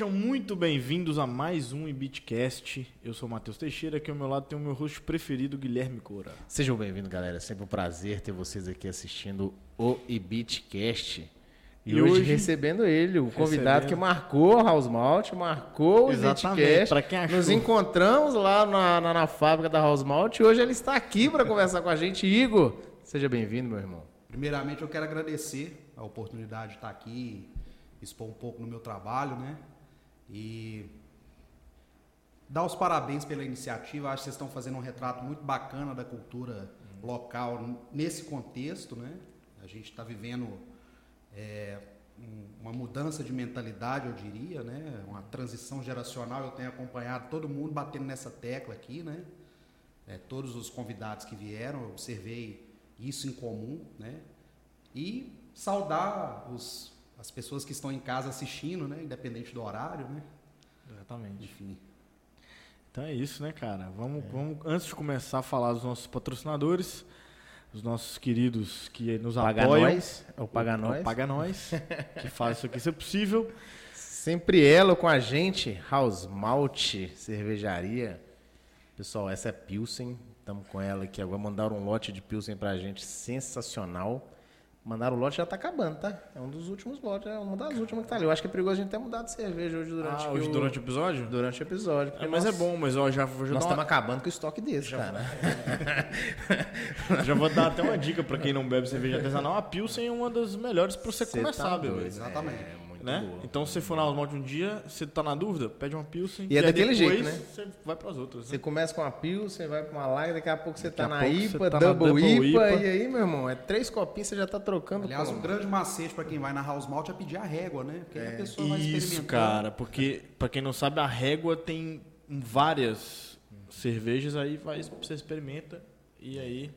Sejam muito bem-vindos a mais um Ibitcast. Eu sou o Matheus Teixeira, aqui ao meu lado tem o meu host preferido, Guilherme Coura. Sejam bem-vindos, galera. É sempre um prazer ter vocês aqui assistindo o Ibitcast. E, E hoje, hoje- recebendo ele, o convidado Recebendo. que marcou o House Malt, marcou o Exatamente, quem achou. Nos encontramos lá na, na, na fábrica da House Malt e hoje ele está aqui para conversar com a gente. Igor, seja bem-vindo, meu irmão. Primeiramente, eu quero agradecer a oportunidade de estar aqui, expor um pouco no meu trabalho, né? E dar os parabéns pela iniciativa. Acho que vocês estão fazendo um retrato muito bacana da cultura local nesse contexto, né? A gente está vivendo é, um- uma mudança de mentalidade, eu diria, né? Uma transição geracional. Eu tenho acompanhado todo mundo batendo nessa tecla aqui, né? É, todos os convidados que vieram, eu observei isso em comum, né? E saudar os, as pessoas que estão em casa assistindo, né? Independente do horário, né? Exatamente. Enfim. Então é isso, né, cara? Vamos, vamos antes de começar a falar dos nossos patrocinadores, os nossos queridos que nos Paga apoiam. nós, é o Paga Nós. Paga Nós, que faz isso aqui ser possível. Sempre ela com a gente, House Malt, cervejaria. Pessoal, essa é Pilsen. Estamos com ela aqui agora. Mandaram um lote de Pilsen pra gente sensacional. Mandaram o lote já tá acabando, tá? É um dos últimos lotes, é uma das últimas que tá ali. Eu acho que é perigoso a gente ter mudado de cerveja hoje durante, Ah, hoje o, durante o episódio? durante o episódio. É, porque mas nós- é bom, mas ó, já, já, Nós estamos uma- acabando com o estoque desse, cara. já vou dar até uma dica pra quem não bebe cerveja artesanal. A Pilsen é uma das melhores pra você Cê começar tá doido. Exatamente. É muito né? boa. Então, se você for na Osmalt um dia, você tá na dúvida, pede uma Pilsen. E é daquele depois jeito, né? Você vai pras outras. Você Né? começa com uma Pilsen, vai pra uma Lager, daqui a pouco você tá a na pouco você IPA, tá na Double, Double IPA, IPA. e aí, meu irmão, é três copinhos, você já tá trocando. Aliás, como? um grande macete para quem vai na House Malt é pedir a régua, né? Porque aí a pessoa vai Isso, cara, porque pra quem não sabe, a régua tem várias cervejas, aí vai, você experimenta e aí.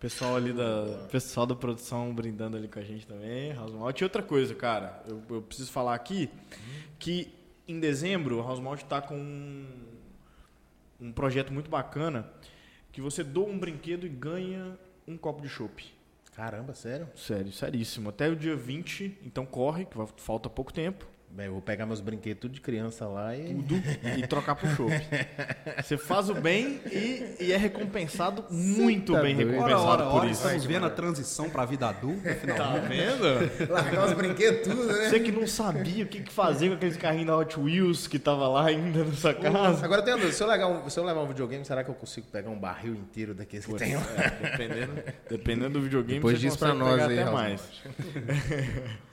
Pessoal ali da. Pessoal da produção brindando ali com a gente também, House Malt. E outra coisa, cara, eu, eu preciso falar aqui que em dezembro o House Malt tá com um, um projeto muito bacana que você doa um brinquedo e ganha um copo de chopp. Caramba, sério? Sério, seríssimo. Até o dia 20, então corre, que vai- falta pouco tempo. Bem, eu vou pegar meus brinquedos tudo de criança lá e. tudo e trocar pro chopp. Você faz o bem e, e é recompensado muito tá bem doido. recompensado Ora, ora, por ora, isso. estamos vendo a transição para a vida adulta, Tá finalmente. vendo? Largar os brinquedos tudo, né? Você que não sabia o que, que fazer com aqueles carrinhos da Hot Wheels que tava lá ainda na sua casa. Agora eu tenho uma dúvida, se eu, levar um, se eu levar um videogame, será que eu consigo pegar um barril inteiro daqueles que tem? É, dependendo, dependendo do videogame, Depois você pra consegue nós pegar aí, até mais.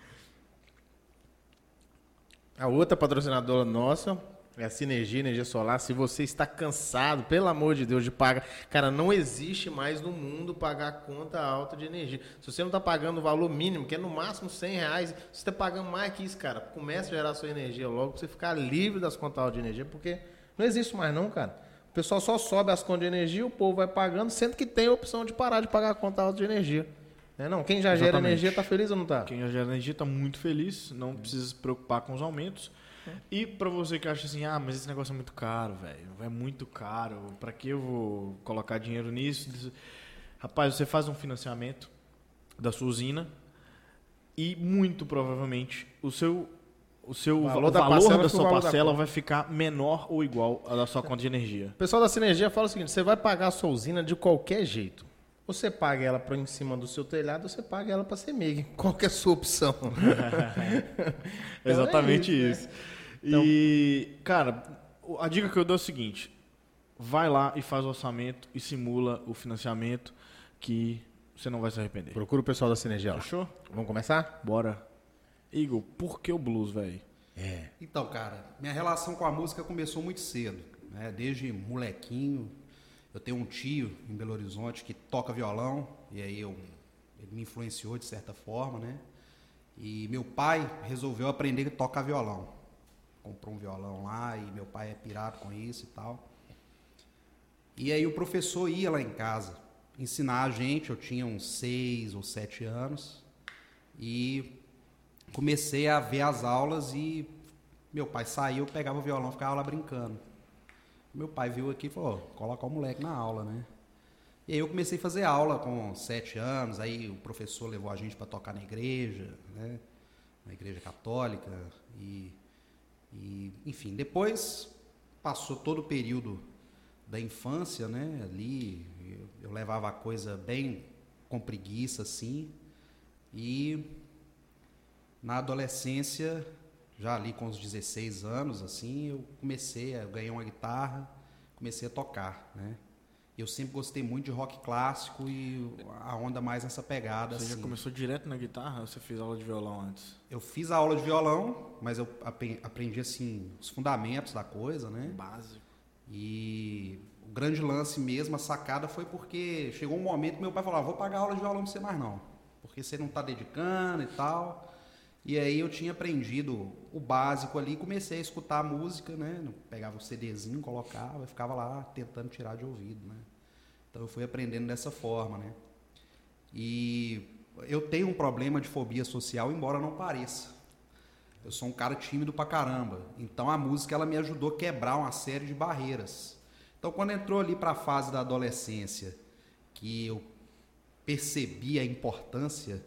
A outra patrocinadora nossa é a Sinergia Energia Solar. Se você está cansado, pelo amor de Deus, de pagar. Cara, não existe mais no mundo pagar conta alta de energia. Se você não está pagando o valor mínimo, que é no máximo 100 reais, você está pagando mais que isso, cara. Comece a gerar sua energia logo para você ficar livre das contas altas de energia, porque não existe mais, não, cara. O pessoal só sobe as contas de energia, o povo vai pagando, sendo que tem a opção de parar de pagar a conta alta de energia. Né, não? Quem já gera Exatamente. energia tá feliz ou não tá? Quem já gera energia está muito feliz, não precisa se preocupar com os aumentos. E para você que acha assim, ah, mas esse negócio é muito caro, velho, é muito caro, para que eu vou colocar dinheiro nisso? Rapaz, você faz um financiamento da sua usina e muito provavelmente o seu o seu O valor, valor da valor parcela da sua valor da parcela conta. vai ficar menor ou igual à da sua conta de energia. O pessoal da Sinergia fala o seguinte: você vai pagar a sua usina de qualquer jeito. Você paga ela para em cima do seu telhado, ou você paga ela para ser MEG. Qual que é a sua opção? Então é Exatamente isso, isso. E, cara, a dica que eu dou é o seguinte: vai lá e faz o orçamento e simula o financiamento que você não vai se arrepender. Procura o pessoal da Sinergia lá. Fechou? Vamos começar? Bora. Igor, por que o blues, velho? É. Então, cara, minha relação com a música começou muito cedo, né? Desde molequinho. Eu tenho um tio em Belo Horizonte que toca violão e aí eu, ele me influenciou de certa forma, né? E meu pai resolveu aprender a tocar violão. Comprou um violão lá e meu pai é pirado com isso e tal. E aí o professor ia lá em casa ensinar a gente, eu tinha uns seis ou sete anos, e comecei a ver as aulas e meu pai saiu, pegava o violão, ficava lá brincando. Meu pai viu aqui e falou, "Ó, coloca o moleque na aula, né? E aí eu comecei a fazer aula com sete anos, aí o professor levou a gente para tocar na igreja, né? Na igreja católica, e E, enfim, depois passou todo o período da infância, né? Ali eu, eu levava a coisa bem com preguiça, assim. E na adolescência, já ali com os 16 anos, assim, eu comecei, a, eu ganhei uma guitarra, comecei a tocar, né? Eu sempre gostei muito de rock clássico e a onda mais nessa pegada. Você assim. já começou direto na guitarra ou você fez aula de violão antes? Eu fiz a aula de violão, mas eu aprendi assim os fundamentos da coisa, né? Básico. E o grande lance mesmo, a sacada foi porque chegou um momento que meu pai falou: ah, "Vou pagar aula de violão pra você mais não, porque você não tá dedicando e tal". E aí eu tinha aprendido o básico ali, comecei a escutar a música, né? Pegava o CDzinho, colocava, e ficava lá tentando tirar de ouvido, né? Então eu fui aprendendo dessa forma, né? E eu tenho um problema de fobia social, embora não pareça. Eu sou um cara tímido pra caramba. Então a música ela me ajudou a quebrar uma série de barreiras. Então quando entrou ali para a fase da adolescência, que eu percebi a importância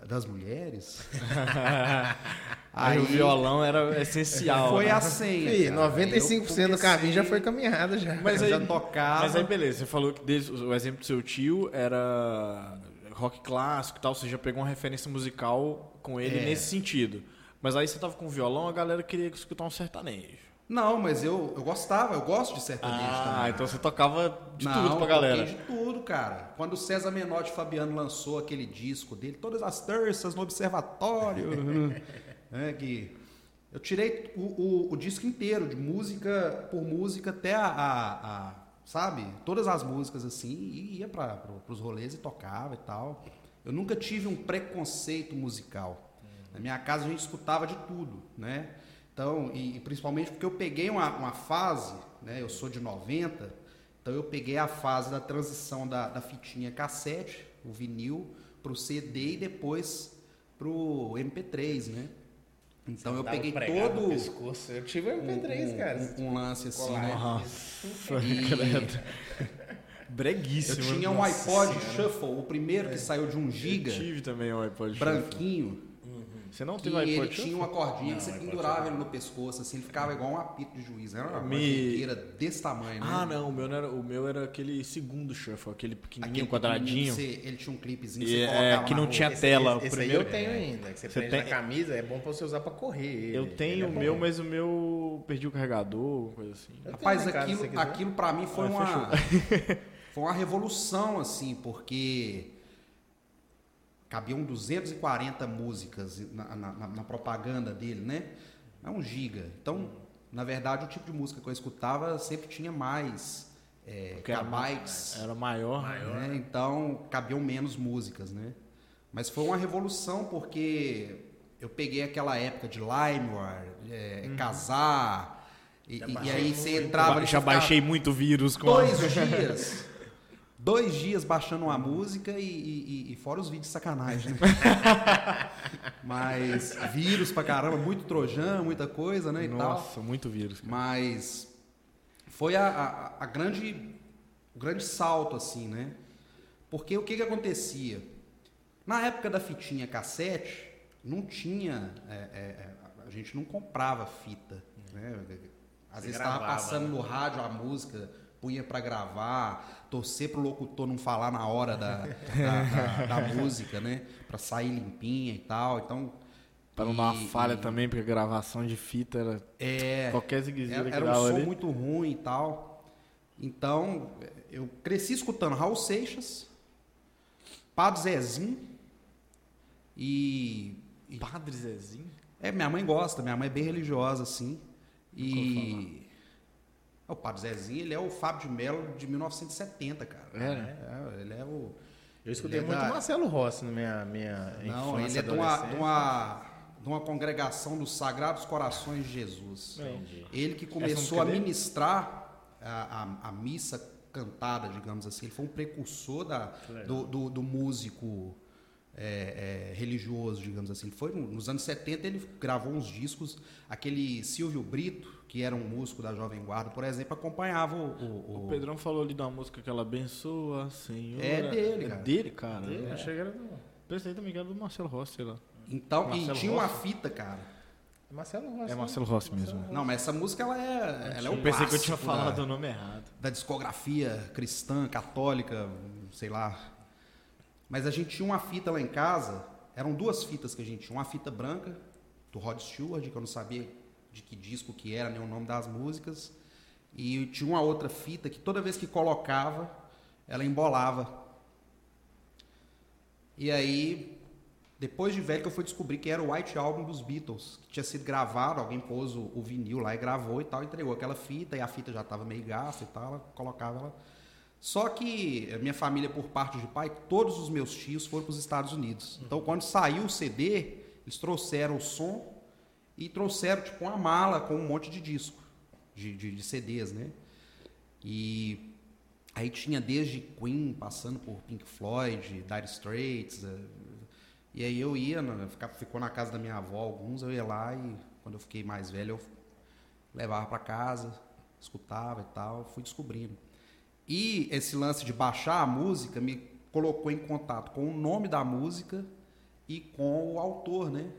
das mulheres, Aí, o violão era essencial. foi né? a senha. Ih, cara. 95% Eu do caminho já foi caminhada já. Mas aí, já tocava. mas aí, beleza, você falou que desde, o exemplo do seu tio era rock clássico e tal, você já pegou uma referência musical com ele É. nesse sentido. Mas aí você tava com violão, a galera queria escutar um sertanejo. Não, mas eu, eu gostava, eu gosto de sertanejo Ah, também. então você tocava de Não, tudo pra eu galera. de tudo, cara. Quando o César Menotti Fabiano lançou aquele disco dele, todas as terças no observatório, né, que eu tirei o, o- o disco inteiro, de música por música até a, a- a- sabe, todas as músicas assim, e ia para os rolês e tocava e tal. Eu nunca tive um preconceito musical. Na minha casa a gente escutava de tudo, né? Então, e, e principalmente porque eu peguei uma, uma fase, né? Eu sou de 90, então eu peguei a fase da transição da, da fitinha cassete, o vinil, para o CD e depois para o MP3, né? Então eu peguei todo pescoço. Eu tive um MP3, um, cara. um- um lance assim, Colar. né? E- credo. Eu Breguíssimo. tinha um iPod Senhora. Shuffle, o primeiro que saiu de 1 giga, Eu tive também um iPod Shuffle. Você não teve ele iPod tinha uma cordinha Não, que você pendurava ele no pescoço, assim, ele ficava igual um apito de juiz. Era uma Me- Me... desse tamanho, né? Ah, não, o meu, não era, o meu era aquele segundo Shuffle, aquele pequenininho, Aquele quadradinho. você- ele tinha um clipezinho que você é, que não tinha Esse- tela. Esse, o esse aí primeiro- eu tenho ainda. Que você, Você prende tem- na camisa, é bom pra você usar pra correr. ele. Eu tenho Ele é o meu, mas o meu perdi o carregador, coisa assim. Eu Rapaz, em casa, aquilo, aquilo para mim foi Ah, uma foi uma revolução assim, porque cabiam 240 músicas na, na- na- na propaganda dele, né? É um giga. Então, na verdade, o tipo de música que eu escutava sempre tinha mais é, Porque era kbytes, Era maior. né? Então, cabiam menos músicas, né? Mas foi uma revolução porque eu peguei aquela época de LimeWire, é, casar, e, e- e aí você muito. entrava... Já ficava baixei muito vírus com Dois dias. Dois dias baixando uma música e, e- e fora os vídeos de sacanagem. né? Mas vírus pra caramba, muito trojan, muita coisa, né? E tal. Nossa, muito vírus. cara. Mas foi a, a- a grande, o grande salto, assim, né? Porque o que, que acontecia? Na época da fitinha cassete, não tinha. é, é, é, a gente não comprava fita. Né? Às Você vezes estava passando né? no rádio a música, punha para gravar, torcer pro locutor não falar na hora da, da, da- da música, né? Para sair limpinha e tal. Então. Pra não dar uma falha e- também, porque a gravação de fita era É. qualquer ziguezinho Era, que era um som ali. muito ruim e tal. Então, eu cresci escutando Raul Seixas, Padre Zezinho e, e- Padre Zezinho? É, minha mãe gosta, minha mãe é bem religiosa, assim. E. O Padre Zezinho, ele é o Fábio de Mello de 1970, cara. É, né? É, ele é o. Eu escutei Ele é muito da- Marcelo Rossi na minha, minha Não, ele infância, é de uma, de, uma, de uma congregação dos Sagrados Corações de Jesus. Entendi. Ele que começou a ministrar a, a, a missa cantada, digamos assim. Ele foi um precursor da, do, do, do músico é, é, religioso, digamos assim. Ele foi no- nos anos 70 ele gravou uns discos. Aquele Silvio Brito, que era um músico da Jovem Guarda, por exemplo, acompanhava o, o- O Pedrão falou ali da música que ela abençoa, Senhor. É dele, É cara. dele, cara. Eu achei que era do- Pensei também que era do Marcelo Rossi, sei lá. Então, e Marcelo tinha uma Rossi. fita, cara, Marcelo Rossi. É né? Marcelo Rossi mesmo. Não, mas essa música ela é, ela é Eu pensei que eu tinha falado da- o nome errado. da discografia cristã, católica, sei lá. Mas a gente tinha uma fita lá em casa, eram duas fitas que a gente tinha. Uma fita branca, do Rod Stewart, que eu não sabia de que disco que era, nem o nome das músicas. E tinha uma outra fita que toda vez que colocava, ela embolava. E aí, depois de velho que eu fui descobrir que era o White Album dos Beatles, que tinha sido gravado, alguém pôs o, o vinil lá e gravou e tal, entregou aquela fita, e a fita já estava meio gasta e tal, ela colocava ela. Só que a minha família, por parte de pai, todos os meus tios foram para os Estados Unidos. Então, quando saiu o CD, eles trouxeram o som e trouxeram, tipo, uma mala com um monte de disco, de, de, de CDs, né? E aí tinha desde Queen, passando por Pink Floyd, Dire Straits. eh, E aí eu ia, ficou na casa da minha avó alguns, eu ia lá e quando eu fiquei mais velho eu levava para casa, escutava e tal, fui descobrindo. E esse lance de baixar a música me colocou em contato com o nome da música e com o autor, né?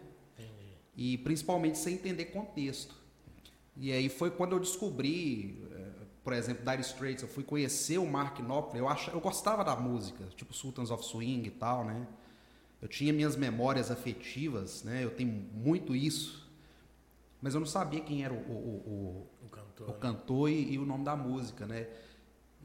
E principalmente sem entender contexto. E aí foi quando eu descobri, eh, por exemplo, Dire Straits, eu fui conhecer o Mark Knopfler, eu, ach, eu gostava da música, tipo Sultans of Swing e tal, né? Eu tinha minhas memórias afetivas, né? Eu tenho muito isso. Mas eu não sabia quem era o, o- o- O cantor. o cantor e, e o nome da música, né?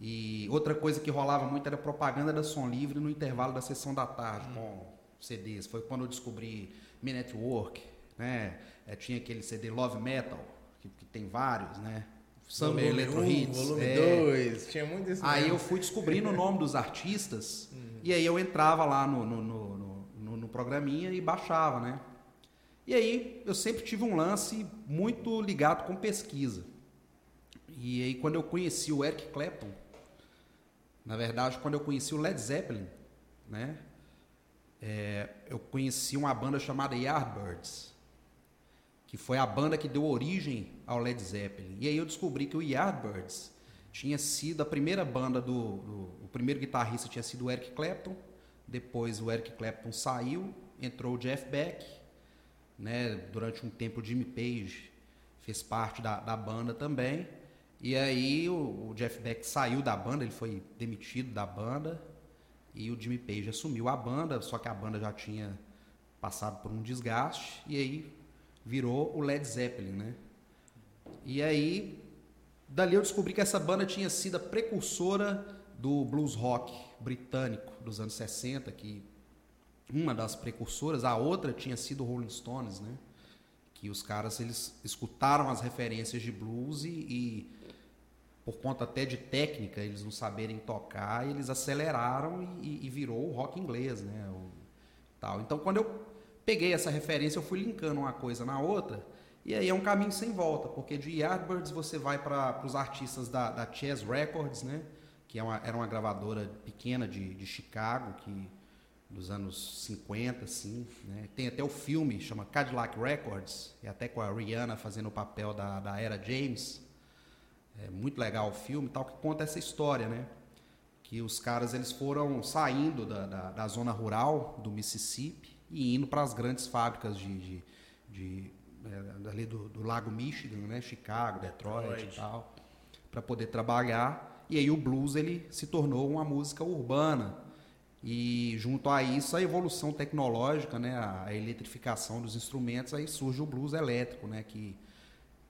E outra coisa que rolava muito era propaganda da Som Livre no intervalo da sessão da tarde com CDs. Foi quando eu descobri Me Network, né? É, tinha aquele CD Love Metal, que, que tem vários, né? Summer Volume Electro um, Hits. Volume é. 2. Tinha muito isso. Aí mesmo. eu fui descobrindo o nome dos artistas e aí eu entrava lá no, no, no, no- no- no programinha e baixava, né? E aí eu sempre tive um lance muito ligado com pesquisa. E aí quando eu conheci o Eric Clapton, na verdade quando eu conheci o Led Zeppelin, né? é, eu conheci uma banda chamada Yardbirds, que foi a banda que deu origem ao Led Zeppelin. E aí eu descobri que o Yardbirds tinha sido a primeira banda do, do- o primeiro guitarrista tinha sido o Eric Clapton. Depois o Eric Clapton saiu, entrou o Jeff Beck, né? Durante um tempo o Jimmy Page fez parte da, da banda também. E aí o, o Jeff Beck saiu da banda, ele foi demitido da banda e o Jimmy Page assumiu a banda, só que a banda já tinha passado por um desgaste e aí virou o Led Zeppelin, né? E aí dali eu descobri que essa banda tinha sido a precursora do blues rock britânico dos anos 60, que uma das precursoras, a outra tinha sido Rolling Stones, né? Que os caras eles escutaram as referências de blues e, e por conta até de técnica, eles não saberem tocar, eles aceleraram e, e virou o rock inglês, né? O, tal. Então, quando eu peguei essa referência, eu fui linkando uma coisa na outra, e aí é um caminho sem volta, porque de Yardbirds você vai para os artistas da, da Chess Records, né? Que é uma, era uma gravadora pequena de, de Chicago, que dos anos 50, assim, né? Tem até o filme, chama Cadillac Records, e até com a Rihanna fazendo o papel da, da Era James. É muito legal o filme e tal, que conta essa história, né? Que os caras eles foram saindo da, da, da zona rural do Mississippi e indo para as grandes fábricas de, de, de é, ali do, do Lago Michigan, né? Chicago, Detroit, Detroit. e tal, para poder trabalhar. E aí o blues ele se tornou uma música urbana. E junto a isso a evolução tecnológica, né? A, a eletrificação dos instrumentos, aí surge o blues elétrico, né? Que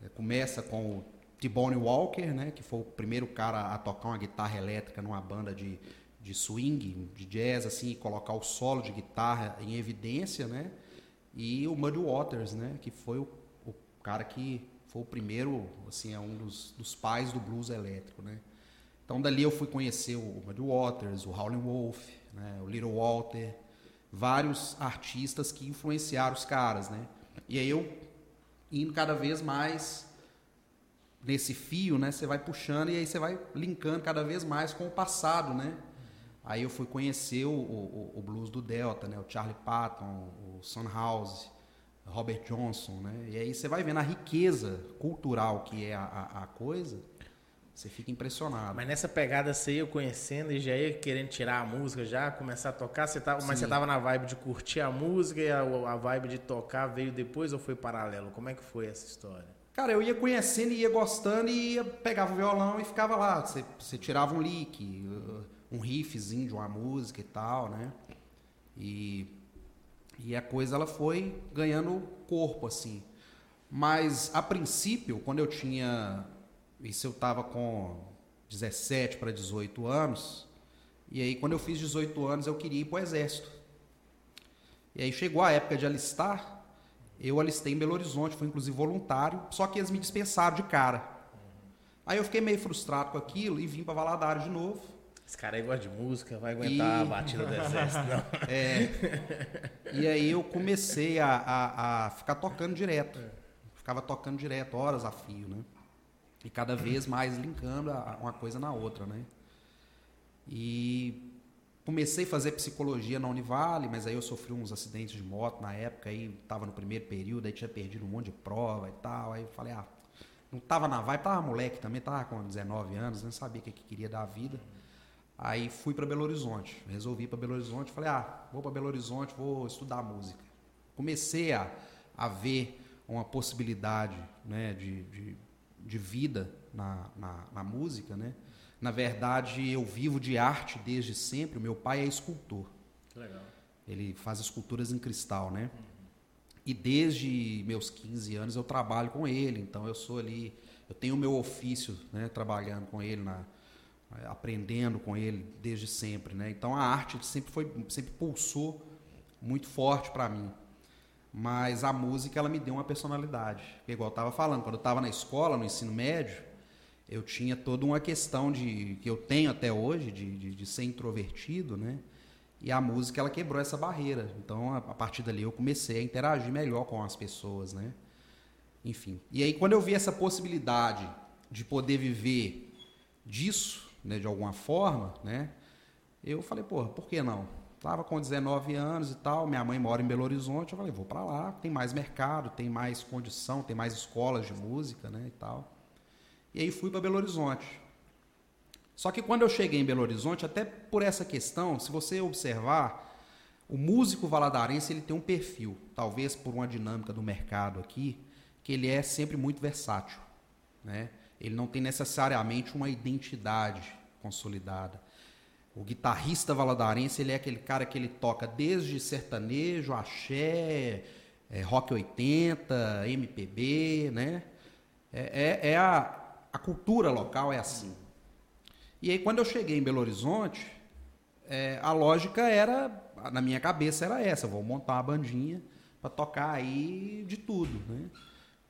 é, começa com o T-Bone Walker, né, que foi o primeiro cara a tocar uma guitarra elétrica numa banda de, de swing, de jazz, assim, colocar o solo de guitarra em evidência, né? E o Muddy Waters, né, que foi o, o cara que foi o primeiro, assim, é um dos, dos pais do blues elétrico, né? Então dali eu fui conhecer o Muddy Waters, o Howlin' Wolf, né, o Little Walter, vários artistas que influenciaram os caras, né? E aí eu indo cada vez mais nesse fio, né? Você vai puxando e aí você vai linkando cada vez mais com o passado, né? Aí eu fui conhecer o, o, o blues do Delta, né? O Charlie Patton, o Son House, Robert Johnson, né? E aí você vai vendo a riqueza cultural que é a, a, a coisa Você fica impressionado. Mas nessa pegada você ia conhecendo e já ia querendo tirar a música, já começar a tocar, você tava, mas você tava na vibe de curtir a música e a, a vibe de tocar veio depois ou foi paralelo? Como é que foi essa história? Cara, eu ia conhecendo ia gostando e ia, pegava o violão e ficava lá. Você, você tirava um lick, uh, um riffzinho de uma música e tal, né? E, e a coisa ela foi ganhando corpo, assim. Mas a princípio, quando eu tinha. Isso eu tava com 17 para 18 anos. E aí, quando eu fiz 18 anos, eu queria ir pro exército. E aí chegou a época de alistar. Eu alistei em Belo Horizonte, fui inclusive voluntário, só que eles me dispensaram de cara. Aí eu fiquei meio frustrado com aquilo e vim para Valadares de novo. Esse cara aí gosta de música, vai aguentar E- a batida do exército, não. É. E aí eu comecei a, a, a ficar tocando direto. Ficava tocando direto, horas a fio, né? E cada vez mais linkando uma coisa na outra, né? E comecei a fazer psicologia na Univale, mas aí eu sofri uns acidentes de moto na época, aí tava no primeiro período, aí tinha perdido um monte de prova e tal. Aí eu falei, ah, não tava na vibe, tava moleque também, tava com 19 anos, não sabia o que, que queria da vida. Aí fui para Belo Horizonte, resolvi ir para Belo Horizonte, falei, ah, vou para Belo Horizonte, vou estudar música. Comecei a, a ver uma possibilidade né, de, de, de vida na, na, na música, né? Na verdade, eu vivo de arte desde sempre. O meu pai é escultor. Legal. Ele faz esculturas em cristal, né? E desde meus 15 anos eu trabalho com ele, então eu sou ali, eu tenho o meu ofício, né, trabalhando com ele na aprendendo com ele desde sempre, né? Então a arte sempre foi sempre pulsou muito forte para mim. Mas a música ela me deu uma personalidade. Igual eu estava falando, quando eu estava na escola, no ensino médio, eu tinha toda uma questão de que eu tenho até hoje de, de, de ser introvertido, né? E a música ela quebrou essa barreira. Então a, a partir dali eu comecei a interagir melhor com as pessoas, né? Enfim. E aí quando eu vi essa possibilidade de poder viver disso, né, de alguma forma, né? Eu falei, porra, por que não? Tava com 19 anos e tal, minha mãe mora em Belo Horizonte, eu falei, vou para lá, tem mais mercado, tem mais condição, tem mais escolas de música, né, e tal. E aí fui para Belo Horizonte. Só que quando eu cheguei em Belo Horizonte, até por essa questão, se você observar, o músico valadarense ele tem um perfil, talvez por uma dinâmica do mercado aqui, que ele é sempre muito versátil, né? Ele não tem necessariamente uma identidade consolidada. O guitarrista valadarense, ele é aquele cara que ele toca desde sertanejo, axé, é, rock 80, MPB, né? É, é, é a, a cultura local é assim. E aí quando eu cheguei em Belo Horizonte, é, a lógica era, na minha cabeça era essa, vou montar uma bandinha para tocar aí de tudo, né?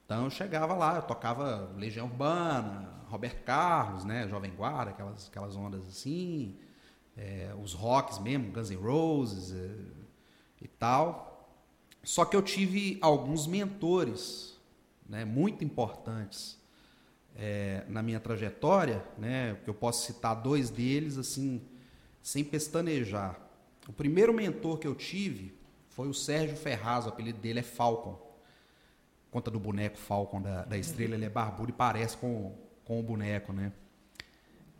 Então eu chegava lá, eu tocava Legião Urbana, Roberto Carlos, né, Jovem Guarda, aquelas, aquelas ondas assim, é, os rocks mesmo, Guns N' Roses é, e tal. Só que eu tive alguns mentores, né, muito importantes é, na minha trajetória, né, que eu posso citar dois deles assim, sem pestanejar. O primeiro mentor que eu tive foi o Sérgio Ferraz, o apelido dele é Falcon conta do boneco Falcon da, da estrela, ele é barbudo e parece com, com o boneco, né?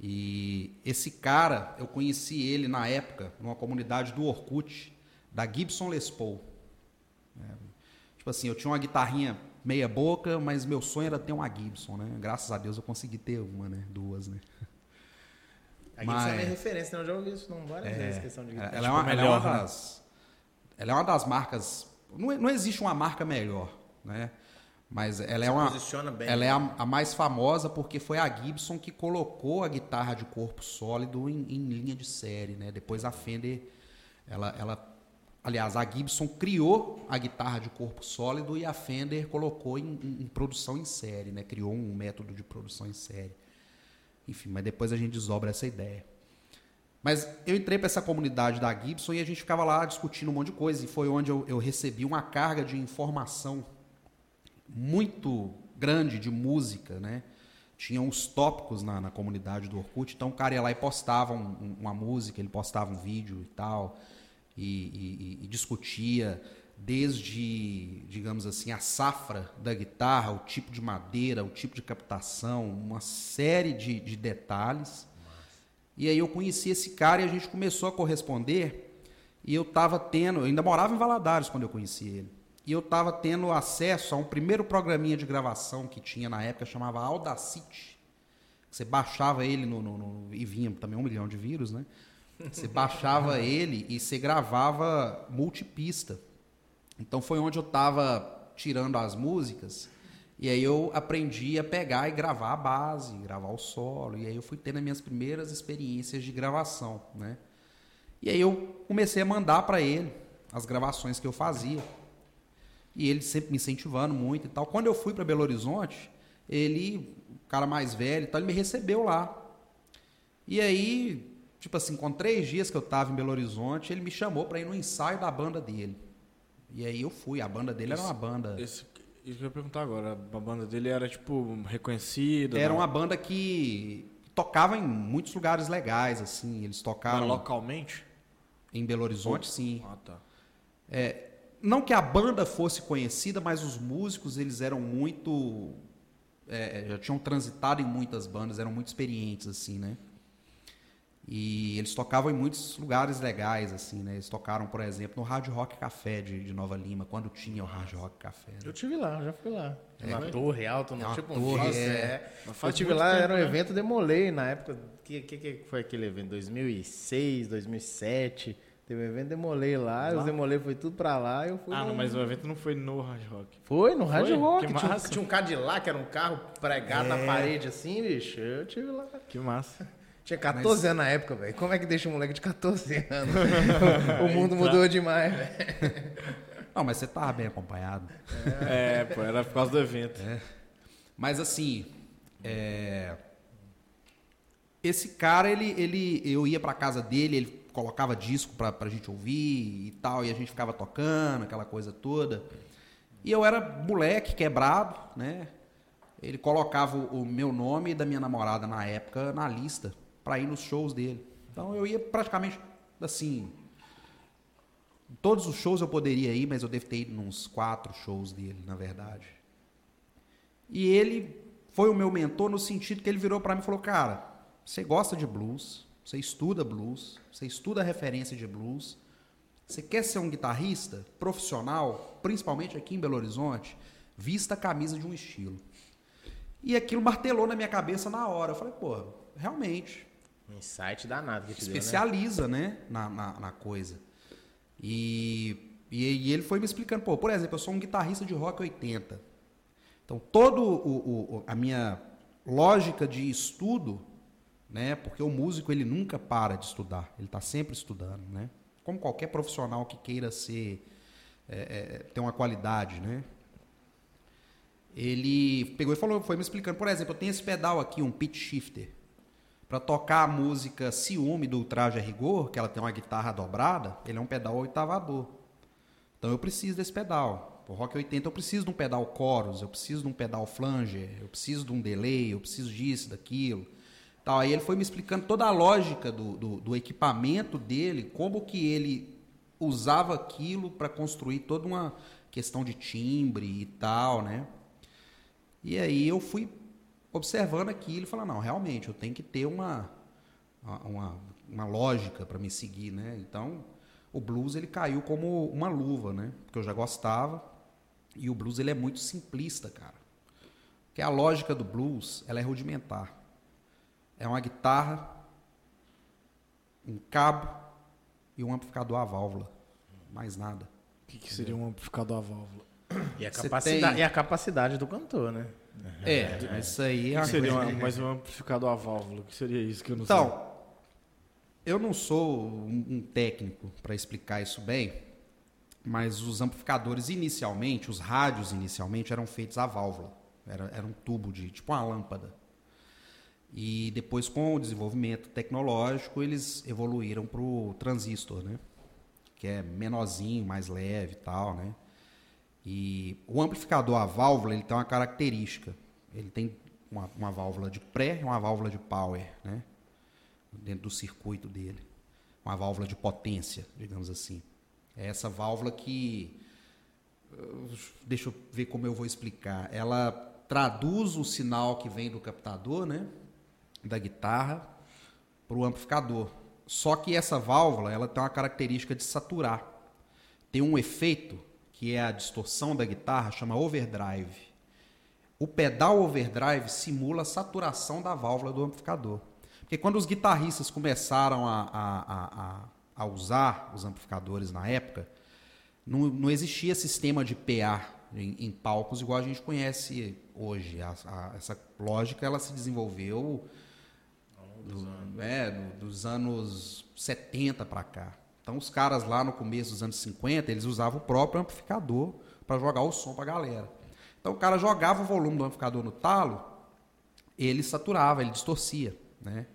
E esse cara, eu conheci ele na época, numa comunidade do Orkut, da Gibson Les Paul. É, tipo assim, eu tinha uma guitarrinha meia boca, mas meu sonho era ter uma Gibson, né? Graças a Deus eu consegui ter uma, né? Duas, né? A Gibson Mas- é referência, né? Eu já ouvi isso não, várias vezes, questão de Ela, é uma, tipo, ela é uma melhor, né? das, ela é uma das marcas. Não, é- não existe uma marca melhor, né? Mas ela é uma. posiciona bem. Ela é a, a mais famosa porque foi a Gibson que colocou a guitarra de corpo sólido em, em linha de série, né? Depois a Fender, ela, ela, aliás, a Gibson criou a guitarra de corpo sólido e a Fender colocou em, em- em produção em série, né? Criou um método de produção em série. Enfim, mas depois a gente desdobra essa ideia. Mas eu entrei para essa comunidade da Gibson e a gente ficava lá discutindo um monte de coisa. E foi onde eu, eu recebi uma carga de informação muito grande de música, né? Tinha uns tópicos na, na comunidade do Orkut, então o cara ia lá e postava um- um- uma música, ele postava um vídeo e tal, e, e- e- discutia desde, digamos assim, a safra da guitarra, o tipo de madeira, o tipo de captação, uma série de, de detalhes. E aí eu conheci esse cara e a gente começou a corresponder. E eu estava tendo, eu ainda morava em Valadares quando eu conheci ele. E eu estava tendo acesso a um primeiro programinha de gravação que tinha na época, chamava Audacity. Você baixava ele no, no, no, e vinha também um milhão de vírus, né? Você baixava ele e você gravava multipista. Então foi onde eu estava tirando as músicas e aí eu aprendi a pegar e gravar a base, gravar o solo. E aí eu fui tendo as minhas primeiras experiências de gravação, né? E aí eu comecei a mandar para ele as gravações que eu fazia. E ele sempre me incentivando muito e tal. Quando eu fui para Belo Horizonte, ele, o cara mais velho, então ele me recebeu lá. E aí, tipo assim, com três dias que eu tava em Belo Horizonte, ele me chamou para ir no ensaio da banda dele. E aí eu fui, a banda dele era uma banda. Esse, isso que eu ia perguntar agora. A banda dele era, tipo, reconhecida? Era não? uma banda que tocava em muitos lugares legais, assim. Eles tocaram. Mas localmente? Em Belo Horizonte, sim. Ah, tá. É, não que a banda fosse conhecida, mas os músicos eles eram muito. é, já tinham transitado em muitas bandas, eram muito experientes, assim, né? E eles tocavam em muitos lugares legais, assim, né? Eles tocaram, por exemplo, no Rádio Rock Café de, de Nova Lima, quando tinha o Rádio Rock Café. né? Eu tive lá, já fui lá. Uma torre alta, É no uma tipo torre, Nossa, é. Eu tive lá, tempo, era um né? evento Demolei na época. Que, que, que foi aquele evento? 2006, 2007. Teve um evento Demolei lá, os Demolei foi tudo pra lá. Eu fui Ah, não, mas o evento não foi no Hard Rock. Foi no Rádio Foi? Rock. Que Tinha, um- massa. tinha um Cadillac, era um carro pregado na parede assim, bicho. Eu tive lá. Que massa. Tinha 14 anos na época, velho. Como é que deixa um moleque de 14 anos? o mundo mudou demais, velho. Não, mas você tava bem acompanhado. É, pô, era por causa do evento. Mas assim, é, esse cara, ele, ele, eu ia pra casa dele, ele colocava disco pra, pra gente ouvir e tal, e a gente ficava tocando, aquela coisa toda. E eu era moleque, quebrado, né? Ele colocava o, o meu nome e da minha namorada na época na lista pra ir nos shows dele. Então eu ia praticamente assim. Todos os shows eu poderia ir, mas eu devo ter ido nos quatro shows dele, na verdade. E ele foi o meu mentor no sentido que ele virou para mim e falou: Cara, você gosta de blues, você estuda blues, você estuda referência de blues, você quer ser um guitarrista profissional, principalmente aqui em Belo Horizonte, vista a camisa de um estilo. E aquilo martelou na minha cabeça na hora. Eu falei: Pô, realmente, Um insight danado que te deu, né? especializa, né, na, na, na coisa. E, e, e ele foi me explicando, pô, por exemplo, eu sou um guitarrista de rock 80. Então, todo o, o- a minha lógica de estudo, né, porque o músico ele nunca para de estudar, ele está sempre estudando, né? Como qualquer profissional que queira ser é, é, ter uma qualidade, né? Ele pegou e falou, foi me explicando, por exemplo, eu tenho esse pedal aqui, um pitch shifter. Para tocar a música Ciúme do Traje a Rigor, que ela tem uma guitarra dobrada, ele é um pedal oitavador. Então eu preciso desse pedal. O Rock 80 eu preciso de um pedal chorus, eu preciso de um pedal flanger, eu preciso de um delay, eu preciso disso, daquilo. Tal. Aí ele foi me explicando toda a lógica do, do, do equipamento dele, como que ele usava aquilo para construir toda uma questão de timbre e tal, né? E aí eu fui observando aquilo e falando, não, realmente, eu tenho que ter uma, uma, uma lógica para me seguir, né? Então, o blues ele caiu como uma luva, né? Porque eu já gostava. E o blues ele é muito simplista, cara. Porque a lógica do blues, ela é rudimentar. É uma guitarra, um cabo e um amplificador a válvula. Mais nada. O que, que seria um amplificador a válvula? E a, capacidade, tem- e a capacidade do cantor, né? É, isso aí é uma seria coisa- uma, mais um amplificador a válvula? Que seria isso que eu não Então, eu não sou um, um técnico para explicar isso bem, mas os amplificadores inicialmente, os rádios inicialmente eram feitos a válvula. Era, era um tubo de tipo uma lâmpada. E depois, com o desenvolvimento tecnológico, eles evoluíram para o transistor, né? Que é menorzinho, mais leve e tal, né? E o amplificador a válvula, ele tem uma característica. Ele tem uma, uma válvula de pré e uma válvula de power, né? Dentro do circuito dele. Uma válvula de potência, digamos assim. É essa válvula que deixa eu ver como eu vou explicar. Ela traduz o sinal que vem do captador, né, da guitarra, para o amplificador. Só que essa válvula, ela tem uma característica de saturar. Tem um efeito que é a distorção da guitarra, chama overdrive. O pedal overdrive simula a saturação da válvula do amplificador. Porque quando os guitarristas começaram a, a, a, a usar os amplificadores na época, não, não existia sistema de PA em, em, palcos igual a gente conhece hoje. A, a, essa lógica ela se desenvolveu do, é, do, dos anos 70 para cá. Então os caras lá no começo dos anos 50, eles usavam o próprio amplificador para jogar o som para a galera. Então o cara jogava o volume do amplificador no talo, ele saturava, ele distorcia, né?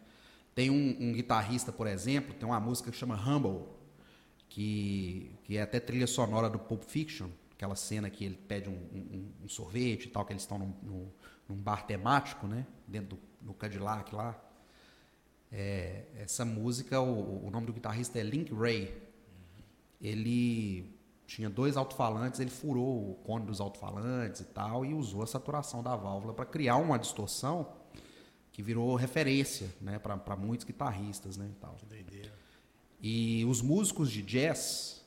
Tem um, um guitarrista, por exemplo, tem uma música que chama Humble, que, que é até trilha sonora do Pulp Fiction, aquela cena que ele pede um, um, um sorvete e tal, que eles estão num, num, num, bar temático, né? Dentro do Cadillac lá. É, essa música, o, o, nome do guitarrista é Link Ray. Ele tinha dois alto-falantes, ele furou o cone dos alto-falantes e tal, e usou a saturação da válvula para criar uma distorção que virou referência né, para muitos guitarristas. Né, e tal. Que doideira. E os músicos de jazz,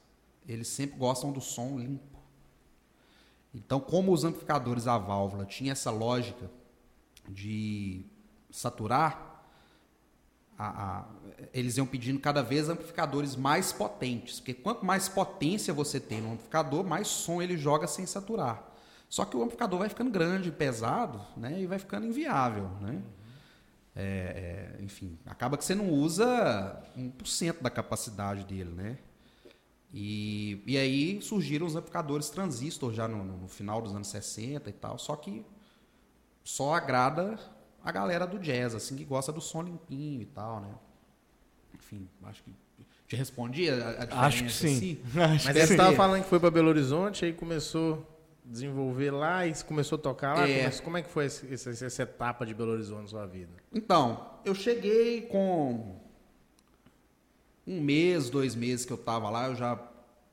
eles sempre gostam do som limpo. Então, como os amplificadores a válvula tinha essa lógica de saturar, a, a, eles iam pedindo cada vez amplificadores mais potentes. Porque quanto mais potência você tem no amplificador, mais som ele joga sem saturar. Só que o amplificador vai ficando grande, pesado, né, e vai ficando inviável. Né? É, é, enfim, acaba que você não usa 1% da capacidade dele, né? E, e aí surgiram os amplificadores transistor já no, no, final dos anos 60 e tal, só que só agrada a galera do jazz, assim, que gosta do som limpinho e tal, né? Enfim, acho que te respondi a, a diferença. Acho que sim. Assim. Acho Mas você estava falando que foi para Belo Horizonte, aí começou desenvolver lá e começou a tocar lá? É. Como é que foi essa, essa, etapa de Belo Horizonte na sua vida? Então, eu cheguei com um mês, dois meses que eu estava lá, eu já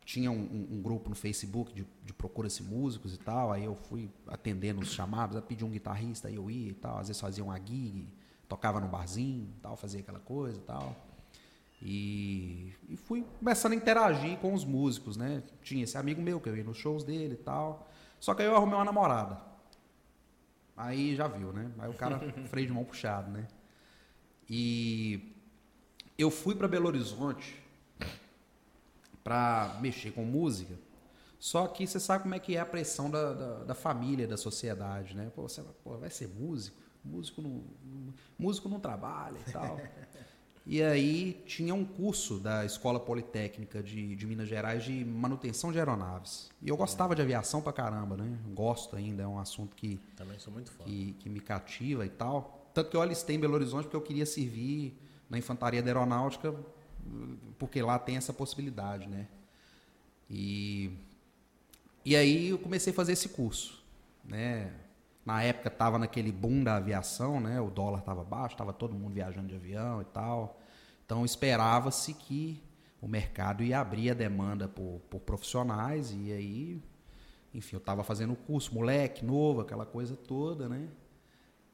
tinha um, um, grupo no Facebook de, de procura-se músicos e tal, aí eu fui atendendo os chamados, pedi um guitarrista, aí eu ia e tal, às vezes fazia uma gig, tocava no barzinho e tal, fazia aquela coisa e tal. E, e, fui começando a interagir com os músicos, né? Tinha esse amigo meu que eu ia nos shows dele e tal. Só que aí eu arrumei uma namorada. Aí já viu, né? Aí o cara freio de mão puxado, né? E eu fui para Belo Horizonte para mexer com música. Só que você sabe como é que é a pressão da, da, da família, da sociedade, né? Pô, você pô, vai ser músico? Músico não, músico não trabalha e tal. E aí tinha um curso da Escola Politécnica de, de Minas Gerais de manutenção de aeronaves. E eu gostava de aviação pra caramba, né? Gosto ainda, é um assunto que, Também sou muito fã. que, que me cativa e tal. Tanto que eu alistei em Belo Horizonte porque eu queria servir na infantaria da aeronáutica, porque lá tem essa possibilidade, né? E, e aí eu comecei a fazer esse curso, né? Na época estava naquele boom da aviação, né? O dólar estava baixo, estava todo mundo viajando de avião e tal. Então esperava-se que o mercado ia abrir a demanda por, por profissionais e aí, enfim, eu estava fazendo o curso, moleque, novo, aquela coisa toda, né?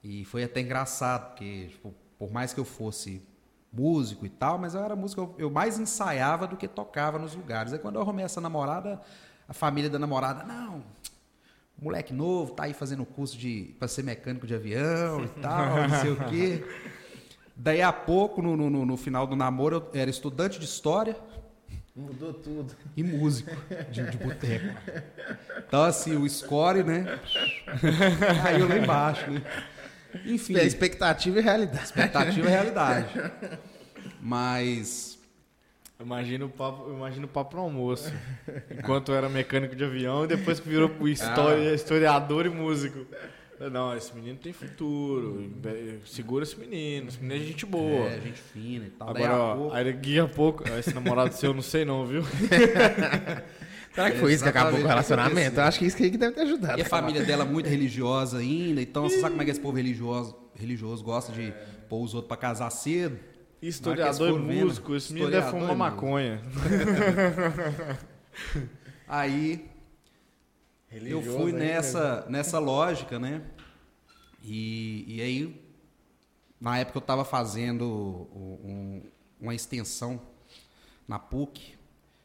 E foi até engraçado, porque tipo, por mais que eu fosse músico e tal, mas eu era músico, eu, mais ensaiava do que tocava nos lugares. Aí quando eu arrumei essa namorada, a família da namorada, não, moleque novo, tá aí fazendo curso de para ser mecânico de avião e tal, não sei o quê. Daí a pouco, no, no, no, final do namoro, eu era estudante de história. Mudou tudo. E músico de, de boteco. Então, assim, o score, né? Caiu lá embaixo, né? Enfim. É, expectativa e realidade. Expectativa e realidade. Mas Imagina o papo, imagina o papo no almoço. Enquanto eu era mecânico de avião e depois que virou história, ah. historiador e músico. Não, esse menino tem futuro. Segura esse menino. Esse menino é gente boa. É, gente fina e tal. Agora, ó, pouco... aí daqui a pouco. Esse namorado seu, eu não sei não, viu? Será que foi isso que acabou com o relacionamento? Eu acho que isso que deve ter ajudado. E a família dela é muito religiosa ainda. Então, você sabe como é que esse povo religioso, religioso gosta de pôr os outros pra casar cedo? Historiador e músico, esse menino deve fumar maconha. Aí eu Religioso fui ainda, nessa, nessa lógica, né? E, e aí, na época eu estava fazendo um- uma extensão na PUC.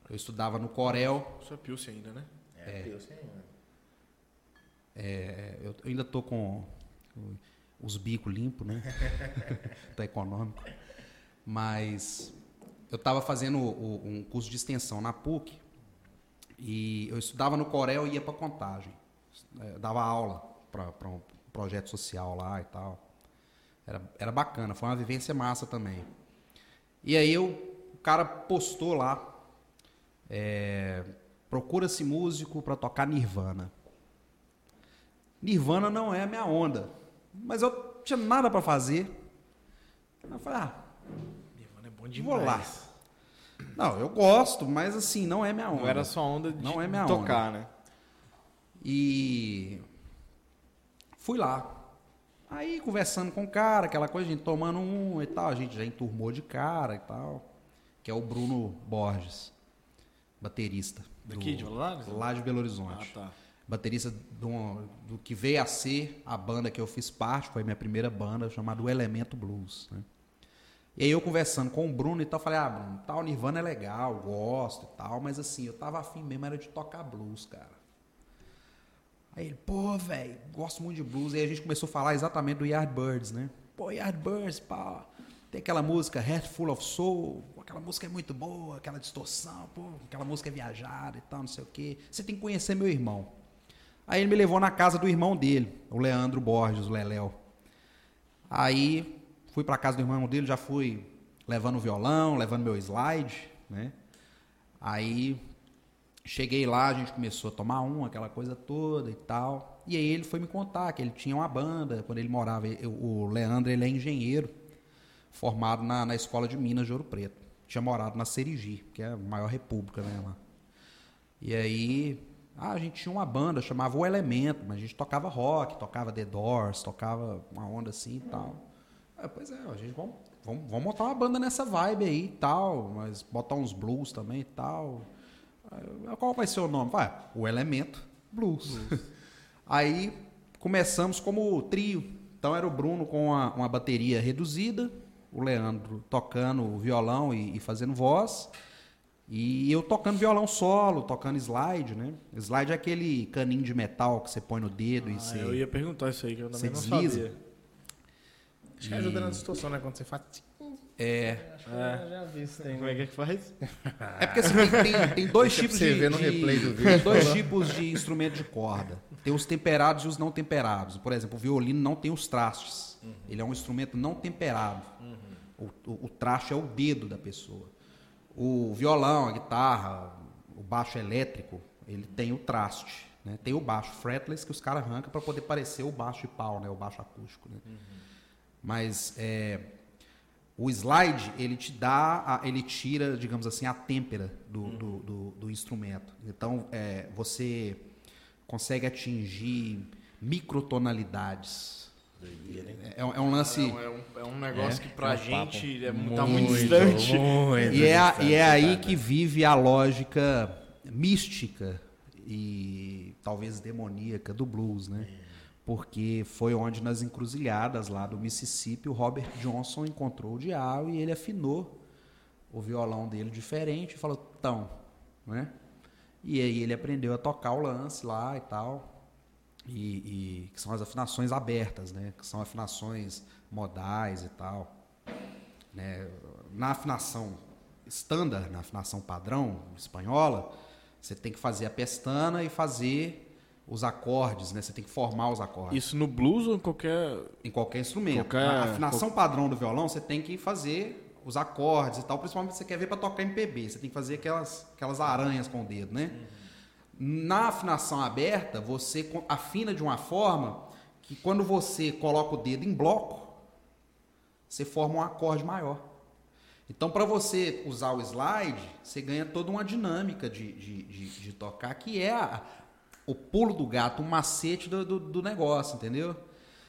Eu estudava no Corel. Isso é Pilsen ainda, né? É, eu sei, mano. É, eu ainda tô com os bicos limpos, né? tá econômico. Mas eu estava fazendo o- um curso de extensão na PUC e eu estudava no Corel e ia para contagem. É, dava aula para um projeto social lá e tal. Era, era bacana, foi uma vivência massa também. E aí eu, o cara postou lá, é, procura-se músico para tocar Nirvana. Nirvana não é a minha onda. Mas eu não tinha nada para fazer. Eu falei, ah, Nirvana é bom vou demais. lá. Não, eu gosto, mas assim, não é minha onda. Não era só onda de Não é minha tocar, né? E fui lá. Aí conversando com o cara, aquela coisa, a gente tomando um e tal, a gente já enturmou de cara e tal. Que é o Bruno Borges, baterista. Daqui, do- de Valadares? Lá de Belo Horizonte. Ah, tá. Baterista do, do que veio a ser a banda que eu fiz parte, foi minha primeira banda, chamada O Elemento Blues. Né? E aí eu conversando com o Bruno e tal, falei, ah, Bruno, tal, Nirvana é legal, gosto e tal, mas assim, eu tava afim mesmo, era de tocar blues, cara. Aí ele, pô, velho, gosto muito de blues. E aí a gente começou a falar exatamente do Yardbirds, né? Pô, Yardbirds, pá. Tem aquela música Heart Full of Soul, aquela música é muito boa, aquela distorção, pô, aquela música é viajada e tal, não sei o quê. Você tem que conhecer meu irmão. Aí ele me levou na casa do irmão dele, o Leandro Borges, o Leléo. Aí fui pra casa do irmão dele, já fui levando o violão, levando meu slide, né? Aí cheguei lá, a gente começou a tomar um, aquela coisa toda e tal. E aí ele foi me contar que ele tinha uma banda, quando ele morava, eu- o Leandro, ele é engenheiro, formado na, na Escola de Minas de Ouro Preto. Tinha morado na Serigi, que é a maior república, né, lá. E aí, ah, a gente tinha uma banda, chamava O Elemento, mas a gente tocava rock, tocava The Doors, tocava uma onda assim e tal. Ah, pois é, a gente vamos, vamos, vamos montar uma banda nessa vibe aí e tal, mas botar uns blues também e tal. Ah, Qual vai ser o nome? Vai, O Elemento Blues. aí começamos como trio. Então era o Bruno com uma, uma bateria reduzida, o Leandro tocando violão e- e fazendo voz. E eu tocando violão solo, tocando slide, né? Slide é aquele caninho de metal que você põe no dedo e Ah, você. eu ia perguntar isso aí, que eu você também não desliza? sabia. Acho que ajuda na distorção, né? Quando você faz. É. Acho que eu já vi isso tem. Como é que é que faz? É porque assim, tem, tem- tem dois Deixa tipos você de, ver no de- replay do tem vídeo. dois tipos de instrumento de corda. Tem os temperados e os não temperados. Por exemplo, o violino não tem os trastes. Ele é um instrumento não temperado. O, o- o traste é o dedo da pessoa. O violão, a guitarra, o baixo elétrico, ele tem o traste. né? Tem o baixo fretless que os caras arrancam para poder parecer o baixo de pau, né? o baixo acústico. Né? Mas é, o slide, ele te dá, a- ele tira, digamos assim, a têmpera do, do, do- do instrumento. Então, é, você consegue atingir microtonalidades. É, é um lance... É um, é um negócio que pra É um gente é, tá muito distante. muito E é, distante, e é aí cara. que vive a lógica mística e talvez demoníaca do blues, né? Porque foi onde nas encruzilhadas lá do Mississippi o Robert Johnson encontrou o diabo e ele afinou o violão dele diferente e falou, tão, né? E aí ele aprendeu a tocar o lance lá e tal. E, e que são as afinações abertas, né? Que são afinações modais e tal né, na afinação standard, na afinação padrão espanhola, você tem que fazer a pestana e fazer os acordes, né? Você tem que formar os acordes Isso no blues ou em qualquer. em qualquer instrumento. Qualquer- Na afinação padrão do violão, você tem que fazer os acordes e tal, principalmente se você quer ver para tocar MPB, você tem que fazer aquelas aquelas aranhas com o dedo, né? Na afinação aberta, você afina de uma forma que quando você coloca o dedo em bloco, você forma um acorde maior. Então, para você usar o slide, você ganha toda uma dinâmica de, de, de, de tocar, que é a- o pulo do gato, o macete do, do, do negócio, entendeu?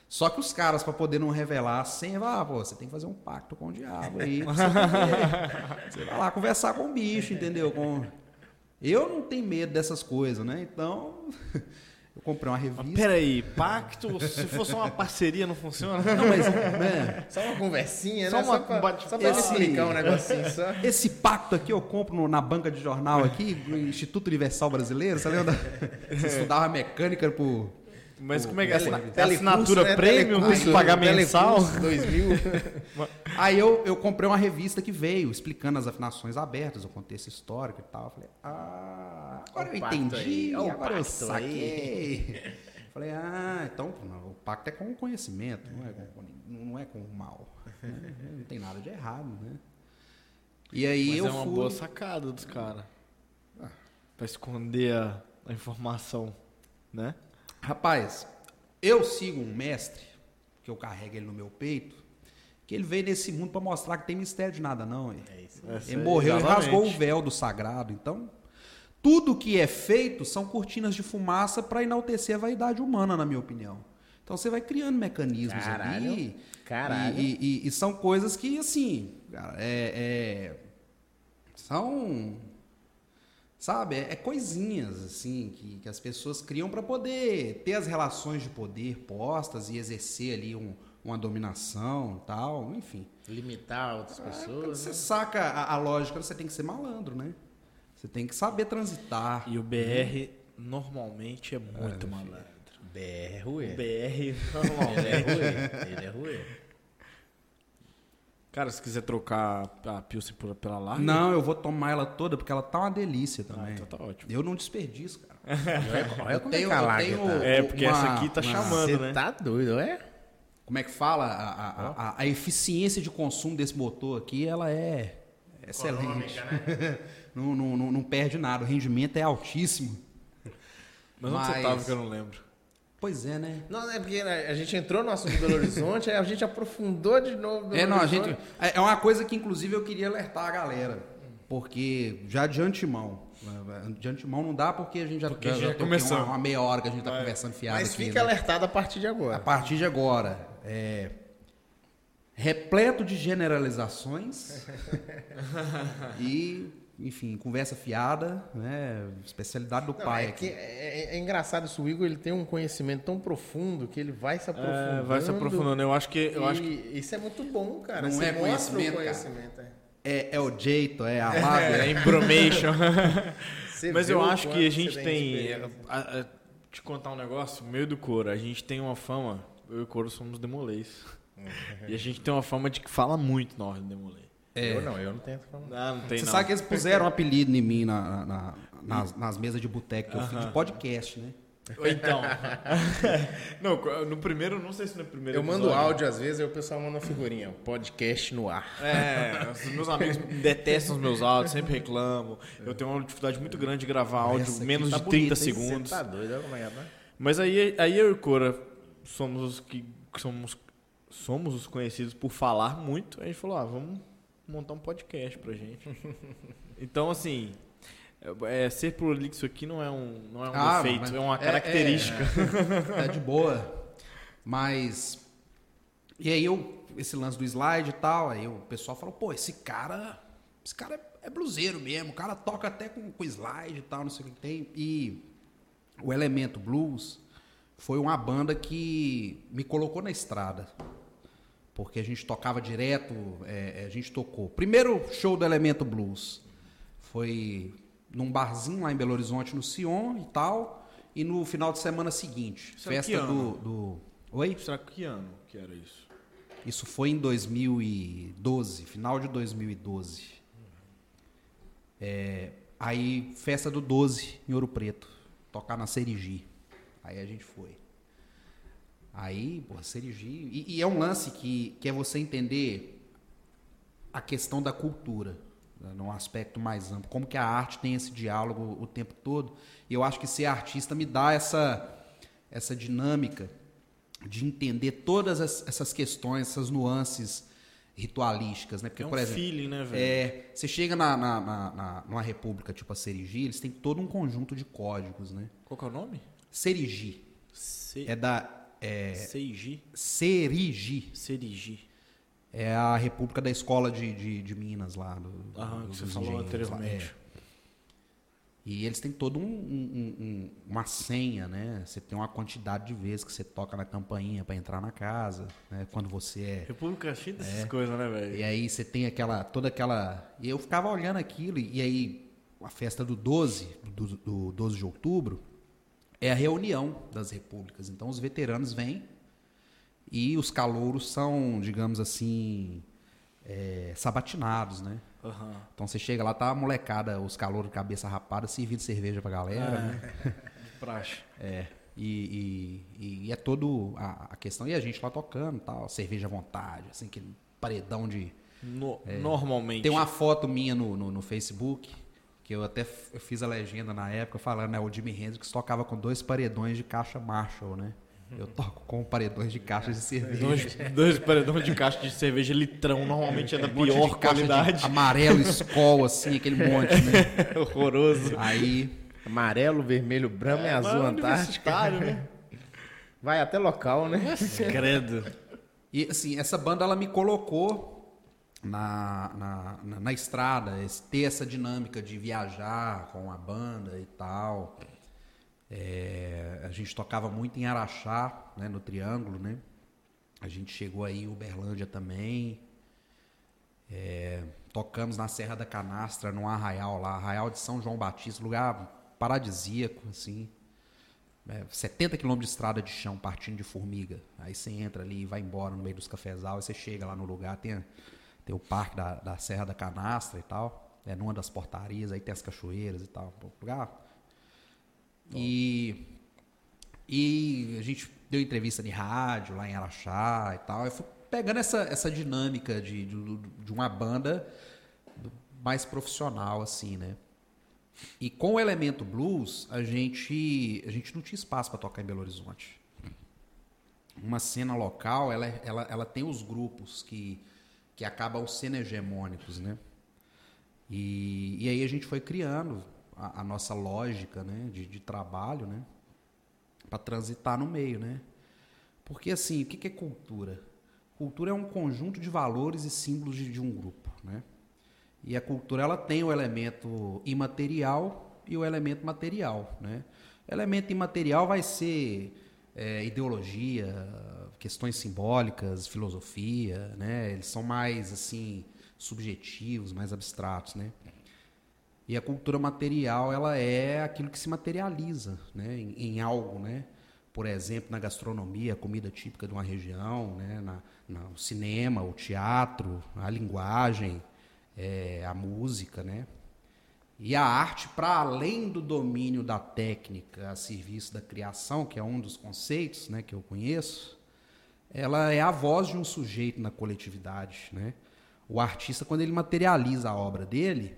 Só que os caras, para poder não revelar a senha, ah, pô, você tem que fazer um pacto com o diabo aí. Você, você vai lá conversar com o bicho, entendeu? Com... Eu não tenho medo dessas coisas, né? Então, Eu comprei uma Mas revista. peraí, pacto, se fosse uma parceria, não funciona? Não, mas, né, Só uma conversinha, Só né? uma só pra, bate- só pra Esse- explicar um negocinho só. esse pacto aqui eu compro no- na banca de jornal aqui, no Instituto Universal Brasileiro. Você lembra? Você estudava mecânica por. Mas como é que é? Tele- Essa- Telecurso, assinatura né? premium tem que pagar mensal? 2000. Aí eu, eu comprei uma revista que veio explicando as afinações abertas, o contexto histórico e tal. Eu falei, ah, agora eu o pacto entendi, aí, o agora eu saquei. Falei, ah, então não, o pacto é com o conhecimento, não é com, não é com o mal. né? Não tem nada de errado, né? E aí Mas eu é uma fui... boa sacada dos caras. Pra esconder a, a informação, né? Rapaz, eu sigo um mestre, que eu carrego ele no meu peito, que ele veio nesse mundo para mostrar que tem mistério de nada não. hein? É isso. Essa Ele morreu e rasgou o véu do sagrado. Então, tudo que é feito são cortinas de fumaça para enaltecer a vaidade humana, na minha opinião. Então você vai criando mecanismos Caralho. ali. Caralho. E, e- e são coisas que, assim, cara, é, é- são. Sabe? É, é coisinhas, assim, que, que as pessoas criam para poder ter as relações de poder postas e exercer ali um- uma dominação e tal, enfim. Limitar outras Quando pessoas. você né? saca a, a lógica, você tem que ser malandro, né? Você tem que saber transitar. E o BR normalmente é muito malandro. BR é O ruim. BR Ele é normalmente. ruim. Ele é ruim. Cara, se quiser trocar a Pilsen por- pela Larga, Não, eu vou tomar ela toda porque ela tá uma delícia ah, também. então tá ótimo. Eu não desperdiço, cara. Olha, como é tenho- que a tenho- tá. É, porque uma- essa aqui tá uma- chamando, Você né? tá doido, é? Como é que fala? A, a- a- a eficiência de consumo desse motor aqui, ela é excelente. não, não, não, não perde nada. O rendimento é altíssimo. Mas onde você Mas- tava que eu não lembro? Pois é, né? Não, é porque né, a gente entrou no assunto do Belo Horizonte, aí a gente aprofundou de novo. Belo É, não, a Horizonte. gente. É é uma coisa que, inclusive, eu queria alertar a galera. Porque já de antemão. De antemão não dá porque a gente já, Porque já, já começou. uma, uma meia hora que a gente tá conversando fiado Mas aqui. fica né? alertado a partir de A agora. partir de agora, é, repleto de generalizações e, enfim, conversa fiada, né? Especialidade do Não, pai é, que aqui. é, é- é engraçado isso, o Igor ele tem um conhecimento tão profundo que ele vai se aprofundando. É, vai se aprofundando. Eu acho que. Eu acho que isso é muito bom, cara. Não Você é mostra conhecimento, conhecimento. é. É, é o jeito, é a lábia. é embromation. Você Mas eu acho que a gente de tem. a- a- te contar um negócio, meio do coro. A gente tem uma fama. Eu e o coro somos demolês. e a gente tem uma fama de que fala muito na hora de demoler. Eu não, eu não tenho essa forma. Não, não tem Você não. sabe que eles puseram um apelido em mim na- na- nas, nas mesas de boteco que eu fiz de podcast, né? Ou Então. não, no primeiro, não sei se no primeiro Eu mando episódio- áudio às vezes, aí o pessoal manda uma figurinha, podcast no ar. É, os meus amigos detestam os meus áudios, sempre reclamam. Eu tenho uma dificuldade muito grande de gravar áudio Essa menos tá de 30 bonita, hein? segundos. Tá doido, é que tá. Mas aí, aí eu e o Cora somos os que somos, somos os conhecidos por falar muito. A gente falou, ah, vamos montar um podcast pra gente. então, assim, é, ser prolixo aqui não é um, não é um Ah, defeito, é uma é- característica. Tá de boa. Mas. E aí eu, esse lance do slide e tal, aí o pessoal falou, pô, esse cara. Esse cara é, é bluseiro mesmo, o cara toca até com, com slide e tal, não sei o que tem. E o Elemento Blues foi uma banda que me colocou na estrada. Porque a gente tocava direto, é, é, a gente tocou. Primeiro show do Elemento Blues foi num barzinho lá em Belo Horizonte, no Sion e tal. E no final de semana seguinte, era festa do, do. Oi? Será que ano que era isso? Isso foi em 2012, final de 2012. É, aí, festa do 12 em Ouro Preto, tocar na Serigi. Aí a gente foi. Aí, pô, Serigi. E, e é um lance que, que é você entender a questão da cultura, né, num aspecto mais amplo. Como que a arte tem esse diálogo o tempo todo. E eu acho que ser artista me dá essa, essa dinâmica de entender todas as- essas questões, essas nuances ritualísticas, né? Porque, É um por exemplo, feeling, né, velho? é, você chega na, na, na, na- numa república tipo a Serigi, eles têm todo um conjunto de códigos, né? Qual que é o nome? Serigi Se... é da é, Seiji? Serigi Serigi. é a república da escola de, de, de Minas lá do, do- que você falou lá, anteriormente. é. E eles têm todo um, um- um- uma senha, né? Você tem uma quantidade de vezes que você toca na campainha para entrar na casa, né? Quando você é República cheia dessas coisas, né, velho? e aí você tem aquela, toda aquela. E eu ficava olhando aquilo, e aí a festa do 12, do, do 12 de outubro, é a reunião das repúblicas. Então os veteranos vêm e os calouros são, digamos assim, é, sabatinados, né? Aham. Então você chega lá, tá a molecada, os calouros de cabeça rapada, servindo cerveja pra galera, né? Praxe. É. E, e- e é todo a, a questão. E a gente lá tocando tal, cerveja à vontade, assim, aquele paredão de. No- Normalmente. Tem uma foto minha no, no, no Facebook, que eu até eu fiz a legenda na época falando, né? O Jimi Hendrix tocava com dois paredões de caixa Marshall, né? Eu toco com paredões de caixas de cerveja. Dois, dois paredões de caixa de cerveja litrão, normalmente é da Um monte de pior caixa de qualidade. amarelo, escol, assim, aquele monte, né? Horroroso. Aí, Amarelo, vermelho, branco e azul, Mas Antártica. universitário, né? Vai até local, né? Credo. E assim, essa banda ela me colocou na, na, na, na estrada, ter essa dinâmica de viajar com a banda e tal. É, a gente tocava muito em Araxá, né, no Triângulo, né? A gente chegou aí em Uberlândia também. É, tocamos na Serra da Canastra, num arraial lá, arraial de São João Batista, lugar paradisíaco, assim. É, 70 quilômetros de estrada de chão partindo de formiga. Aí você entra ali e vai embora no meio dos cafezal, aí você chega lá no lugar, tem, tem o parque da, da Serra da Canastra e tal. É numa das portarias, aí tem as cachoeiras e tal. Lugar. E, e a gente deu entrevista de rádio lá em Araxá e tal. Eu fui pegando essa, essa dinâmica de, de, de uma banda mais profissional, assim, né? E com o elemento blues, a gente, a gente não tinha espaço para tocar em Belo Horizonte. Uma cena local, ela, é- ela, ela tem os grupos que, que acabam sendo hegemônicos, né? E, e aí a gente foi criando a, a nossa lógica né? de, de trabalho, né? Para transitar no meio, né? Porque assim, o que, é cultura? Cultura é um conjunto de valores e símbolos de, de um grupo, né? E a cultura ela tem o elemento imaterial e o elemento material, né? O elemento imaterial vai ser é, ideologia, questões simbólicas, filosofia, né? Eles são mais assim subjetivos, mais abstratos, né? E a cultura material ela é aquilo que se materializa, né? Em, em algo, né? Por exemplo, na gastronomia, a comida típica de uma região, né? Na, no cinema, o teatro, a linguagem, é, a música, né? E a arte, para além do domínio da técnica a serviço da criação, que é um dos conceitos né, que eu conheço, ela é a voz de um sujeito na coletividade. Né? O artista, quando ele materializa a obra dele,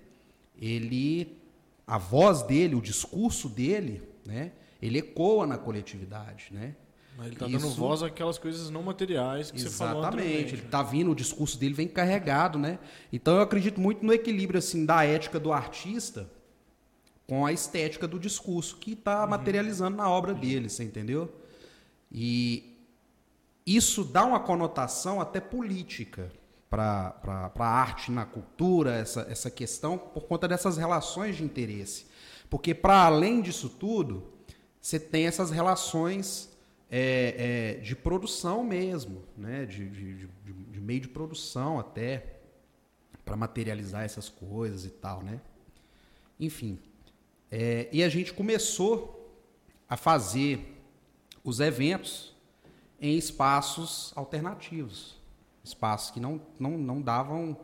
ele, a voz dele, o discurso dele, né, ele ecoa na coletividade. Né? Ele tá dando voz àquelas coisas não materiais que você falou Exatamente. Ele tá vindo, o discurso dele vem carregado, né? Então eu acredito muito no equilíbrio assim da ética do artista com a estética do discurso que está materializando na obra dele, você entendeu? E isso dá uma conotação até política para a arte na cultura, essa, essa questão, por conta dessas relações de interesse. Porque, para além disso tudo, você tem essas relações é, é, de produção mesmo, né? de, de, de- de- meio de produção até, para materializar essas coisas e tal. Né? Enfim. É, e a gente começou a fazer os eventos em espaços alternativos, espaços que não, não, não davam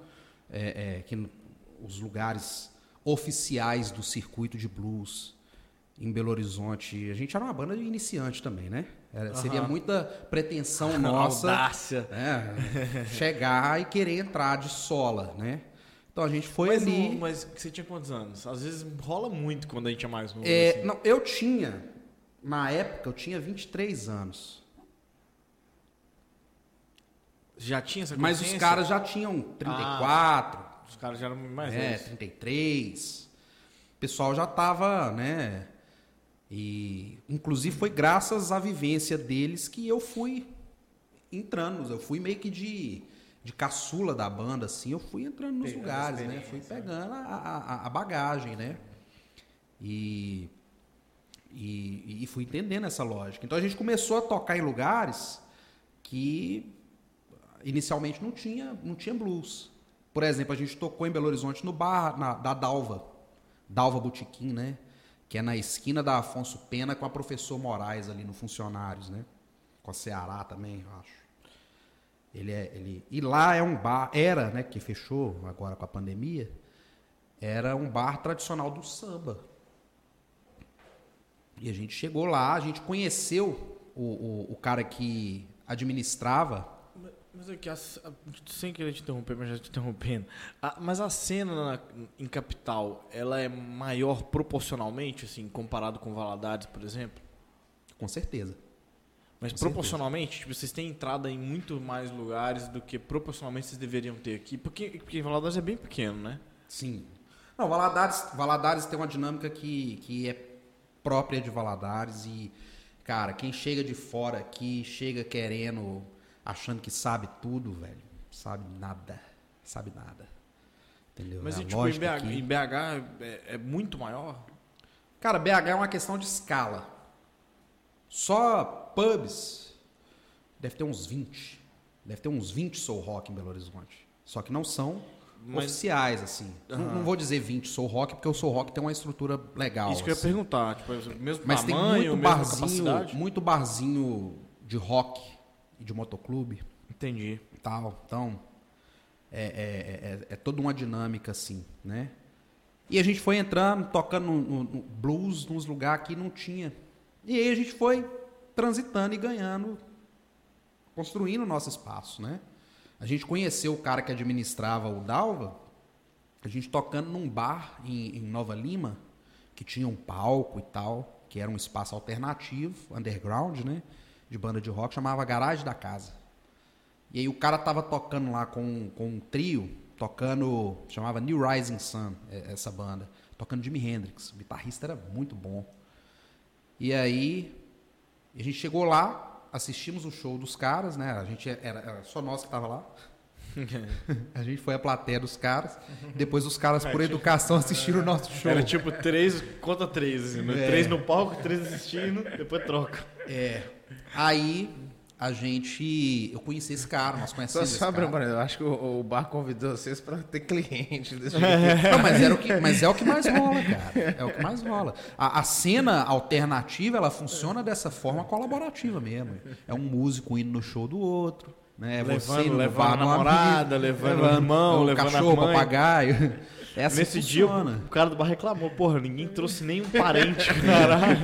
é, é, que os lugares oficiais do circuito de blues em Belo Horizonte. A gente era uma banda de iniciante também, né? Era- Seria muita pretensão nossa Audácia. né, chegar e querer entrar de sola, né? Então a gente foi Mas, ali. não- mas você tinha quantos anos? Às vezes rola muito quando a gente é mais novo. É, assim. não, eu tinha, na época, eu tinha 23 anos. Já tinha essa Mas os caras já tinham 34, Os caras já eram mais é, velhos. 33. O pessoal já tava, né? E inclusive foi graças à vivência deles que eu fui entrando, eu fui meio que de, de caçula da banda, assim, eu fui entrando nos lugares, né? Fui pegando a, a, a bagagem, né? E, e, e fui entendendo essa lógica. Então a gente começou a tocar em lugares que inicialmente não tinha, não tinha blues. Por exemplo, a gente tocou em Belo Horizonte no bar na, da Dalva, Dalva Botequim, né? Que é na esquina da Afonso Pena com a professor Moraes ali no Funcionários, né? Com a Ceará também, eu acho. Ele é, ele, e lá é um bar, era, né, que fechou agora com a pandemia, era um bar tradicional do samba. E a gente chegou lá, a gente conheceu o, o, o cara que administrava. Mas aqui, a- a- sem querer te interromper, mas já te interrompendo. A- mas a cena na- em capital, ela é maior proporcionalmente, assim, comparado com Valadares, por exemplo? Com certeza. Mas Com proporcionalmente, tipo, vocês têm entrada em muito mais lugares do que proporcionalmente vocês deveriam ter aqui. Porque, porque Valadares é bem pequeno, né? Sim. Não, Valadares, Valadares tem uma dinâmica que, que é própria de Valadares e, cara, quem chega de fora aqui, chega querendo, achando que sabe tudo, velho. Sabe nada. Sabe nada. Entendeu? Mas É e, tipo, em BH, aqui. em BH é, é muito maior? Cara, BH é uma questão de escala. Só pubs deve ter uns 20. Deve ter uns 20 Soul Rock em Belo Horizonte. Só que não são Mas- oficiais, assim. Não, não vou dizer 20 Soul Rock, porque o Soul Rock tem uma estrutura legal. Isso que eu ia assim. perguntar. Tipo, mesmo Mas tamanho, tem muito barzinho, muito barzinho de rock de motoclube Entendi. e tal. Então, é, é, é, é toda uma dinâmica assim, né? E a gente foi entrando, tocando no, no- no blues nos lugares que não tinha. E aí a gente foi transitando e ganhando, construindo o nosso espaço, né? A gente conheceu o cara que administrava o Dalva, a gente tocando num bar em, em Nova Lima, que tinha um palco e tal, que era um espaço alternativo, underground, né? De banda de rock, chamava Garagem da Casa. E aí o cara tava tocando lá com, com um trio, tocando, chamava New Rising Sun, é- essa banda, tocando Jimi Hendrix. O guitarrista era muito bom. E aí a gente chegou lá, assistimos o show dos caras, né? A gente era, era só nós que tava lá. A gente foi a plateia dos caras. Depois os caras, por educação, assistiram o nosso show. Era tipo três contra três, assim, né? É. Três no palco, três assistindo, depois troca. É. Aí a gente. Eu conheci esse cara, nós Só, conhecemos. esse só cara. abrindo, eu acho que o, o bar convidou vocês pra ter cliente desse É. jeito. Não, mas, era o que, mas é o que mais rola, cara. É o que mais rola. A, a cena alternativa, ela funciona dessa forma colaborativa mesmo. É um músico indo no show do outro. Né? Levando- Você indo no levando a namorada, levando o irmão, o levando a cachorro, mãe. papagaio. É assim Nesse dia, funciona. o cara do bar reclamou, porra, ninguém trouxe nenhum parente, caralho.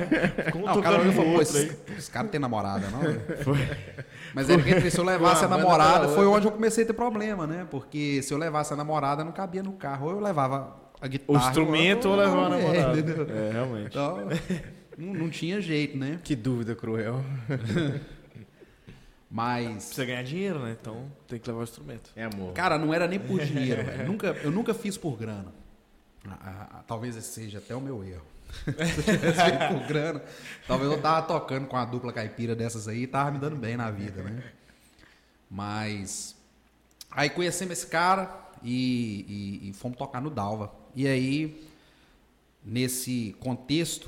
Não, o cara olhou e no falou, esse, esse cara tem namorada, não? Mas é porque se eu levasse a Foi namorada, foi onde eu comecei a ter problema, né? Porque se eu levasse a namorada, não cabia no carro. Ou eu levava a O guitarra. instrumento ou levar a É, namorada. entendeu? É, realmente. Então, não, não tinha jeito, né? Que dúvida cruel. Mas, Precisa ganhar dinheiro, né? Então tem que levar o instrumento. É amor. cara, não era nem por dinheiro, velho. Nunca, eu nunca fiz por grana. Ah, ah, ah, talvez esse seja até o meu erro. Se eu tivesse feito por grana, talvez eu tava tocando com a dupla caipira dessas aí e tava me dando bem na vida, né? Mas aí conhecemos esse cara e, e- e fomos tocar no Dalva. E aí, nesse contexto,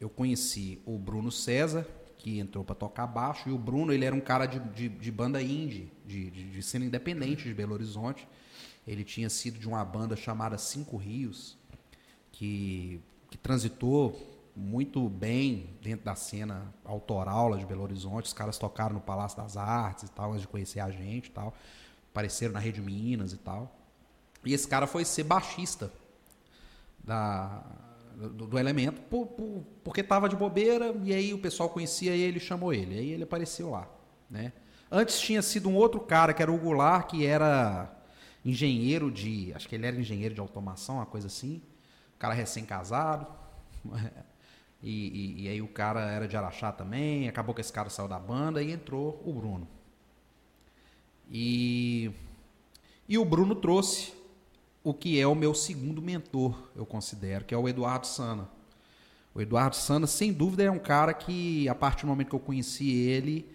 eu conheci o Bruno César, que entrou para tocar baixo, e o Bruno ele era um cara de, de, de banda indie, de, de, de cena independente de Belo Horizonte. Ele tinha sido de uma banda chamada Cinco Rios, que, que transitou muito bem dentro da cena autoral lá de Belo Horizonte. Os caras tocaram no Palácio das Artes e tal, antes de conhecer a gente e tal. Apareceram na Rede Minas e tal. E esse cara foi ser baixista da, do, do elemento por- por- porque tava de bobeira e aí o pessoal conhecia ele chamou ele. Aí ele apareceu lá, né? Antes tinha sido um outro cara que era o Goulart, que era engenheiro de, acho que ele era engenheiro de automação, uma coisa assim. Cara recém-casado. E, e- e aí o cara era de Araxá também, acabou que esse cara saiu da banda e entrou o Bruno. E, e o Bruno trouxe o que é o meu segundo mentor, eu considero, que é o Eduardo Sana. O Eduardo Sana, sem dúvida, é um cara que, a partir do momento que eu conheci ele,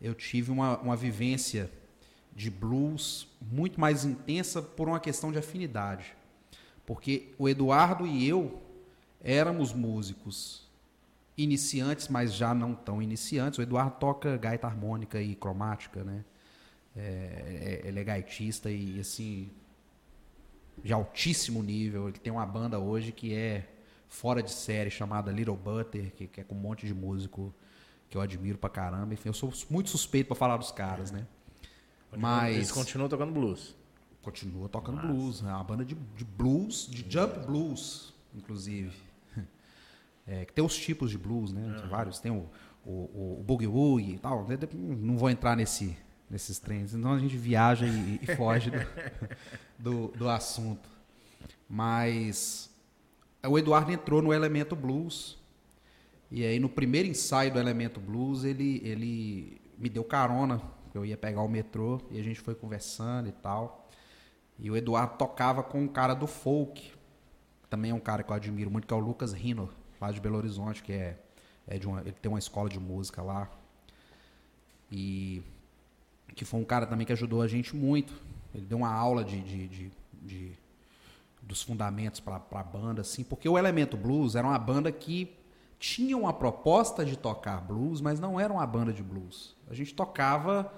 eu tive uma, uma vivência de blues muito mais intensa por uma questão de afinidade. Porque o Eduardo e eu éramos músicos iniciantes, mas já não tão iniciantes. O Eduardo toca gaita harmônica e cromática, né? É, é, ele é gaitista e assim de altíssimo nível. Ele tem uma banda hoje que é fora de série chamada Little Butter, que, que é com um monte de músico que eu admiro pra caramba. Enfim, eu sou muito suspeito para falar dos caras, né? Mas Eles continuam tocando blues. continua tocando blues, é uma banda de, de blues, de jump blues, inclusive. É, que tem os tipos de blues, né? Tem vários, tem o, o, o, o boogie woogie e tal. Não vou entrar nesse, nesses trens, senão a gente viaja e, e foge do, do, do assunto. Mas o Eduardo entrou no Elemento Blues. E aí, no primeiro ensaio do Elemento Blues, ele, ele me deu carona. Eu ia pegar o metrô e a gente foi conversando e tal. E o Eduardo tocava com um cara do folk. Também é um cara que eu admiro muito, que é o Lucas Rino, lá de Belo Horizonte, que é, é de uma, ele tem uma escola de música lá. E que foi um cara também que ajudou a gente muito. Ele deu uma aula de, de, de, de dos fundamentos para a banda, assim, porque o Elemento Blues era uma banda que tinha uma proposta de tocar blues, mas não era uma banda de blues. A gente tocava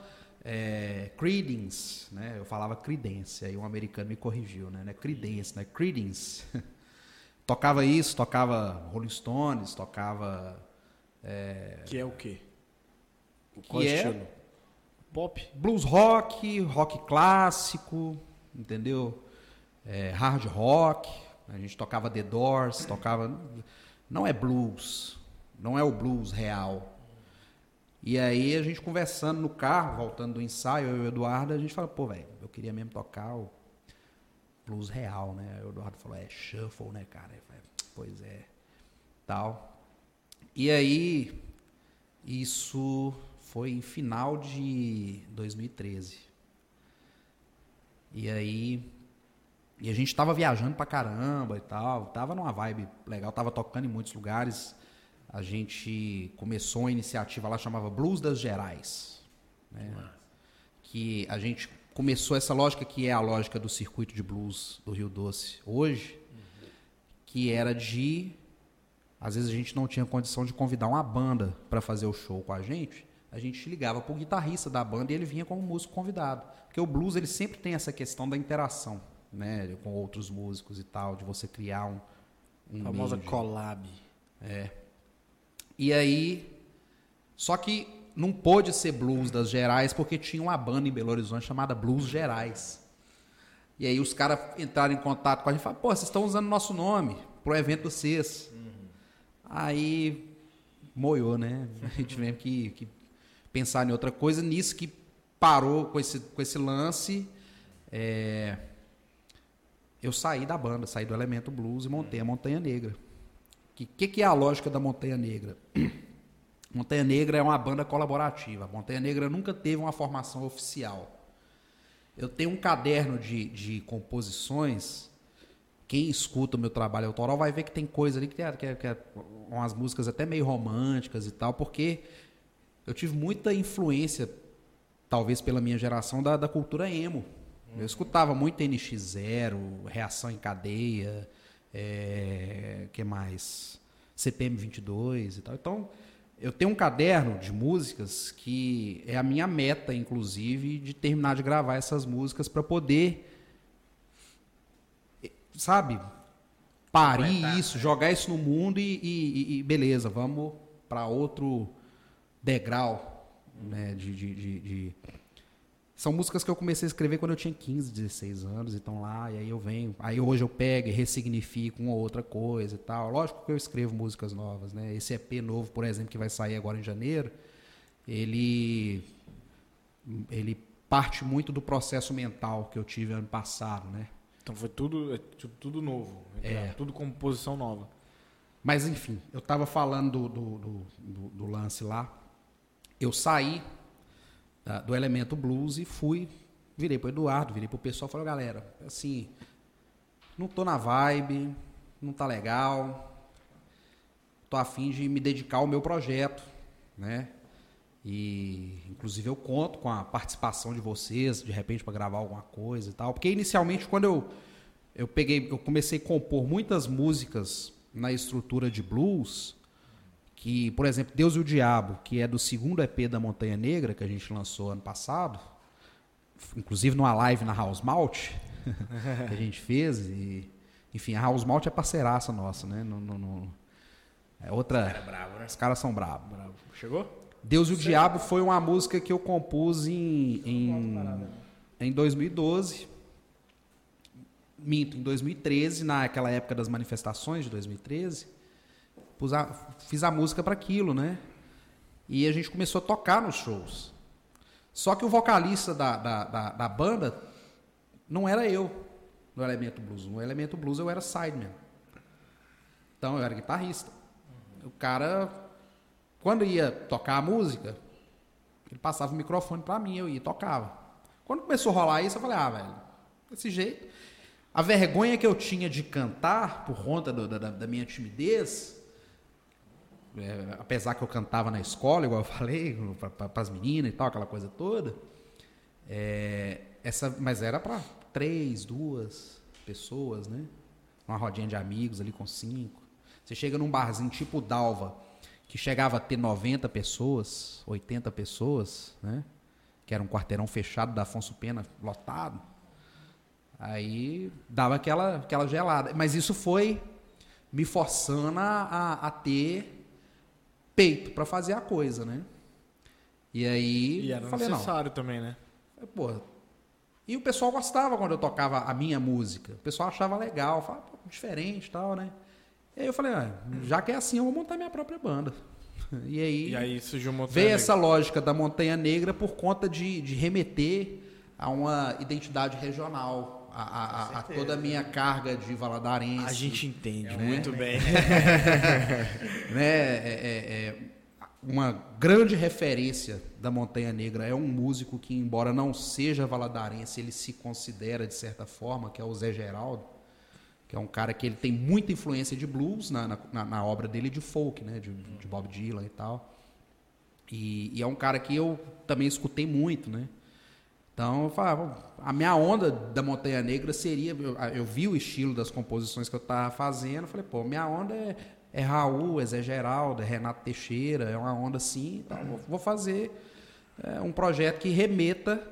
é, Creedence, né? Eu falava Creedence, aí um americano me corrigiu, né? É Creedence, né? Creedence. tocava isso, tocava Rolling Stones, tocava Que é o quê? Que Qual é- estilo? Pop? blues rock, rock clássico, entendeu? É, hard rock. A gente tocava The Doors, tocava. Não é blues, não é o blues real. E aí a gente conversando no carro, voltando do ensaio, eu e o Eduardo, a gente falou, pô, velho, eu queria mesmo tocar o blues real, né? O Eduardo falou, é shuffle, né, cara? Eu falei, pois é, tal. E aí, isso foi em final de 2013. E aí, e a gente tava viajando pra caramba e tal, tava numa vibe legal, tava tocando em muitos lugares. A gente começou uma iniciativa lá chamava Blues das Gerais, né? Que a gente começou essa lógica que é a lógica do circuito de blues do Rio Doce hoje, que era de às vezes a gente não tinha condição de convidar uma banda para fazer o show com a gente. A gente ligava pro guitarrista da banda e ele vinha como músico convidado. Porque o blues ele sempre tem essa questão da interação, né, com outros músicos e tal, de você criar um, um A famosa de- collab. e aí, só que não pôde ser blues das Gerais porque tinha uma banda em Belo Horizonte chamada Blues Gerais. E aí os caras entraram em contato com a gente e falaram, pô, vocês estão usando nosso nome pro evento do CES. Aí moiou, né? A gente teve que, que pensar em outra coisa. Nisso que parou com esse, com esse lance, é, eu saí da banda, saí do Elemento Blues e montei a Montanha Negra. O que, que, que é a lógica da Montanha Negra? Montanha Negra é uma banda colaborativa. A Montanha Negra nunca teve uma formação oficial. Eu tenho um caderno de, de composições. Quem escuta o meu trabalho autoral vai ver que tem coisa ali que é, que é, que é umas músicas até meio românticas e tal, porque eu tive muita influência, talvez pela minha geração, da, da cultura emo. Eu escutava muito NX0, Reação em Cadeia, é, que mais? CPM 22 e tal. Então, eu tenho um caderno de músicas que é a minha meta, inclusive, de terminar de gravar essas músicas para poder, eh, sabe, parir isso, jogar isso no mundo e, e- e beleza, vamos para outro degrau, né, de, de- de- de- São músicas que eu comecei a escrever quando eu tinha 15, 16 anos, e estão lá, e aí eu venho. Aí hoje eu pego e ressignifico uma ou outra coisa e tal. Lógico que eu escrevo músicas novas, né? Esse EP novo, por exemplo, que vai sair agora em janeiro, ele ele parte muito do processo mental que eu tive ano passado, né? Então foi tudo, é tudo novo. É. Tudo composição nova. Mas enfim, eu estava falando do, do, do- do- do lance lá. Eu saí da- do elemento blues e fui, virei pro Eduardo, virei pro pessoal e falei, galera, assim, não tô na vibe, não tá legal, tô afim de me dedicar ao meu projeto, né? E inclusive eu conto com a participação de vocês, de repente para gravar alguma coisa e tal, porque inicialmente quando eu eu peguei, eu comecei a compor muitas músicas na estrutura de blues que, por exemplo, Deus e o Diabo, que é do segundo EP da Montanha Negra, que a gente lançou ano passado, inclusive numa live na House Malt, que a gente fez, e, enfim, a House Malt é parceiraça nossa, né? No, no, no- é outra... Cara bravo, né? Os caras são bravos. Bravo. Chegou? Deus e o Diabo foi uma música que eu compus em, em, em 2012. Minto, em 2013, naquela época das manifestações de 2013. Pus a- fiz a música para aquilo, né? E a gente começou a tocar nos shows. Só que o vocalista da, da, da, da banda não era eu no Elemento Blues. No Elemento Blues eu era sideman. Então eu era guitarrista. O cara, quando ia tocar a música, ele passava o microfone pra mim, eu ia e tocava. Quando começou a rolar isso, eu falei, ah, velho, desse jeito. A vergonha que eu tinha de cantar, por conta do- da, da minha timidez, é, apesar que eu cantava na escola, igual eu falei, para as meninas e tal, aquela coisa toda, é, essa, mas era para três, duas pessoas, né? Uma rodinha de amigos ali com cinco. Você chega num barzinho tipo Dalva, que chegava a ter 90 pessoas, 80 pessoas, né? Que era um quarteirão fechado da Afonso Pena, lotado. Aí dava aquela, aquela gelada. Mas isso foi me forçando a, a- a ter peito para fazer a coisa, né? E aí E era falei, não, necessário também, né? Porra. E o pessoal gostava quando eu tocava a minha música. O pessoal achava legal, falava, diferente e tal, né? E aí eu falei, ah, já que é assim, eu vou montar minha própria banda. E aí, E aí surgiu uma veio essa lógica da Montanha Negra por conta de, de remeter a uma identidade regional, a, a- a- a toda a minha carga de valadarense. A gente entende né? muito bem. né, é, é- é uma grande referência da Montanha Negra é um músico que, embora não seja valadarense, ele se considera de certa forma, que é o Zé Geraldo, que é um cara que ele tem muita influência de blues na, na- na- na obra dele de folk, né, de, de Bob Dylan e tal. E, e é um cara que eu também escutei muito, né? Então, eu falava, a minha onda da Montanha Negra seria. Eu, eu vi o estilo das composições que eu estava fazendo, falei, pô, minha onda é, é Raul, é Zé Geraldo, é Renato Teixeira, é uma onda assim, então vou, vou fazer é, um projeto que remeta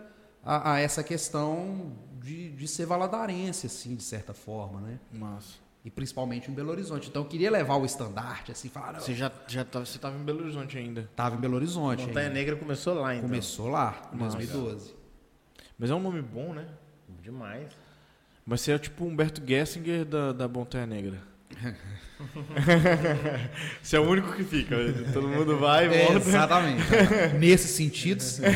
a, a essa questão de, de ser valadarense, assim, de certa forma, né? Massa. E principalmente em Belo Horizonte. Então eu queria levar o estandarte, assim, falar, Você já, já tava, você tava em Belo Horizonte ainda. tava em Belo Horizonte. Montanha ainda. Negra começou lá, então. Começou lá, em Massa. 2012. Mas é um nome bom, né? Demais. Mas você é tipo o Humberto Gessinger da, da Montanha Negra. você é o único que fica. Todo mundo vai e É, volta. exatamente. Nesse sentido, sim.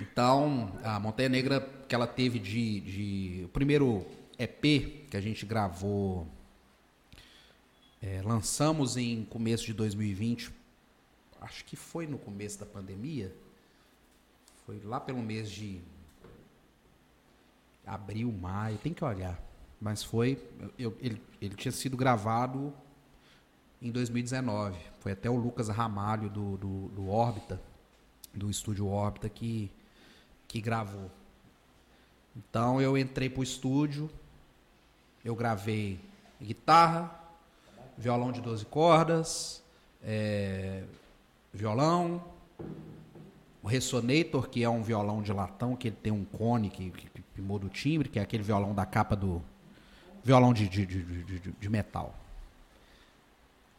Então, a Montanha Negra que ela teve de, de- O primeiro EP que a gente gravou, é, lançamos em começo de 2020, acho que foi no começo da pandemia, foi lá pelo mês de abril, maio, tem que olhar. Mas foi. eu- ele, ele tinha sido gravado em 2019. Foi até o Lucas Ramalho do, do, do Órbita, do estúdio Órbita, que, que gravou. Então eu entrei pro estúdio, eu gravei guitarra, violão de 12 cordas, é, violão, o Ressonator, que é um violão de latão, que ele tem um cone que, que, que muda o timbre, que é aquele violão da capa do. violão de, de, de, de, de- metal.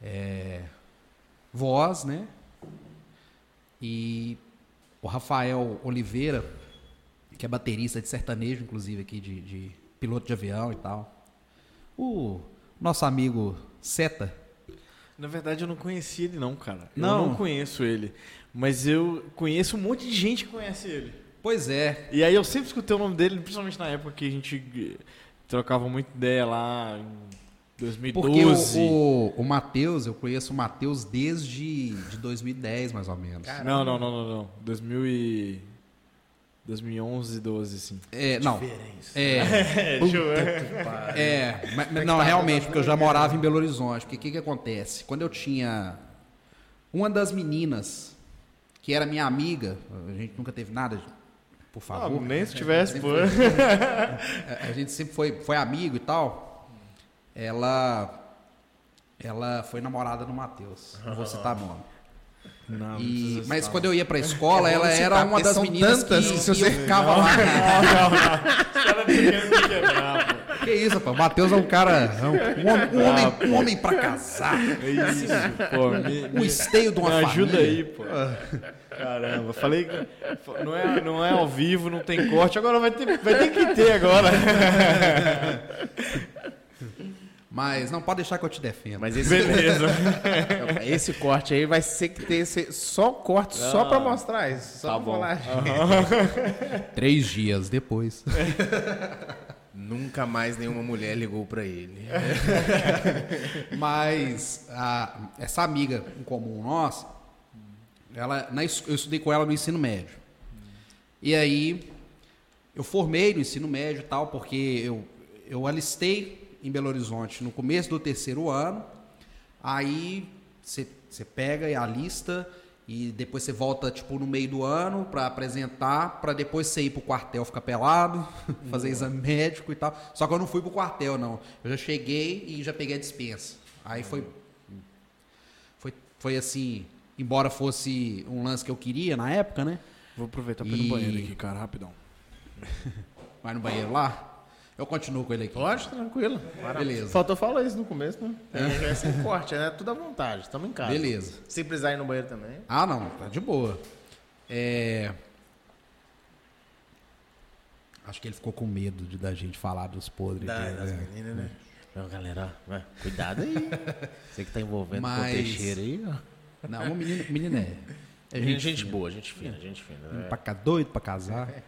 É, voz, né? E o Rafael Oliveira, que é baterista de sertanejo, inclusive, aqui, de, de piloto de avião e tal. O nosso amigo Seta, Na verdade, eu não conhecia ele, não, cara. Não? Eu não conheço ele. Mas eu conheço um monte de gente que conhece ele. pois é, E aí eu sempre escutei o nome dele, principalmente na época que a gente eh, trocava muita ideia lá em 2012. Porque o, o, o Matheus, eu conheço o Matheus desde de 2010, mais ou menos. Não, não, não, não, não. 2000 e... 2011, 12, assim. É, não. Diferença. É, deixa eu ver. é, mas- mas não, realmente, porque eu já morava em Belo Horizonte. Porque o que, que acontece? Quando eu tinha uma das meninas, que era minha amiga, a gente nunca teve nada, por Ah, favor. nem se tivesse, pô. a gente sempre foi, foi amigo e tal. ela ela foi namorada do Matheus. Não vou citar nome. Não, E- não mas citar, quando eu ia pra escola, É ela citar, era uma das meninas que, tantas que se que você- eu ficava lá. Os caras querendo me quebrar, pô. Que isso, pô. O Matheus é um cara. é um, homem, um, homem, um homem pra casar. É isso, pô. Me, Um esteio de me uma ajuda família. aí, pô. Caramba, falei que não é, não é ao vivo, não tem corte, agora vai ter, vai ter que ter agora. Mas não pode deixar que eu te defenda. Mas esse, Beleza. esse corte aí vai ser que ter esse- só corte, só pra mostrar isso. Só Tá pra bom. falar. Três dias depois. Nunca mais nenhuma mulher ligou pra ele. Mas a- essa amiga em comum nossa, ela, na eu estudei com ela no ensino médio. E aí eu formei no ensino médio e tal, porque eu, eu alistei em Belo Horizonte no começo do terceiro ano. Aí você pega e alista e depois você volta tipo no meio do ano para apresentar, para depois você ir pro quartel ficar pelado, fazer exame médico e tal. Só que eu não fui pro quartel não. Eu já cheguei e já peguei a dispensa. Aí foi foi foi assim, embora fosse um lance que eu queria na época, né? Vou aproveitar pra ir E- no banheiro aqui, cara, rapidão. Vai no banheiro lá. Eu continuo com ele aqui. Pode, tranquilo. Beleza. Faltou falar isso no começo, né? É, é sem corte, né? Tudo à vontade. Estamos em casa. Beleza. Se precisar ir no banheiro também. Ah, não, tá de boa. É... Acho que ele ficou com medo de da gente falar dos podres Da- dele, das né? meninas, né? Não, galera, ó, cuidado aí. Você que tá envolvendo Mas- com o Teixeira aí, ó. Não, o menino, menino é. É gente, gente boa, gente fina, gente fina. né? Pra, doido pra casar.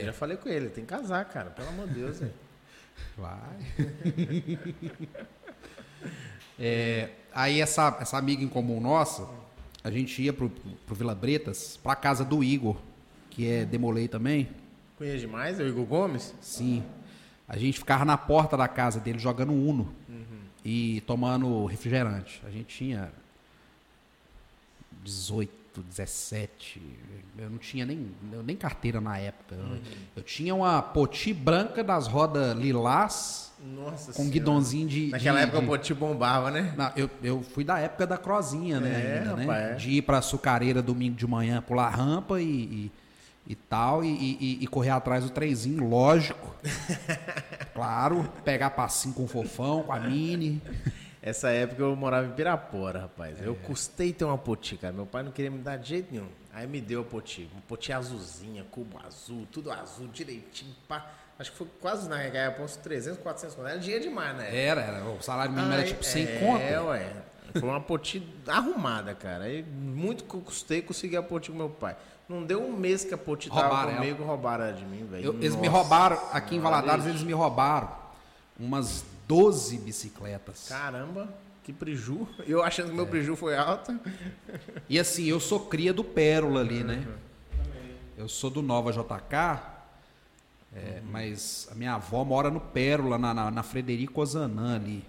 Eu já falei com ele, tem que casar, cara. Pelo amor de Deus, velho. Vai. É, aí essa, essa amiga em comum nossa, a gente ia pro, pro Vila Bretas, pra casa do Igor, que é Demolei também. Conhece demais, é o Igor Gomes? Sim. A gente ficava na porta da casa dele jogando Uno Uhum. e tomando refrigerante. A gente tinha 18, 17. Eu não tinha nem, nem carteira na época. Uhum. Eu tinha uma poti branca das rodas lilás Nossa com Senhora. guidãozinho de. Naquela de- época de- o Poti bombava, né? Não, eu, eu fui da época da crozinha, né? É, ainda, né? rapaz, é. De ir pra sucareira domingo de manhã, pular rampa e, e, e tal, e, e- e correr atrás do trenzinho, lógico. claro, pegar passinho com o fofão, com a mini. Essa época eu morava em Pirapora, rapaz. Eu custei ter uma poti, cara. Meu pai não queria me dar de jeito nenhum. Aí me deu a poti. Uma poti azulzinha, cubo azul, tudo azul, direitinho, pá. Acho que foi quase na época, uns 300, 400 conto. Era dinheiro demais, né? Era, era, o salário mínimo era Aí, tipo 100 é, conto. É, ué. Foi uma poti arrumada, cara. Aí muito que eu custei conseguir a poti com meu pai. Não deu um mês que a poti tava Roubaram ela. comigo, roubaram ela de mim, velho. Eles me roubaram, aqui em Valadares, eles me roubaram umas 12 bicicletas. Caramba, que preju. Eu achando que meu preju foi alto. E assim, eu sou cria do Pérola ali, né? Eu sou do Nova JK, é, mas a minha avó mora no Pérola, na, na, na Frederico Ozanam ali.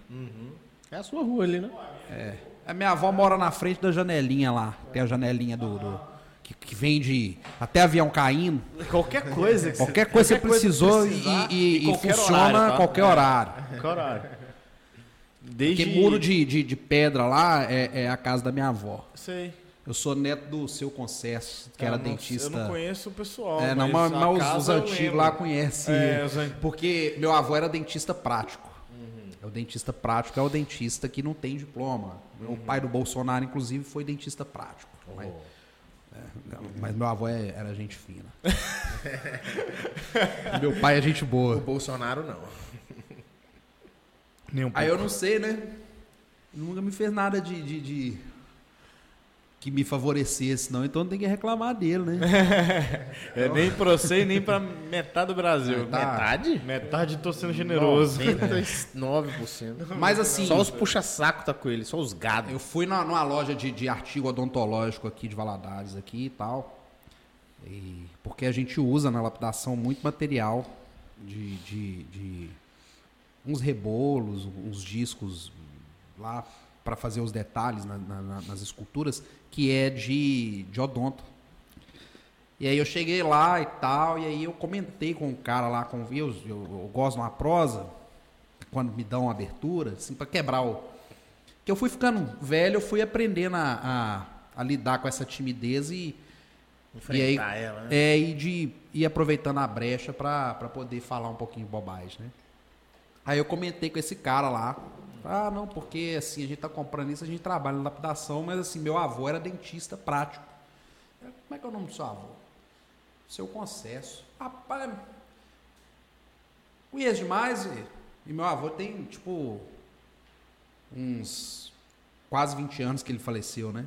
É a sua rua ali, né? É. A minha avó mora na frente da janelinha lá. Tem a janelinha do. do- que, que vende até avião caindo. Qualquer coisa que Qualquer coisa que você precisou e, e- e e qualquer funciona horário, a tá? qualquer horário. Horário. Desde... Porque muro de, de, de pedra lá é, é a casa da minha avó. Sei. Eu sou neto do seu Concesso, que era Eu não- dentista. Eu não conheço o pessoal, É, não, mas, mas, os, casa os antigos lá conhecem. É, Porque meu avô era dentista prático. É O dentista prático é o dentista que não tem diploma. Meu pai do Bolsonaro, inclusive, foi dentista prático. Mas, é, não, mas meu avô é- era gente fina. meu pai é gente O boa. Bolsonaro não. Nem um Aí pouco. eu não sei, né? Nunca me fez nada de, de- de- que me favorecesse, não. Então tem que reclamar dele, né? É nem pra você e nem pra metade do Brasil. Tá. Metade? Metade tô sendo generoso. 99%. Mas assim. Só os puxa-saco tá com ele, só os gados. Eu fui na- numa loja de, de artigo odontológico aqui de Valadares aqui e tal. E- porque a gente usa na lapidação muito material de, de, de uns rebolos, uns discos lá para fazer os detalhes na- na- na- nas esculturas, que é de, de odonto. E aí eu cheguei lá e tal, e aí eu comentei com o cara lá, com eu, eu, eu gosto de uma prosa, quando me dão uma abertura, assim, para quebrar o. Que eu fui ficando velho, eu fui aprendendo a, a, a lidar com essa timidez e. Enfrentar e aí, ela, né? É, e de ir aproveitando a brecha para poder falar um pouquinho bobagem, né? Aí eu comentei com esse cara lá. Ah, não, porque assim, a gente tá comprando isso, a gente trabalha na lapidação, mas assim, meu avô era dentista prático. Eu, Como é que é o nome do seu avô? Seu Concesso. Rapaz, conheço demais, e, e meu avô tem, tipo, uns quase 20 anos que ele faleceu, né?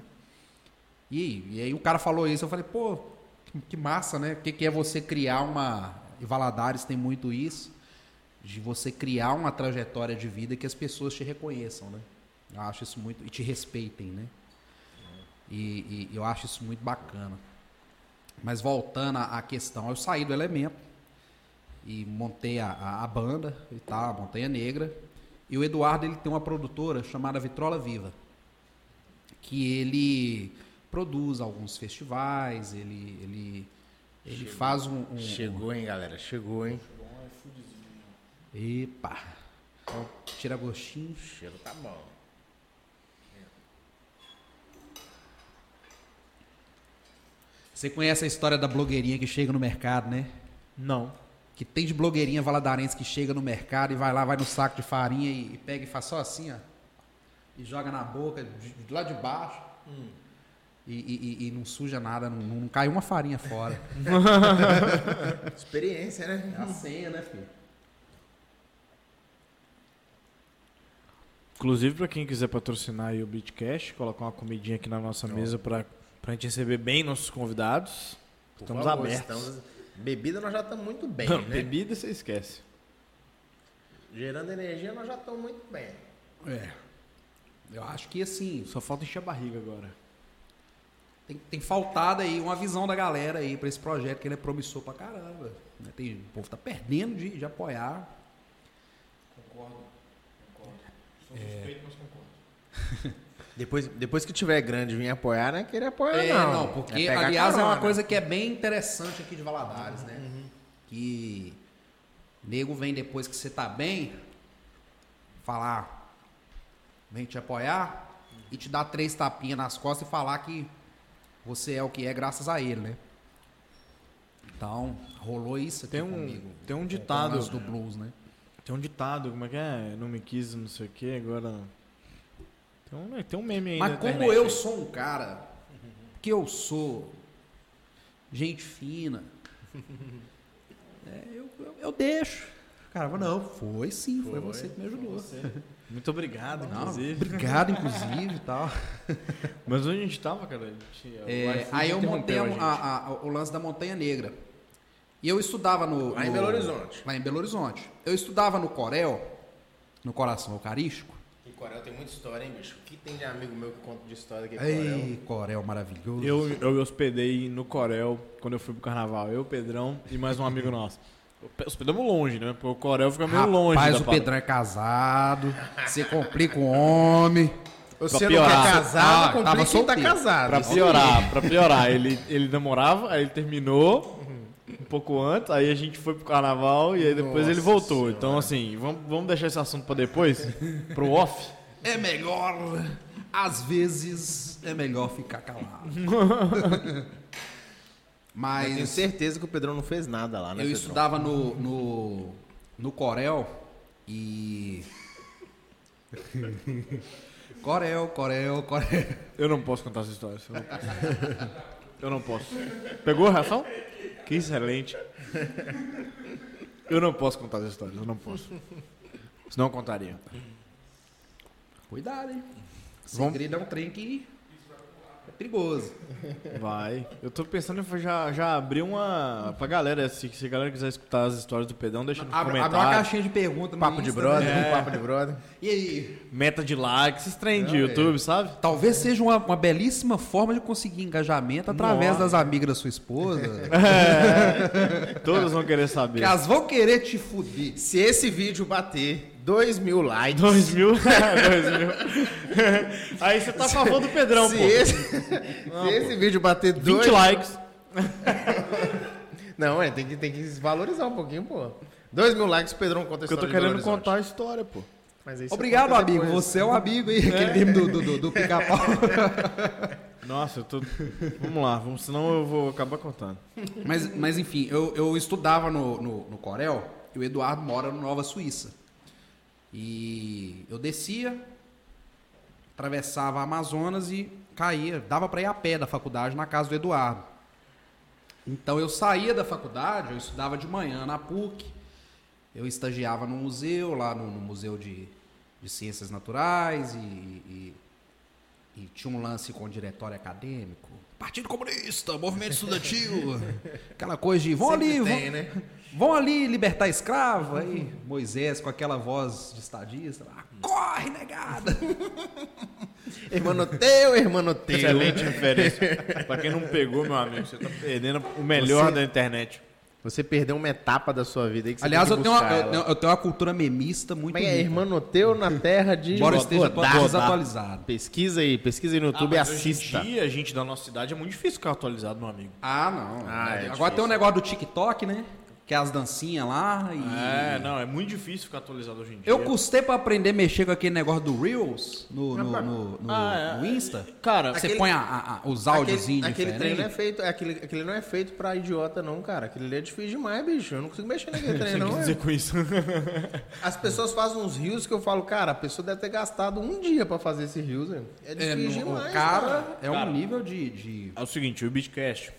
E, e aí o cara falou isso, eu falei, pô, que, que massa, né? O que, que é você criar uma. E Valadares tem muito isso, de você criar uma trajetória de vida que as pessoas te reconheçam, né? Eu acho isso muito. E te respeitem, né? E, e eu acho isso muito bacana. Mas voltando à questão, eu saí do elemento e montei a, a, banda e tal, a Montanha Negra. E o Eduardo ele tem uma produtora chamada Vitrola Viva, que ele produz alguns festivais, ele, ele, ele faz um, um- Chegou, hein, galera? Chegou, hein? Epa! Então, tira gostinho. O cheiro tá bom. Você conhece a história da blogueirinha que chega no mercado, né? Não. Que tem de blogueirinha valadarense que chega no mercado e vai lá, vai no saco de farinha e, e pega e faz só assim, ó. E joga na boca, de, de lá de baixo. E, e- e- e não suja nada, não, não cai uma farinha fora. Experiência, né? É a senha, né, filho? Inclusive, para quem quiser patrocinar aí o Beatcast, colocar uma comidinha aqui na nossa mesa para a gente receber bem nossos convidados. Estamos favor, abertos. estamos- Bebida nós já estamos muito bem, Não, né? Bebida você esquece. Gerando energia nós já estamos muito bem. É. Eu acho que assim, Só falta encher a barriga agora. tem, tem faltado aí uma visão da galera aí pra esse projeto que ele é promissor pra caramba. né? Tem, o povo tá perdendo de, de apoiar. Depois, depois que tiver grande vir apoiar, não é querer apoiar, É, não. não, porque, É aliás, é uma carona. coisa que é bem interessante aqui de Valadares, né? Que nego vem depois que você tá bem, falar, vem te apoiar e te dar três tapinhas nas costas e falar que você é o que é graças a ele, né? Então, rolou isso aqui Tem um- comigo. tem um ditado- do blues, né? Tem um ditado, como é que é? Não me quis, não sei o que, agora. Tem um, tem um meme aí. Mas na como internet eu aí. sou um cara que eu sou gente fina, é, eu, eu, eu deixo. Cara, mas não, foi sim, foi, você que me ajudou. Muito obrigado, Não, inclusive. obrigado, inclusive e tal. Mas onde a gente tava, cara? A gente- É, aí eu montei a- a a- o lance da Montanha Negra. E eu estudava no. Lá em no- Belo Horizonte. Lá em Belo Horizonte. Eu estudava no Corel, no Coração Eucarístico. Corel tem muita história, hein, bicho? O que tem de amigo meu que conta de história aqui em Corel? Ei, Corel maravilhoso. Eu, eu me hospedei no Corel quando eu fui pro carnaval. Eu, Pedrão e mais um amigo nosso. Hospedamos longe, né? Porque o Corel fica meio longe. Rapaz, da o parada. Pedrão é casado. Você complica o homem. Você não piorar. tá casado, Ah, complica tava quem tá solteiro. casado. Pra piorar, pra piorar. Ele, ele namorava, aí ele terminou um pouco antes, aí a gente foi pro carnaval e aí depois Nossa ele voltou. Senhora. Então, assim, vamos, vamos deixar esse assunto pra depois? Pro off? É melhor, às vezes, é melhor ficar calado. Mas tenho Mas certeza que o Pedrão não fez nada lá, né, eu Pedrão? estudava no, no, no Corel e. Corel, Corel, Corel. Eu não posso contar essa história. Eu não posso. Eu não posso. Pegou a reação? Que excelente. Eu não posso contar essa história, eu não posso. Senão eu contaria. Cuidado, hein? Segredo é um trem que perigoso. Vai. Eu tô pensando em já, já abrir uma. Pra galera, se, se a galera quiser escutar as histórias do Pedão, deixa nos Abre, abre uma caixinha de perguntas no Papo de Insta, brother, né? papo de brother. E aí? Meta de likes, esses trem de é. YouTube, sabe? Talvez seja uma, uma belíssima forma de conseguir engajamento através Nossa. das amigas da sua esposa. Todos vão querer saber. que elas vão querer te fuder. Se esse vídeo bater 2 mil likes... Dois mil? Dois mil. Aí você tá a favor do Pedrão, se pô. esse, se esse vídeo bater 20 dois, likes. Não, é, tem que, tem que valorizar um pouquinho, pô. Dois mil likes, o Pedrão conta a Porque eu tô história querendo contar a história, pô. Mas aí você Obrigado, amigo. depois. Você é um amigo aí, aquele meme do, do, do, do pica-pau. Nossa, eu tô. vamos lá, vamos, senão eu vou acabar contando. Mas, mas enfim, eu, eu estudava no, no, no Corel e o Eduardo mora no Nova Suíça. E eu descia, atravessava a Amazonas e caía, dava para ir a pé da faculdade na casa do Eduardo. Então eu saía da faculdade, eu estudava de manhã na PUC, eu estagiava no museu, lá no, no Museu de, de Ciências Naturais e, e- e tinha um lance com o diretório acadêmico. Partido Comunista, movimento estudantil, aquela coisa de vão ali, tem, vão, né? Vão ali libertar escravo. Aí Moisés com aquela voz de estadista, lá, corre negada. Hermanoteu, hermanoteu. Excelente referência. pra quem não pegou, meu amigo, você tá perdendo o melhor Você- da internet. Você perdeu uma etapa da sua vida aí que você Aliás, tem eu que tenho, uma, eu, eu tenho uma cultura memista muito Como é rica. Hermanoteu na terra de... Embora eu esteja desatualizado. Pesquisa aí, pesquisa aí no YouTube e Ah, mas hoje em assista. dia, a gente da nossa cidade é muito difícil ficar atualizado, meu amigo. Ah, não. Ah, é Agora difícil. tem um negócio do TikTok, né? Que é as dancinhas lá. E... É, não, é muito difícil ficar atualizado hoje em dia. Eu custei pra aprender a mexer com aquele negócio do Reels no, no, no, no- Ah, é. no Insta. Cara, Você aquele- põe a- a- os áudiozinhos Aquele, aquele trem não é feito, é aquele, aquele não é feito pra idiota não, cara. Aquele ali é difícil demais, bicho. Eu não consigo mexer naquele trem você não. quis é. dizer com isso. As pessoas fazem uns rios que eu falo, cara, a pessoa deve ter gastado um dia pra fazer esse rios, velho. É É, difícil no- demais, o cara é um Cara. nível de, de- É o seguinte, o Beatcast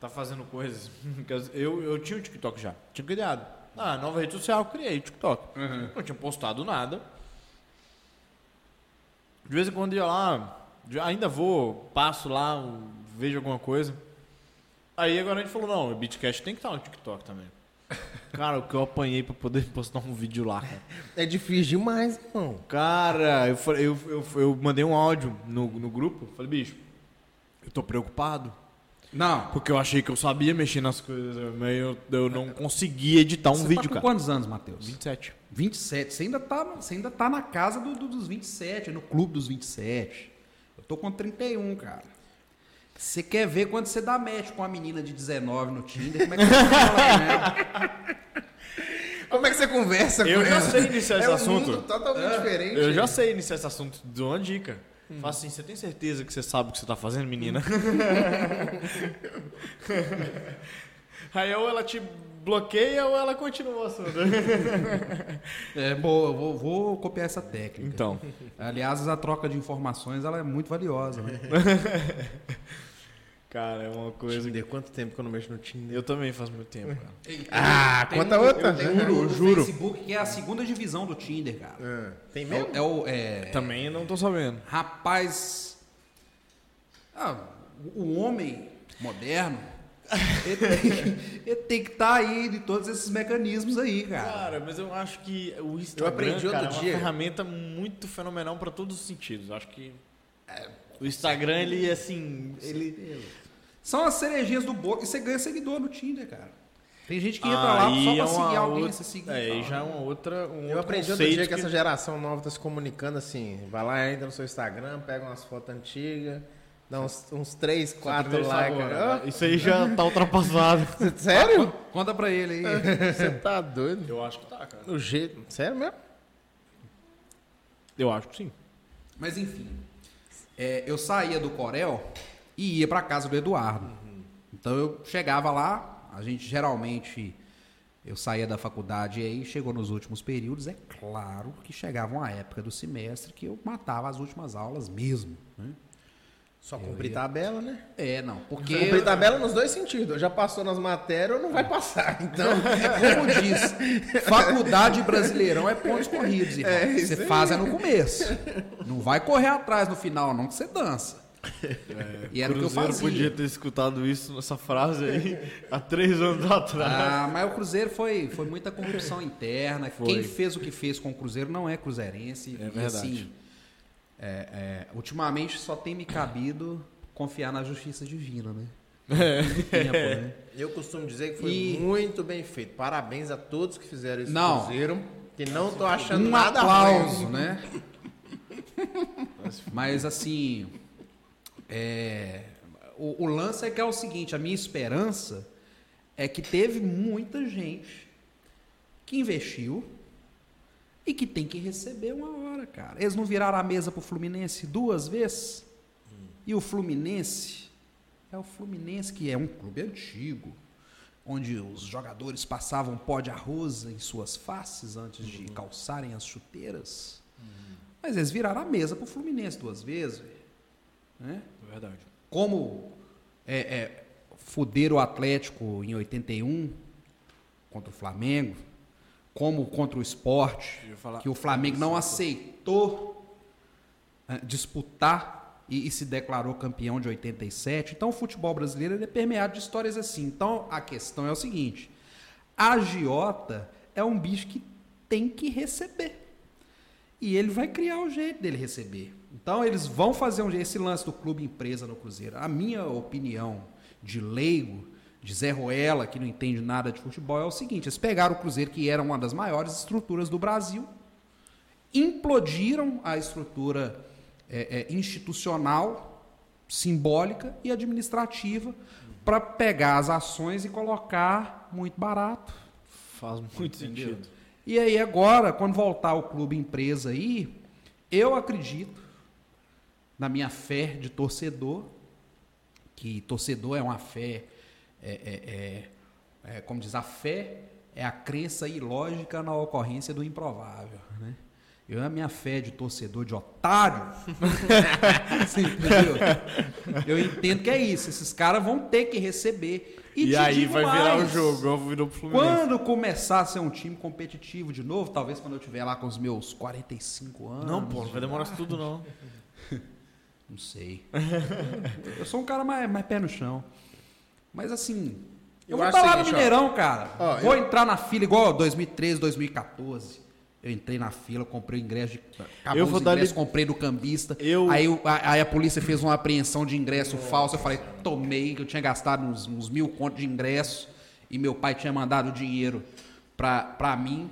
tá fazendo coisas. eu, eu tinha o TikTok já. Tinha criado. Ah, nova rede social, criei o TikTok. Não tinha postado nada. De vez em quando ia lá, ainda vou, passo lá, vejo alguma coisa. Aí agora a gente falou, não, o Beatcast tem que estar no TikTok também. Cara, o que eu apanhei pra poder postar um vídeo lá, cara. É difícil demais, irmão. Cara, eu, eu, eu, eu mandei um áudio no, no grupo. Falei, bicho, eu tô preocupado. Não. Porque eu achei que eu sabia mexer nas coisas, mas eu, eu não consegui editar um Você vídeo, tá com cara. quantos anos, Matheus? 27. 27. Você ainda tá, você ainda tá na casa do- do- dos 27, no clube dos 27. Eu tô com 31, cara. Você quer ver quando você dá match com uma menina de 19 no Tinder, como é que você fala, né? Como é que você conversa Eu com já ela? sei iniciar esse é um assunto. mundo totalmente diferente. Eu já sei iniciar esse assunto. Dou uma dica. Fala assim, você tem certeza que você sabe o que você tá fazendo, menina? Aí ou ela te bloqueia ou ela continua o assunto. É boa, eu vou, vou copiar essa técnica. Então, Aliás, a troca de informações ela é muito valiosa, né? cara, é uma coisa. Tinder, quanto tempo que eu não mexo no Tinder? Eu também faz muito tempo, cara. Ah, Tem conta um- outra. Um Juro, no juro. Facebook que é a segunda divisão do Tinder, cara. Ah, tem É, mesmo? é o. é- Também não tô sabendo. Rapaz. ah, o homem moderno. Ele tem, ele tem que estar aí de todos esses mecanismos aí, cara. Cara, mas eu acho que o Instagram aprendi outro cara, é uma dia. ferramenta muito fenomenal para todos os sentidos. Eu acho que é, o Instagram, ele, assim, ele... São as cerejinhas do bolo e você ganha seguidor no Tinder, cara. Tem gente que entra Aí lá só pra é seguir alguém, outra- você seguir. É, e aí já é uma outra. Um Eu outro aprendi outro dia que, essa geração nova tá se comunicando assim. Vai lá, entra no seu Instagram, pega umas fotos antigas, dá uns, uns 3, 4 Aprendeu isso likes. agora. Isso aí já tá ultrapassado. Ah, sério? Conta pra ele aí. Você tá doido? Eu acho que tá, cara. No jeito. Sério mesmo? Eu acho que sim. Mas enfim, é, eu saía do Corel e ia pra casa do Eduardo. Então eu chegava lá, a gente geralmente eu saía da faculdade e aí chegou nos últimos períodos, é claro que chegava uma época do semestre que eu matava as últimas aulas mesmo. né? Só cumprir tabela, né? É, não, porque Cumprir tabela nos dois sentidos. Já passou nas matérias ou não vai passar. Então, como diz, faculdade brasileirão é pontos corridos, irmão. É, você faz é no começo. Não vai correr atrás no final, não, que você dança. E era o que eu Cruzeiro fazia. podia ter escutado isso, essa frase aí, há três anos atrás. Ah, mas o Cruzeiro foi, foi muita corrupção interna. Foi. Quem fez o que fez com o Cruzeiro não é cruzeirense. É e verdade. assim, é, é, ultimamente só tem me cabido confiar na justiça divina, né? Tempo, né? eu costumo dizer que foi E- muito bem feito. Parabéns a todos que fizeram esse Não. cruzeiro. Que não tô achando Um nada aplauso, ruim. né? Mas assim, é, o, o lance é que é o seguinte, a minha esperança é que teve muita gente que investiu e que tem que receber uma hora, cara. Eles não viraram a mesa pro Fluminense duas vezes? E o Fluminense é o Fluminense que é um clube antigo, onde os jogadores passavam pó de arroz em suas faces antes de calçarem as chuteiras. Mas eles viraram a mesa pro Fluminense duas vezes, velho. Né? É verdade. como é, é, fuderam o Atlético em 81 contra o Flamengo, como contra o esporte, que o Flamengo não aceitou é, disputar e, e se declarou campeão de 87. Então o futebol brasileiro é permeado de histórias assim. Então a questão é o seguinte: a agiota é um bicho que tem que receber. E ele vai criar o jeito dele receber. Então eles vão fazer um, esse lance do clube empresa no Cruzeiro. A minha opinião de leigo, de Zé Ruela, que não entende nada de futebol, é o seguinte: eles pegaram o Cruzeiro, que era uma das maiores estruturas do Brasil, implodiram a estrutura é, é, institucional, simbólica e administrativa para pegar as ações e colocar muito barato. Faz muito Entendeu? sentido. E aí agora, quando voltar o clube empresa aí, eu acredito, na minha fé de torcedor, que torcedor é uma fé, é, é- é- é, como diz, a fé é a crença ilógica na ocorrência do improvável, né? Eu, a minha fé de torcedor de otário, entendeu? Eu entendo que é isso. Esses caras vão ter que receber. E, te aí vai virar o mais. jogo, virou pro Fluminense. Quando começar a ser um time competitivo de novo, talvez quando eu tiver lá com os meus 45 anos. Não, pô, não vai demorar isso tudo não. Não sei. eu sou um cara mais, mais pé no chão. Mas assim. Eu, Eu vou estar lá o no. Mineirão, cara. Ó, vou eu- entrar na fila igual 2013, 2014. Eu entrei na fila, comprei o ingresso de. Acabou Eu vou dar ingressos, li- comprei do cambista. Eu- Aí, a- aí a polícia fez uma apreensão de ingresso falso. Eu falei, tomei, que eu tinha gastado uns, uns mil contos de ingresso. E meu pai tinha mandado o dinheiro pra, pra mim,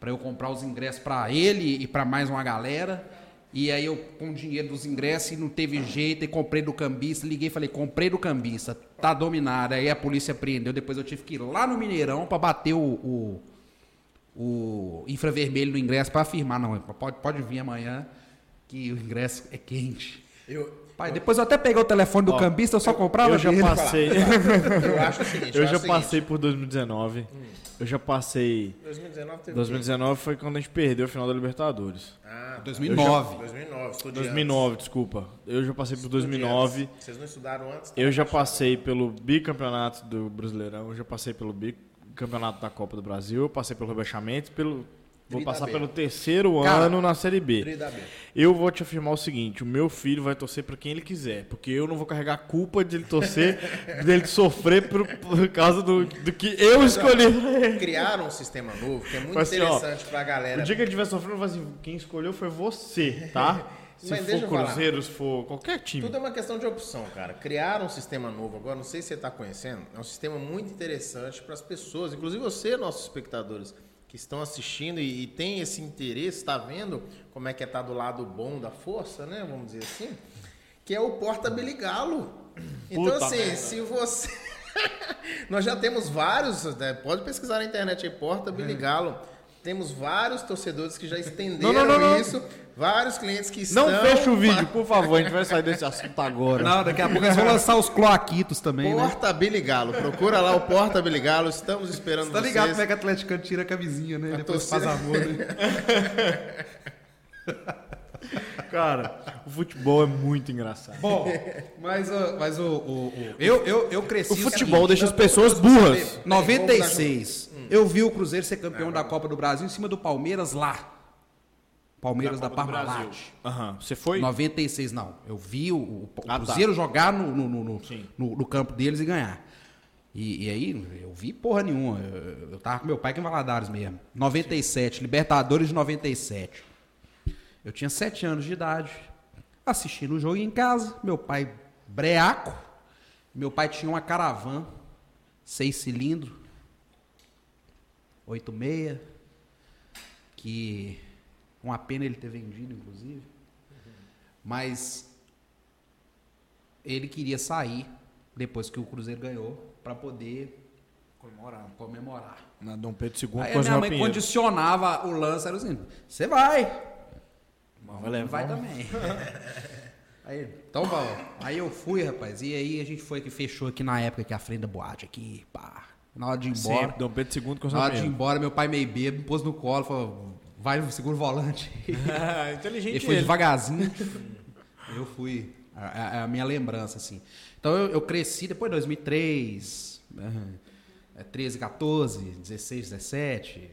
pra eu comprar os ingressos pra ele e pra mais uma galera. E aí eu, com o dinheiro dos ingressos, e não teve jeito, e comprei do cambista, liguei e falei, comprei do cambista, tá dominado. Aí a polícia prendeu, depois eu tive que ir lá no Mineirão pra bater o, o, o infravermelho no ingresso pra afirmar, não, pode, pode vir amanhã que o ingresso é quente. Eu, Pai, depois eu até peguei o telefone do Ó, cambista, eu só comprava eu já dele. passei. eu acho o seguinte. Eu já passei por 2019. Eu já passei. 2019 teve. 2019 foi quando a gente perdeu o final da Libertadores. Ah, tá. 2009. 2009, estou de 2009, desculpa. Eu já passei por 2009. antes. Vocês não estudaram antes? Eu já passei pelo bicampeonato do Brasileirão, eu já passei pelo bicampeonato da Copa do Brasil, eu passei pelo rebaixamento, pelo vou passar B. pelo terceiro Cara, ano na Série B. Eu vou te afirmar o seguinte, o meu filho vai torcer pra quem ele quiser, porque eu não vou carregar a culpa de ele torcer, dele sofrer por, por causa do, do que eu escolhi pra ele. Criaram um sistema novo que é muito Assim, ó, interessante pra galera. O dia que ele estiver sofrendo, eu vou assim, quem escolheu foi você, tá? Se Mas for. Cruzeiro, se for qualquer time. Tudo é uma questão de opção, cara. Criaram um sistema novo agora, não sei se você está conhecendo, é um sistema muito interessante para as pessoas, inclusive você, nossos espectadores, que estão assistindo e, e tem esse interesse, está vendo como é que é estar do lado bom da força, né? Vamos dizer assim, que é o Porta Beligalo. Então, Puta assim, merda. se você. Nós já temos vários, né? pode pesquisar na internet aí, Porta Beligalo. Temos vários torcedores que já estenderam Não, não, não, não. isso, vários clientes que estão. Não fecha o vídeo, por favor, a gente vai sair desse assunto agora. Não, daqui a pouco eles vão lançar os cloaquitos também, né? Porta Beligalo, procura lá o Porta Beligalo, estamos esperando Você tá ligado vocês. como é que o atleticano tira a camisinha, né? A Depois torcida- faz amor, né? Cara, o futebol é muito engraçado. Bom, mas, uh, mas o, o- o- eu, eu, eu cresci... O futebol seguinte, deixa as pessoas burras. 96, eu vi o Cruzeiro ser campeão da Copa do Brasil em cima do Palmeiras lá. Palmeiras da, Parmalat. Aham. Você foi? 96, não. Eu vi o, o Ah, tá. Cruzeiro jogar no, no, no, no- Sim. no- no campo deles e ganhar. E, e aí, eu vi porra nenhuma. Eu, eu tava com meu pai que em Valadares mesmo. 97, Libertadores de 97. Eu tinha 7 anos de idade. Assistindo o jogo em casa. Meu pai breaco. Meu pai tinha uma caravan, seis cilindros, 86, que uma pena ele ter vendido, inclusive. Mas ele queria sair depois que o Cruzeiro ganhou para poder Comemorar. comemorar. Na Dom Pedro II, Aí a minha mãe Pinheiro. condicionava o lance, era assim, você vai, Mas vai levar vai também. Aí, então vamos. Aí eu fui, rapaz, e aí a gente foi que fechou aqui na época que a frente da boate aqui, pá. Na hora de ir embora, Sempre, Dom Pedro II, na Coronel hora de ir embora, meu pai meio bêbado, me pôs no colo, falou, vai no seguro volante. Inteligente Ele foi ele. devagarzinho. eu fui. A, a- a minha lembrança, assim. Então eu, eu cresci depois de 2003, né, é, 13, 14, 16, 17.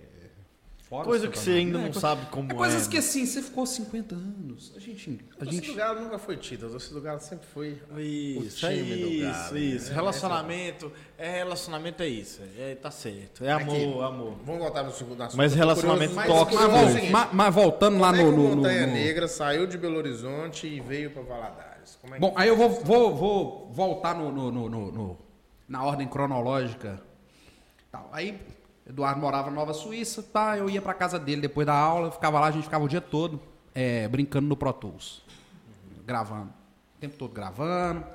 Fora Coisa que você ainda não É, co- sabe como É coisas é, que assim, você ficou 50 anos. A gente. A gente... do Galo nunca foi título, a torcida do Galo sempre foi Isso, o é time do isso, Galo. isso. né? Relacionamento, é relacionamento é isso. É, tá certo. É Aqui. amor, amor. Vamos voltar no segundo assunto. Mas relacionamento tóxico mas Mas, é o vol- seguinte, ma- mas voltando lá é no. no- Montanha no- Negra saiu de Belo Horizonte e veio para Valadares. Como é que Bom, aí eu vou, vou, vou voltar no, no- no- no- no- na ordem cronológica. Tal. Aí, Eduardo morava na Nova Suíça, tá? Eu ia pra casa dele depois da aula, ficava lá, a gente ficava o dia todo é, brincando no Pro Tools. Gravando. O tempo todo gravando.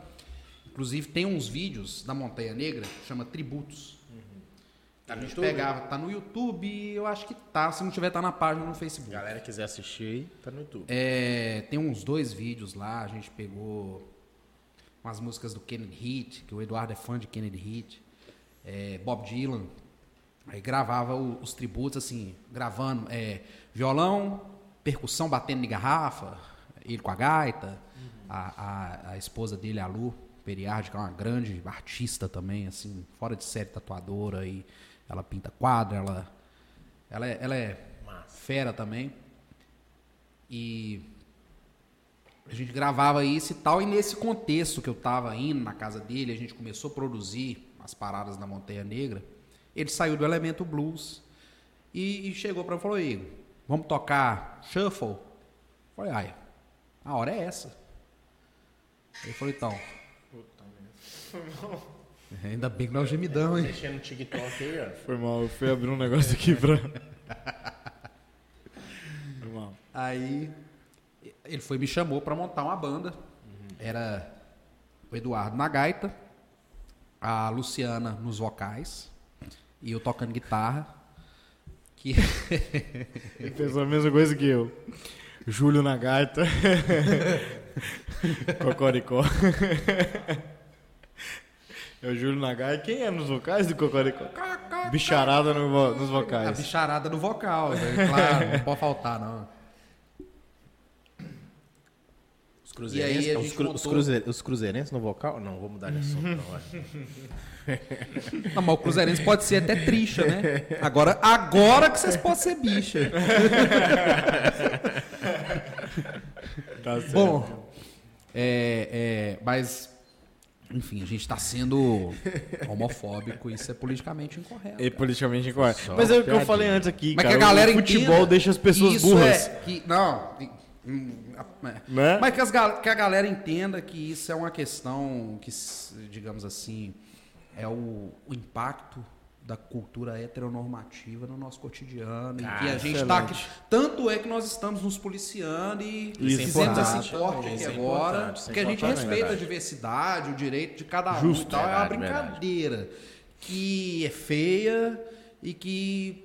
Inclusive, tem uns vídeos da Montanha Negra, que chama Tributos. Tá a no gente YouTube? pegava, tá no YouTube, eu acho que tá. Se não tiver, tá na página no Facebook. galera quiser assistir aí, tá no YouTube. É, tem uns dois vídeos lá, a gente pegou umas músicas do Kennedy Heat, que o Eduardo é fã de Kennedy Heat, é, Bob Dylan, aí gravava o- os tributos assim, gravando é, violão, percussão batendo em garrafa, ele com a gaita, a, a- a esposa dele, a Lu Periardi, que é uma grande artista também, assim, fora de série tatuadora, e ela pinta quadro, ela, ela, é, ela é fera também. E a gente gravava isso e tal, e nesse contexto que eu tava indo na casa dele, a gente começou a produzir as paradas na Montanha Negra, ele saiu do Elemento Blues e, e chegou pra mim e falou, Igor, vamos tocar Shuffle? Eu falei, ai, a hora é essa. Ele falou, então. Ainda bem que não é o gemidão, hein? Mexendo no TikTok aí, ó. Foi mal, eu fui abrir um negócio aqui pra. Foi mal. Aí ele foi e me chamou pra montar uma banda. Era o Eduardo na gaita, a Luciana nos vocais e eu tocando guitarra. Que Ele pensou a mesma coisa que eu. Júlio na gaita. Cocoricó. É o Júlio na gaita. Quem é nos vocais do Cocoricó? Bicharada no vo- nos a vocais. bicharada no vocal, né? claro, não pode faltar não. Os cruzeirenses, E aí a os, cru- montou- os cruze- os cruzeirenses no vocal? Não, vou mudar de assunto. Não. Não, mas o Cruzeirense pode ser até trixa, né? Agora, agora que vocês podem ser bicha. Tá certo. Bom, é, é, mas, enfim, a gente está sendo homofóbico, isso é politicamente incorreto. É politicamente incorreto. Só Mas é o que eu falei antes aqui, Mas cara. que a galera o futebol entenda deixa as pessoas isso burras. É, que, não, hum, é. Né? mas que, as que a galera entenda que isso é uma questão que, digamos assim, é o, o impacto da cultura heteronormativa no nosso cotidiano. e que a Ah, gente está excelente. aqui. Tanto é que nós estamos nos policiando e Isso é fizemos importante. esse corte aqui é agora. é porque a gente importante, respeita a verdade. diversidade, o direito de cada um. Justo. e tal, é uma Verdade, verdade. brincadeira que é feia e que.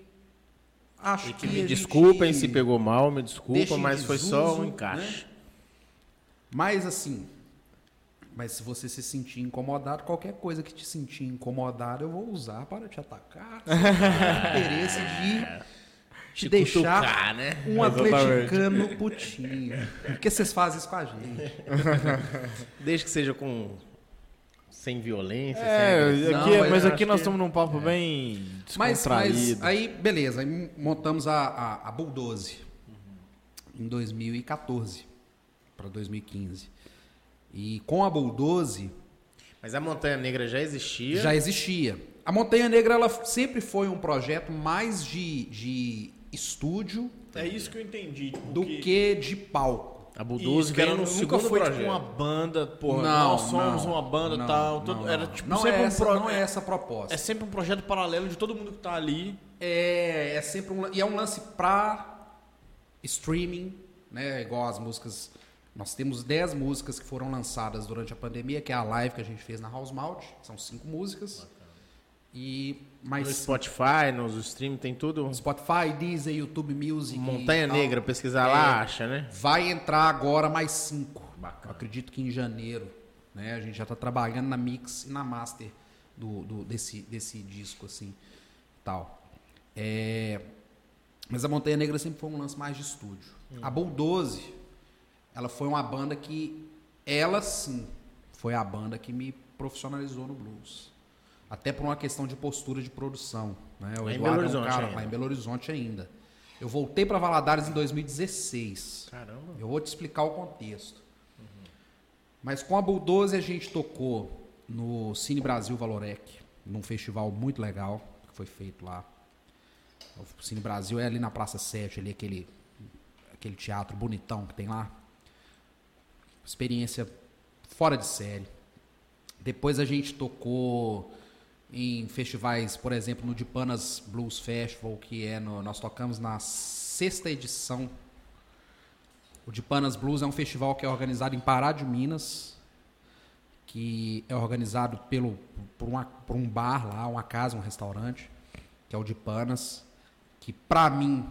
Acho E que que me desculpem se pegou mal, me desculpa, mas foi só um encaixe. né? Mas assim, mas se você se sentir incomodado, qualquer coisa que te sentir incomodado, eu vou usar para te atacar. sem interesse de te deixar cutucar, né? um Exatamente. atleticano putinho. Por que vocês fazem isso com a gente? Desde que seja com. Sem violência, sem É, agressão. aqui, Não, mas mas aqui nós que- estamos num papo bem Mas, descontraído. mas aí, beleza, aí montamos a, a, a Bulldoze em 2014 para 2015. E com a Bulldoze Mas a Montanha Negra já existia. já existia. A Montanha Negra ela sempre foi um projeto mais de, de estúdio É isso que eu entendi. Tipo, do que de palco. A Bulldoze era no nunca segundo foi projeto. tipo uma banda, porra, Não, nós somos não, uma banda não, tal. não, todo- não, era tipo não sempre é um essa, pro- não é essa a proposta. É sempre um projeto paralelo de todo mundo que tá ali. É, é sempre um, e é um lance pra streaming, né? Igual as músicas. Nós temos 10 músicas que foram lançadas durante a pandemia, que é a live que a gente fez na House Mouth. São cinco músicas. E No mais Spotify, nos streams, tem tudo. Spotify, Deezer, YouTube Music. Montanha e. Negra, pesquisar É. lá, acha, né? Vai entrar agora mais cinco. Bacana. Acredito que em janeiro. Né? A gente já está trabalhando na mix e na master do, do- desse, desse disco, assim, tal. É, Mas a Montanha Negra sempre foi um lance mais de estúdio. A Bulldoze, ela foi uma banda que, ela sim, foi a banda que me profissionalizou no blues. Até por uma questão de postura de produção. Né? O em Eduardo Belo é um Horizonte cara, ainda. lá em Belo Horizonte ainda. Eu voltei para Valadares em 2016. Caramba. Eu vou te explicar o contexto. Mas com a Bulldoze a gente tocou no Cine Brasil Valorec, num festival muito legal que foi feito lá. O Cine Brasil é ali na Praça 7, ali aquele, aquele teatro bonitão que tem lá. Experiência fora de série. Depois a gente tocou em festivais, por exemplo, no Dipanas Blues Festival, que é no, nós tocamos na sexta edição o Dipanas Blues é um festival que é organizado em Pará de Minas, que é organizado pelo, por, uma- por um bar lá, uma casa, um restaurante, que é o Dipanas, que para mim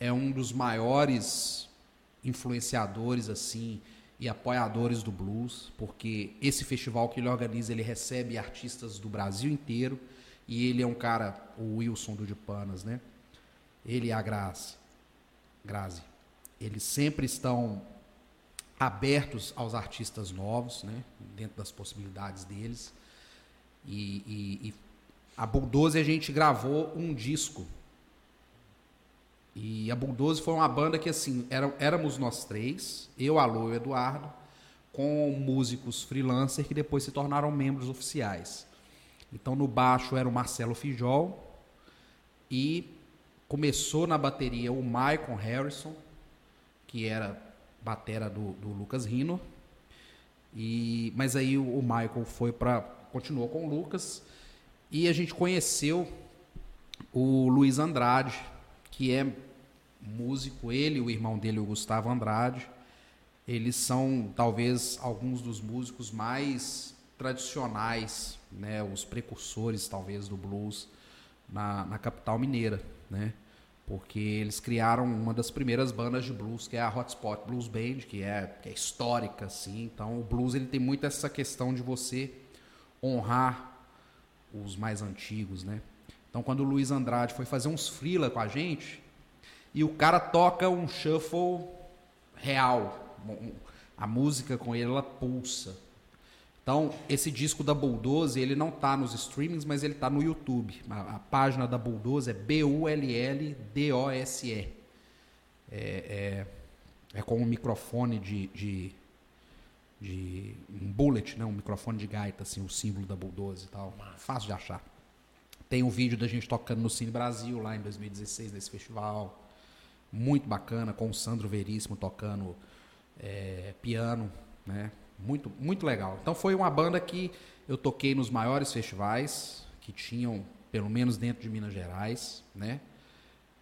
é um dos maiores influenciadores assim e apoiadores do blues, porque esse festival que ele organiza, ele recebe artistas do Brasil inteiro e ele é um cara, o Wilson do Dipanas, né? Ele e a Grazi. Grazi eles sempre estão abertos aos artistas novos, né? dentro das possibilidades deles. E, e, e a Bulldoze a gente gravou um disco. E a Bulldoze foi uma banda que assim, era, éramos nós três, eu, Alô e Eduardo, com músicos freelancer que depois se tornaram membros oficiais. Então no baixo era o Marcelo Fijol e começou na bateria o Michael Harrison, que era batera do, do Lucas Rino. E, mas aí o, o Michael foi para continuou com o Lucas e a gente conheceu o Luiz Andrade, que é músico, ele o irmão dele, o Gustavo Andrade. Eles são talvez alguns dos músicos mais tradicionais, né, os precursores talvez do blues na, na capital mineira, né? porque eles criaram uma das primeiras bandas de blues, que é a Hotspot Blues Band, que é, que é histórica, assim. Então, o blues ele tem muito essa questão de você honrar os mais antigos, né? Então, quando o Luiz Andrade foi fazer uns freela com a gente, e o cara toca um shuffle real, a música com ele, ela pulsa. Então, esse disco da Bulldoze, ele não tá nos streamings, mas ele tá no YouTube. A, a página da Bulldoze é B-U-L-L-D-O-S-E. É, é, é com um microfone de, de, de um bullet, né? um microfone de gaita, assim, o símbolo da Bulldoze e tal. Fácil de achar. Tem um vídeo da gente tocando no Cine Brasil, lá em 2016, nesse festival. Muito bacana, com o Sandro Veríssimo tocando é, piano, né? Muito, muito legal. Então foi uma banda que eu toquei nos maiores festivais que tinham, pelo menos dentro de Minas Gerais, né?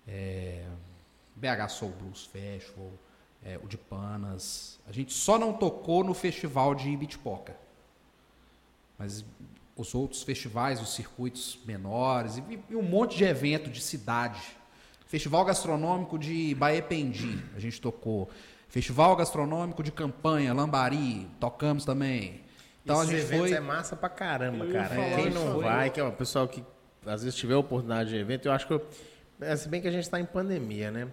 É, BH Soul Blues Festival, é, o de Panas. A gente só não tocou no festival de Ibitipoca. Mas os outros festivais, os circuitos menores e, e um monte de evento de cidade. Festival Gastronômico de Baependi, a gente tocou. Festival Gastronômico de Campanha, Lambari, tocamos também. Então Esses a gente foi. é massa pra caramba, cara. falar Quem não aí. vai, que é o pessoal que às vezes tiver a oportunidade de evento, eu acho que. Eu, é, se bem que a gente está em pandemia, né?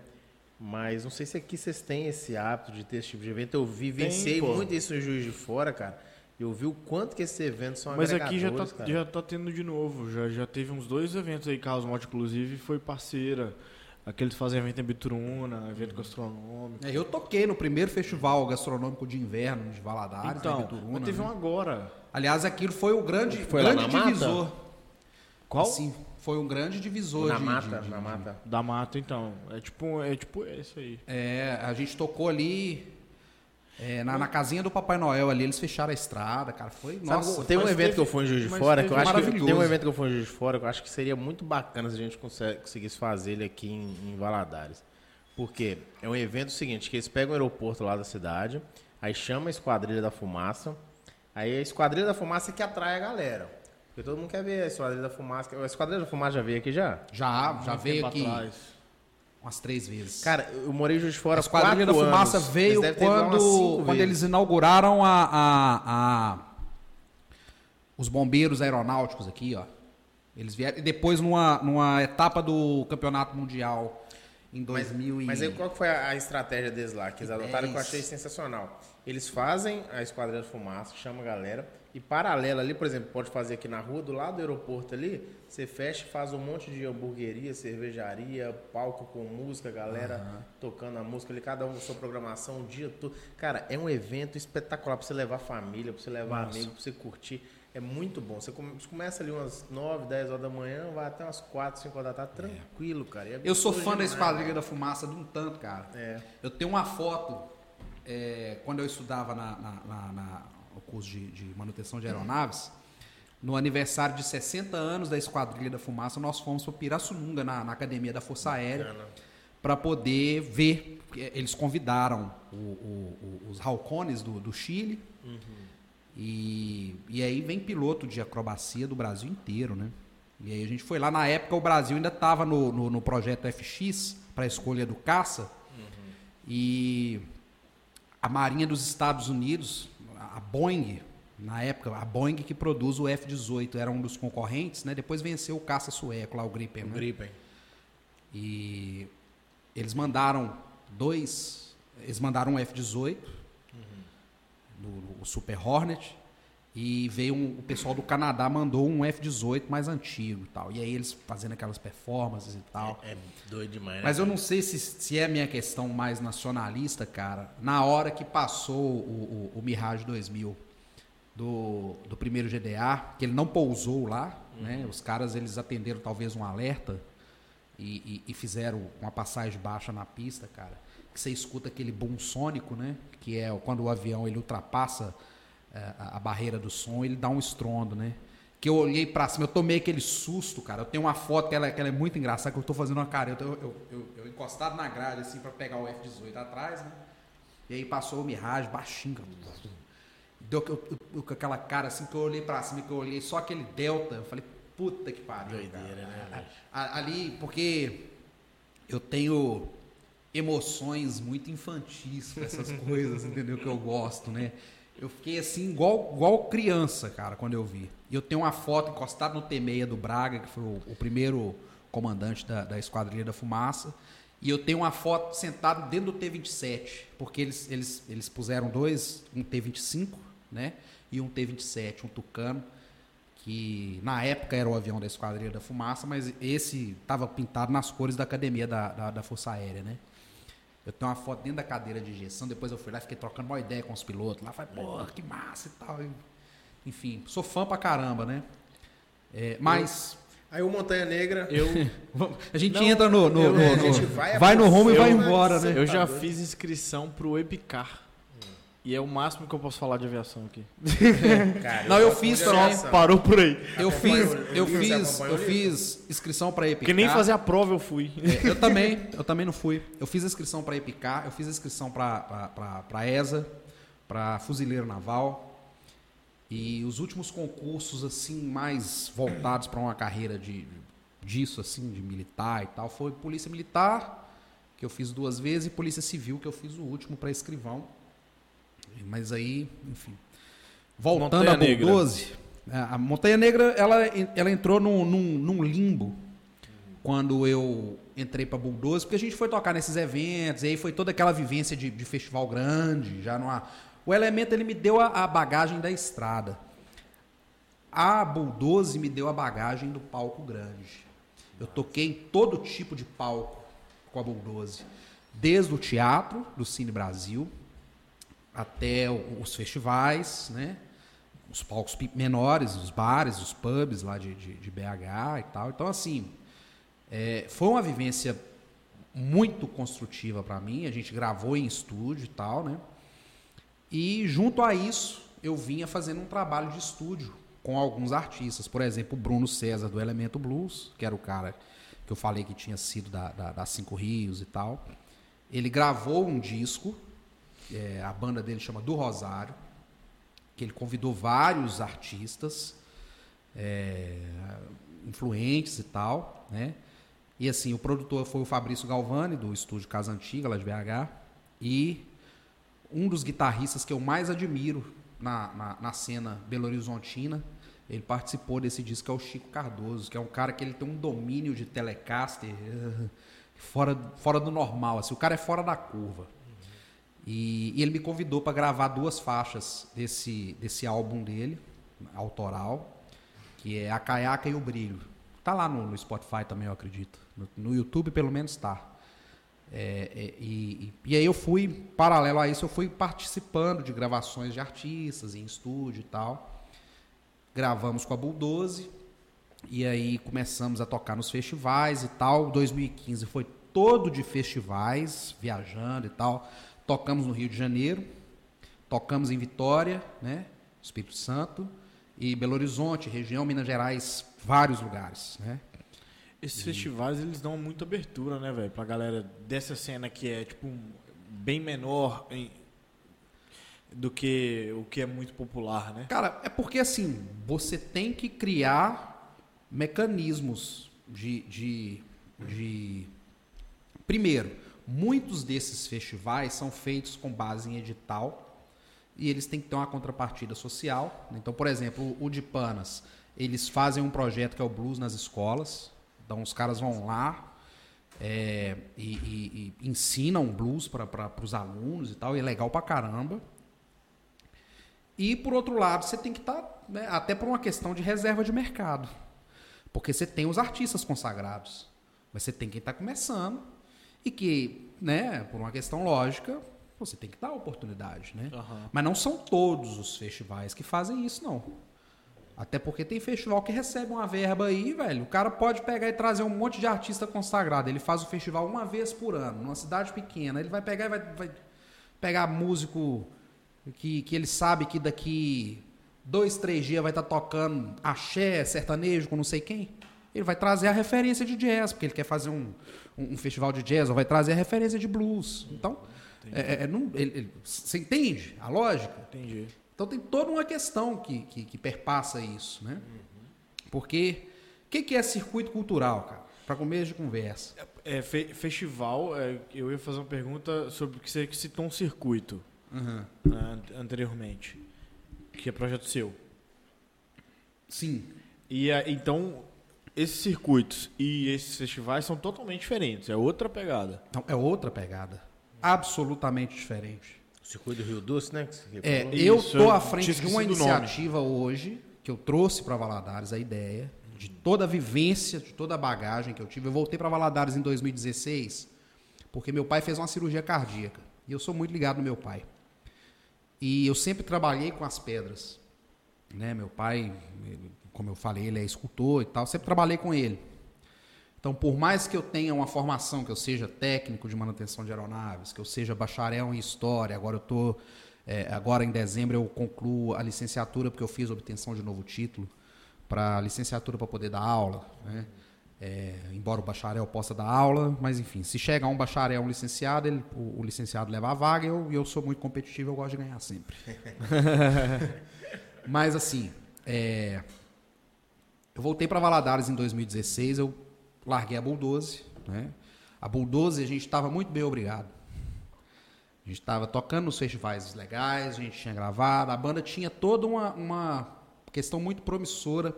Mas não sei se aqui vocês têm esse hábito de ter esse tipo de evento. Eu vivenciei pô. muito isso em Juiz de Fora, cara. Eu vi o quanto que esses eventos são Mas aqui já tá, cara. já tá tendo de novo. Já, já teve uns dois eventos aí, Carlos Mote, inclusive, foi parceira. Aqueles que fazem evento em Bituruna, evento gastronômico. É, eu toquei no primeiro festival gastronômico de inverno de Valadares, Então, Bituruna, mas teve né? um agora. Aliás, aquilo foi o grande, Foi lá grande na mata? divisor. Qual? Sim, foi um grande divisor na de- mata, de- na de- mata. Da mata, então. É tipo, é tipo esse aí. É, a gente tocou ali é, na, na casinha do Papai Noel ali, eles fecharam a estrada, cara. Foi, Sabe, nossa, tem um evento teve- que eu fui em Juiz de Fora que eu acho que tem um evento que eu fui em Juiz de Fora que eu acho que seria muito bacana se a gente conse- conseguisse fazer ele aqui em, em Valadares. Porque é um evento seguinte, que eles pegam o aeroporto lá da cidade, aí chama a Esquadrilha da Fumaça, aí a Esquadrilha da Fumaça que atrai a galera. Porque todo mundo quer ver a Esquadrilha da Fumaça. A Esquadrilha da Fumaça já veio aqui já? Já, já Muito veio aqui atrás. Umas três vezes. Cara, eu morei em Juiz de Fora a Esquadrilha da Fumaça anos. veio quando, quando eles inauguraram a, a- a- os bombeiros aeronáuticos aqui, ó. Eles vieram. E depois, numa, numa etapa do Campeonato Mundial em Mas, 2000 e... mas aí qual foi a, a estratégia deles lá, que eles adotaram que eu achei sensacional? Eles fazem a Esquadrilha da Fumaça, chama a galera, e paralela ali, por exemplo, pode fazer aqui na rua, do lado do aeroporto ali, você fecha e faz um monte de hamburgueria, cervejaria, palco com música, galera tocando a música ali, cada um com sua programação, o dia todo. Cara, é um evento espetacular pra você levar família, pra você levar amigo, pra você curtir. É muito bom. Você come- você começa ali umas 9, 10 horas da manhã, vai até umas 4, 5 horas da tarde, tranquilo, cara. E é Eu sou fã da demais, Esquadrilha da Fumaça de um tanto, cara. É. Eu tenho uma foto, é, quando eu estudava na, na- na- na- no curso de, de manutenção de aeronaves, no aniversário de 60 anos da Esquadrilha da Fumaça, nós fomos para Pirassununga, na, na Academia da Força Aérea, para poder ver. Eles convidaram o- o- o- os Halcones do, do Chile. E, e aí vem piloto de acrobacia do Brasil inteiro, né? E aí a gente foi lá, na época o Brasil ainda estava no, no, no projeto FX para a escolha do caça. E a Marinha dos Estados Unidos, a Boeing, na época, a Boeing que produz o F-18 era um dos concorrentes, né? Depois venceu o caça sueco lá, o Gripen, O né? Gripen. E eles mandaram dois, eles mandaram um F-18, do- o Super Hornet, e veio um- o pessoal do Canadá mandou um F-18 mais antigo e tal. E aí eles fazendo aquelas performances e tal. É doido demais, né? Mas eu não sei se, se é a minha questão mais nacionalista, cara. Na hora que passou o, o, o Mirage 2000 do, do primeiro GDA, que ele não pousou lá, né? Os caras eles atenderam talvez um alerta e, e- e fizeram uma passagem baixa na pista, cara. Que você escuta aquele boom sônico, né? Que é quando o avião ele ultrapassa a, a barreira do som, ele dá um estrondo, né? Que eu olhei pra cima, eu tomei aquele susto, cara. Eu tenho uma foto que ela, que ela é muito engraçada, que eu tô fazendo uma careta. Eu, eu, eu, eu encostado na grade, assim, pra pegar o F-18 atrás, né? E aí passou o Mirage baixinho, cara. Deu que eu- eu- com aquela cara assim que eu olhei pra cima, que eu olhei só aquele delta, eu falei, puta que pariu. Doideira, cara. né, Ali, porque eu tenho emoções muito infantis com essas coisas, entendeu? Que eu gosto, né? Eu fiquei assim, igual, igual criança, cara, quando eu vi. E eu tenho uma foto encostada no T6 do Braga, que foi o, o primeiro comandante da, da Esquadrilha da Fumaça. E eu tenho uma foto sentado dentro do T-27, porque eles, eles, eles puseram dois, um T-25, né? E um T-27, um Tucano, que na época era o avião da Esquadrilha da Fumaça, mas esse estava pintado nas cores da Academia da, da, da Força Aérea, né? Eu tenho uma foto dentro da cadeira de injeção, depois eu fui lá e fiquei trocando uma ideia com os pilotos lá, falei, pô, que massa e tal. Enfim, sou fã pra caramba, né? É, mas Aí o Montanha Negra. Eu, a gente Não, entra no. no- eu- no- a no- gente vai vai no rumo e vai embora, né? eu já doido. fiz inscrição pro Epicar. E é o máximo que eu posso falar de aviação aqui. Cara, Não, eu gosto fiz também. aviação. Parou por aí. Eu fiz, eu eu fiz, eu fiz inscrição pra Epicar. Porque nem fazer a prova eu fui. É, eu também, eu também não fui. Eu fiz a inscrição para Epicar, eu fiz a inscrição para ESA, para Fuzileiro Naval. E os últimos concursos assim mais voltados para uma carreira de disso assim, de militar e tal, foi Polícia Militar, que eu fiz duas vezes, e Polícia Civil, que eu fiz o último para escrivão. Mas aí, enfim. Voltando Montanha a Bull Negra. 12, é, a Montanha Negra ela, ela entrou num, num, num limbo quando eu entrei para Bull 12, porque a gente foi tocar nesses eventos, e aí foi toda aquela vivência de, de festival grande, já não há... O elemento ele me deu a, a bagagem da estrada. A Bull 12 me deu a bagagem do palco grande. Eu toquei em todo tipo de palco com a Bull 12. Desde o teatro do Cine Brasil até os festivais, né? Os palcos menores, os bares, os pubs lá de, de, de BH e tal. Então, assim, é, foi uma vivência muito construtiva para mim. A gente gravou em estúdio e tal, né? E junto a isso, eu vinha fazendo um trabalho de estúdio com alguns artistas. Por exemplo, o Bruno César do Elemento Blues, que era o cara que eu falei que tinha sido da, da, da Cinco Rios e tal. Ele gravou um disco, é, a banda dele chama Do Rosário, que ele convidou vários artistas é, influentes e tal, né? E assim, o produtor foi o Fabrício Galvani, do estúdio Casa Antiga, lá de BH, e um dos guitarristas que eu mais admiro na, na, na cena belo-horizontina, ele participou desse disco, que é o Chico Cardoso, que é um cara que ele tem um domínio de Telecaster fora, fora do normal, assim, o cara é fora da curva. E, e ele me convidou para gravar duas faixas desse, desse álbum dele, autoral, que é A Caiaca e o Brilho. Tá lá no, no Spotify também, eu acredito. No, no YouTube, pelo menos, tá. É, é, e, e, aí eu fui, paralelo a isso, eu fui participando de gravações de artistas em estúdio e tal. Gravamos com a Bulldoze. E aí começamos a tocar nos festivais e tal. 2015 foi todo de festivais, viajando e tal. Tocamos no Rio de Janeiro, tocamos em Vitória, né? Espírito Santo e Belo Horizonte, região Minas Gerais, vários lugares, né? Esses e... festivais eles dão muita abertura, né, velho, pra galera dessa cena que é tipo bem menor em... do que o que é muito popular, né? Cara, é porque assim, você tem que criar mecanismos de, de, de... primeiro, Muitos desses festivais são feitos com base em edital e eles têm que ter uma contrapartida social. Então, por exemplo, o de Panas, eles fazem um projeto que é o Blues nas escolas. Então, os caras vão lá é, e, e, e, ensinam blues para os alunos e tal, e é legal pra caramba. E, por outro lado, você tem que estar, tá, né, até por uma questão de reserva de mercado. Porque você tem os artistas consagrados, mas você tem quem está começando e que, né, por uma questão lógica, você tem que dar oportunidade, né? Uhum. Mas não são todos os festivais que fazem isso, não. Até porque tem festival que recebe uma verba aí, velho. O cara pode pegar e trazer um monte de artista consagrado. Ele faz o festival uma vez por ano, numa cidade pequena. Ele vai pegar e vai, vai pegar músico que, que ele sabe que daqui dois, três dias vai estar tá tocando axé, sertanejo com não sei quem. Ele vai trazer a referência de jazz, porque ele quer fazer um, um, um festival de jazz, ou vai trazer a referência de blues. Então, é, é, é, não, ele, ele, você entende a lógica? Entendi. Então tem toda uma questão que, que, que perpassa isso, né? Uhum. Porque o que, que, é circuito cultural, cara? Para começo de conversa. É, fe, festival, é, eu ia fazer uma pergunta sobre o que você citou um circuito uhum. né, anteriormente, que é projeto seu. Sim. E então esses circuitos e esses festivais são totalmente diferentes. É outra pegada. Então, é outra pegada. Absolutamente diferente. O circuito do Rio Doce, né? É, eu estou à frente de uma iniciativa hoje que eu trouxe para Valadares a ideia de toda a vivência, de toda a bagagem que eu tive. Eu voltei para Valadares em 2016 porque meu pai fez uma cirurgia cardíaca e eu sou muito ligado no meu pai. E eu sempre trabalhei com as pedras. Né? Meu pai como eu falei, ele é escultor e tal, sempre trabalhei com ele. Então, por mais que eu tenha uma formação, que eu seja técnico de manutenção de aeronaves, que eu seja bacharel em história, agora eu tô, é, agora em dezembro eu concluo a licenciatura porque eu fiz obtenção de novo título para licenciatura para poder dar aula, né? É, embora o bacharel possa dar aula, mas enfim, se chega um bacharel, um licenciado, ele, o, o, licenciado leva a vaga, e eu, eu sou muito competitivo, eu gosto de ganhar sempre. mas assim, é, eu voltei para Valadares em 2016, eu larguei a Bulldoze, né? A Bulldoze a gente estava muito bem obrigado. A gente estava tocando nos festivais legais, a gente tinha gravado, a banda tinha toda uma, uma questão muito promissora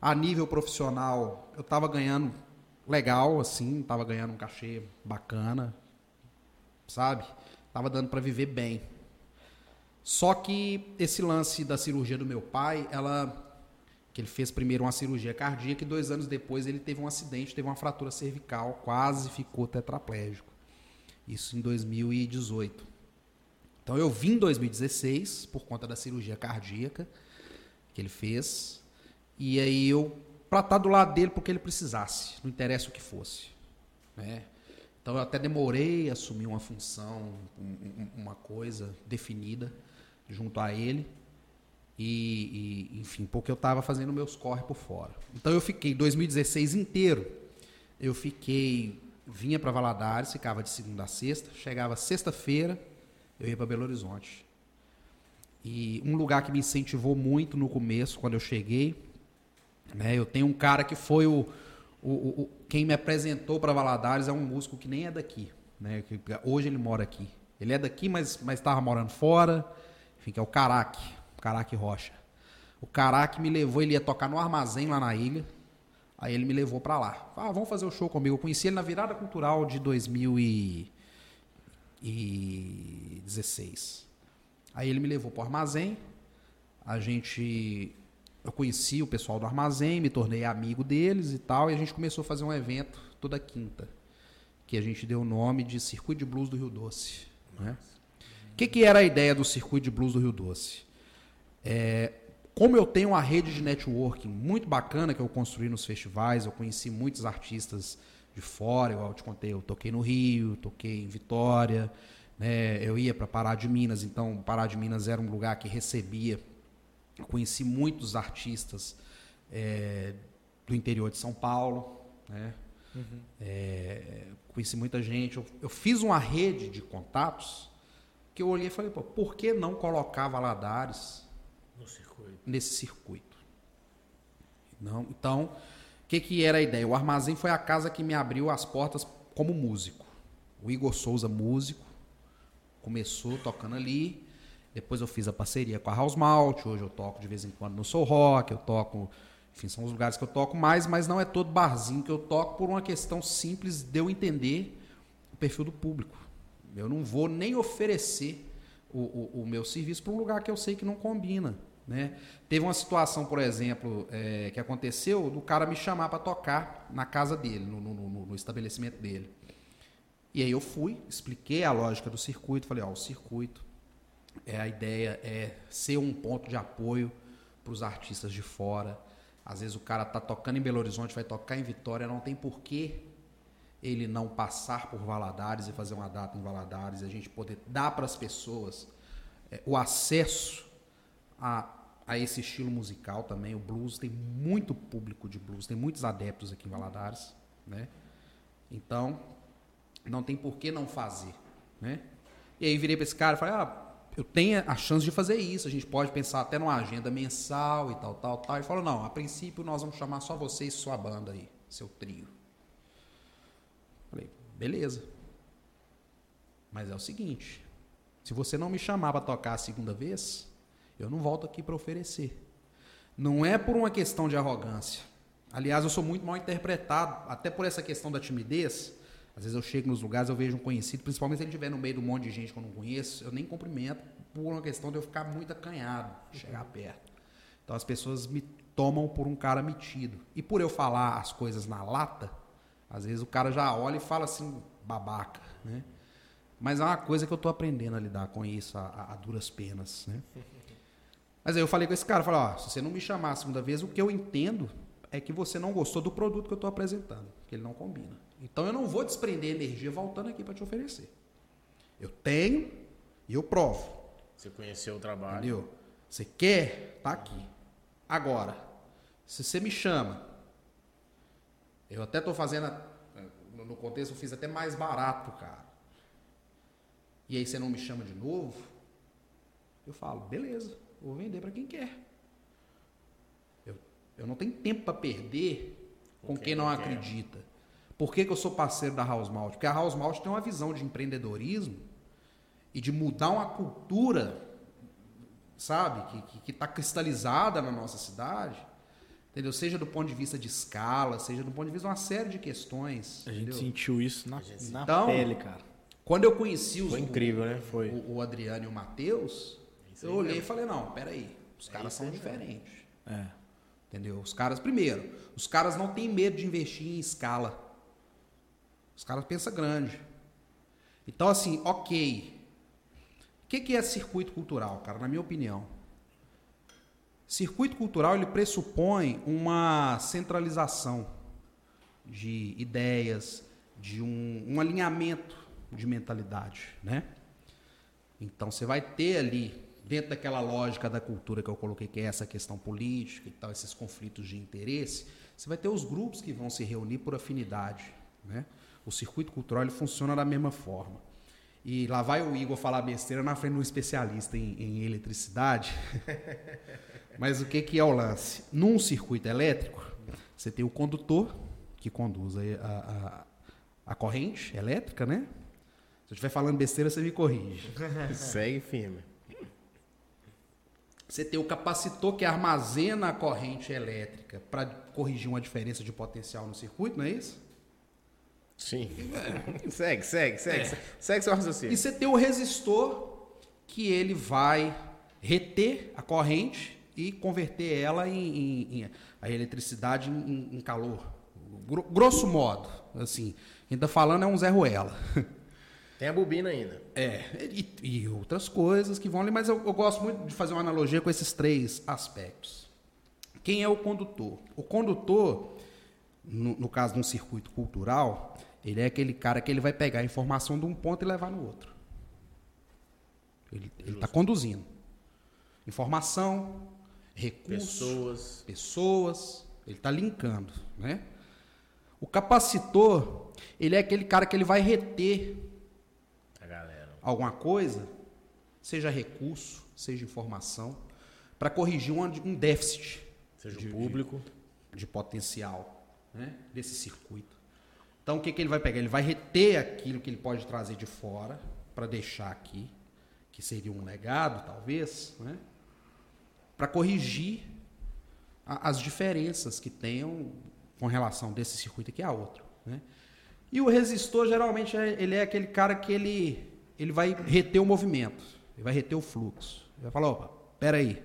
a nível profissional. Eu estava ganhando legal, assim, estava ganhando um cachê bacana, sabe? Tava dando para viver bem. Só que esse lance da cirurgia do meu pai, ela que ele fez primeiro uma cirurgia cardíaca e dois anos depois ele teve um acidente, teve uma fratura cervical, quase ficou tetraplégico. Isso em 2018. Então eu vim em 2016 por conta da cirurgia cardíaca que ele fez. E aí eu para estar do lado dele porque ele precisasse, não interessa o que fosse, né? Então eu até demorei a assumir uma função, uma coisa definida junto a ele. E, e, enfim, porque eu estava fazendo meus corre por fora. Então eu fiquei 2016 inteiro. Eu fiquei, vinha para Valadares, ficava de segunda a sexta, chegava sexta-feira, eu ia para Belo Horizonte. E um lugar que me incentivou muito no começo, quando eu cheguei, Né? Eu tenho um cara que foi o, o, o quem me apresentou para Valadares é um músico que nem é daqui, né? Que, hoje ele mora aqui. Ele é daqui, mas mas estava morando fora. Enfim, que é o Caraque, Caraque Rocha. O Caraque me levou, ele ia tocar no armazém lá na ilha. Aí ele me levou para lá. Ah, vamos fazer o show comigo. Eu conheci ele na virada cultural de 2016. Aí ele me levou para o armazém. A gente eu conheci o pessoal do armazém, me tornei amigo deles e tal, e a gente começou a fazer um evento toda quinta, que a gente deu o nome de Circuito de Blues do Rio Doce. Né? O que, que era a ideia do Circuito de Blues do Rio Doce? É, como eu tenho uma rede de networking muito bacana que eu construí nos festivais, eu conheci muitos artistas de fora, igual eu te contei, eu toquei no Rio, toquei em Vitória, né? eu ia para Pará de Minas, então Pará de Minas era um lugar que recebia conheci muitos artistas é, do interior de São Paulo, né? Uhum. É, conheci muita gente. Eu, eu, fiz uma rede de contatos que eu olhei e falei, por que não colocar Valadares circuito. nesse circuito? Não, então, o que, que era a ideia? O Armazém foi a casa que me abriu as portas como músico. O Igor Souza, músico, começou tocando ali. Depois eu fiz a parceria com a House Malt, hoje eu toco de vez em quando no Soul Rock, eu toco, enfim, são os lugares que eu toco mais, mas não é todo barzinho que eu toco por uma questão simples de eu entender o perfil do público. Eu não vou nem oferecer o, o, o meu serviço para um lugar que eu sei que não combina. Né? Teve uma situação, por exemplo, é, que aconteceu do cara me chamar para tocar na casa dele, no, no, no, no, estabelecimento dele. E aí eu fui, expliquei a lógica do circuito, falei, ó, o circuito é, a ideia é ser um ponto de apoio para os artistas de fora. Às vezes o cara tá tocando em Belo Horizonte, vai tocar em Vitória, não tem porquê ele não passar por Valadares e fazer uma data em Valadares, a gente poder dar para as pessoas é, o acesso a, a esse estilo musical também. O blues tem muito público de blues, tem muitos adeptos aqui em Valadares, né? Então, não tem por que não fazer, né? E aí virei para esse cara e falei, ah, eu tenho a chance de fazer isso. A gente pode pensar até numa agenda mensal e tal, tal, tal. E falou, não, a princípio nós vamos chamar só você e sua banda aí, seu trio. Beleza. Mas é o seguinte, se você não me chamar para tocar a segunda vez, eu não volto aqui para oferecer. Não é por uma questão de arrogância. Aliás, eu sou muito mal interpretado, até por essa questão da timidez. Às vezes eu chego nos lugares, eu vejo um conhecido, principalmente se ele estiver no meio de um monte de gente que eu não conheço, eu nem cumprimento por uma questão de eu ficar muito acanhado chegar perto. Então as pessoas me tomam por um cara metido. E por eu falar as coisas na lata, às vezes o cara já olha e fala assim, babaca, né? Mas é uma coisa que eu estou aprendendo a lidar com isso a, a, a, duras penas, né? Mas aí eu falei com esse cara, falei, ó, se você não me chamar a segunda vez, o que eu entendo é que você não gostou do produto que eu estou apresentando, que ele não combina. Então eu não vou desprender energia voltando aqui para te oferecer. Eu tenho e eu provo. Você conheceu o trabalho. Entendeu? Você quer? Tá aqui. Agora, se você me chama, eu até estou fazendo, no contexto, eu fiz até mais barato cara. E aí você não me chama de novo, eu falo, beleza, vou vender para quem quer. Eu, eu não tenho tempo para perder com quem, quem não, não acredita. Por que, que eu sou parceiro da House Malt? Porque a House Malt tem uma visão de empreendedorismo e de mudar uma cultura, sabe, que está cristalizada na nossa cidade, entendeu? Seja do ponto de vista de escala, seja do ponto de vista de uma série de questões. A gente entendeu? sentiu isso na, na então, pele, cara. Quando eu conheci os, Foi incrível, né? Foi. O, o Adriano e o Matheus, eu olhei e falei, não, peraí, os caras são diferentes. É. Entendeu? Os caras, primeiro, os caras não têm medo de investir em escala. Os caras pensam grande. Então, assim, ok. O que, que é circuito cultural, cara? Na minha opinião. Circuito cultural ele pressupõe uma centralização de ideias, de um, um alinhamento de mentalidade, né? Então você vai ter ali dentro daquela lógica da cultura que eu coloquei, que é essa questão política e tal, esses conflitos de interesse, você vai ter os grupos que vão se reunir por afinidade, né? O circuito cultural ele funciona da mesma forma. E lá vai o Igor falar besteira na frente de um especialista em, em eletricidade. Mas o que, que é o lance? Num circuito elétrico, você tem o condutor, que conduz a, a, a corrente elétrica, né? Se eu estiver falando besteira, você me corrige. Segue firme. Você tem o capacitor que armazena a corrente elétrica para corrigir uma diferença de potencial no circuito, não é isso? Sim. segue, segue, segue. Segue seu raciocínio. E você tem o resistor que ele vai reter a corrente e converter ela em, em- em- a eletricidade em, em calor. Gro- Grosso modo, assim, está falando é um Zé Ruela. Tem a bobina ainda. É, e, e outras coisas que vão ali, mas eu, eu gosto muito de fazer uma analogia com esses três aspectos. Quem é o condutor? O condutor, no, no caso de um circuito cultural, ele é aquele cara que ele vai pegar a informação de um ponto e levar no outro. Ele está conduzindo. Informação, recursos, Pessoas. pessoas, ele está linkando, né? O capacitor, ele é aquele cara que ele vai reter A galera. alguma coisa, seja recurso, seja informação, para corrigir um, um déficit Seja de- o público. de potencial né, desse circuito. Então, o que, que ele vai pegar? Ele vai reter aquilo que ele pode trazer de fora para deixar aqui, que seria um legado, talvez, né, para corrigir a- as diferenças que tenham com relação desse circuito aqui a outro. Né? E o resistor, geralmente, é- ele é aquele cara que ele, ele vai reter o movimento, ele vai reter o fluxo. Ele vai falar, opa, peraí,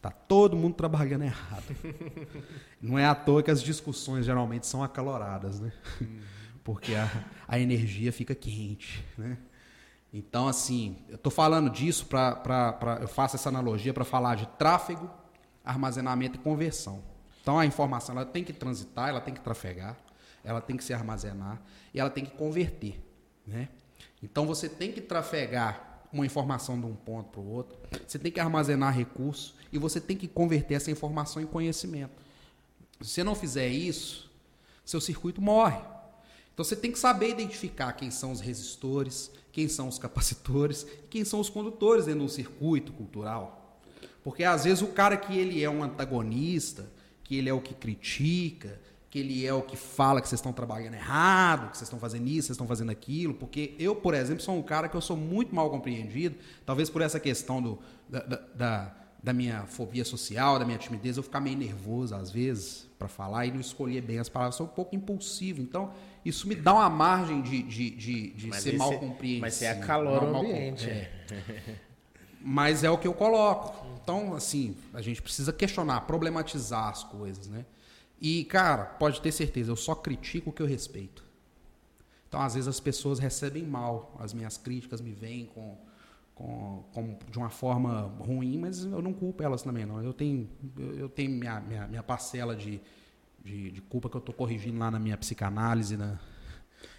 tá todo mundo trabalhando errado. Não é à toa que as discussões geralmente são acaloradas, né? Porque a, a energia fica quente, né? Então, assim, eu estou falando disso para. Eu faço essa analogia para falar de tráfego, armazenamento e conversão. Então, a informação ela tem que transitar, ela tem que trafegar, ela tem que se armazenar e ela tem que converter, né? Então, você tem que trafegar uma informação de um ponto para o outro, você tem que armazenar recursos e você tem que converter essa informação em conhecimento. Se você não fizer isso, seu circuito morre. Então você tem que saber identificar quem são os resistores, quem são os capacitores, e quem são os condutores dentro de um circuito cultural. Porque às vezes o cara que ele é um antagonista, que ele é o que critica, que ele é o que fala que vocês estão trabalhando errado, que vocês estão fazendo isso, vocês estão fazendo aquilo, porque eu, por exemplo, sou um cara que eu sou muito mal compreendido, talvez por essa questão do, da, da- da, minha fobia social, da minha timidez, eu ficar meio nervoso às vezes para falar e não escolher bem as palavras, sou um pouco impulsivo, então isso me dá uma margem de, de, de, de ser mal compreendido. mas você acalora o ambiente. é. Mas é o que eu coloco. Então, assim, a gente precisa questionar, problematizar as coisas, né? E, cara, pode ter certeza, eu só critico o que eu respeito. Então, às vezes, as pessoas recebem mal as minhas críticas, me veem com, com, com- de uma forma ruim, mas eu não culpo elas também, não. Eu tenho, eu eu tenho minha, minha, minha parcela de, de, de culpa que eu estou corrigindo lá na minha psicanálise, na, na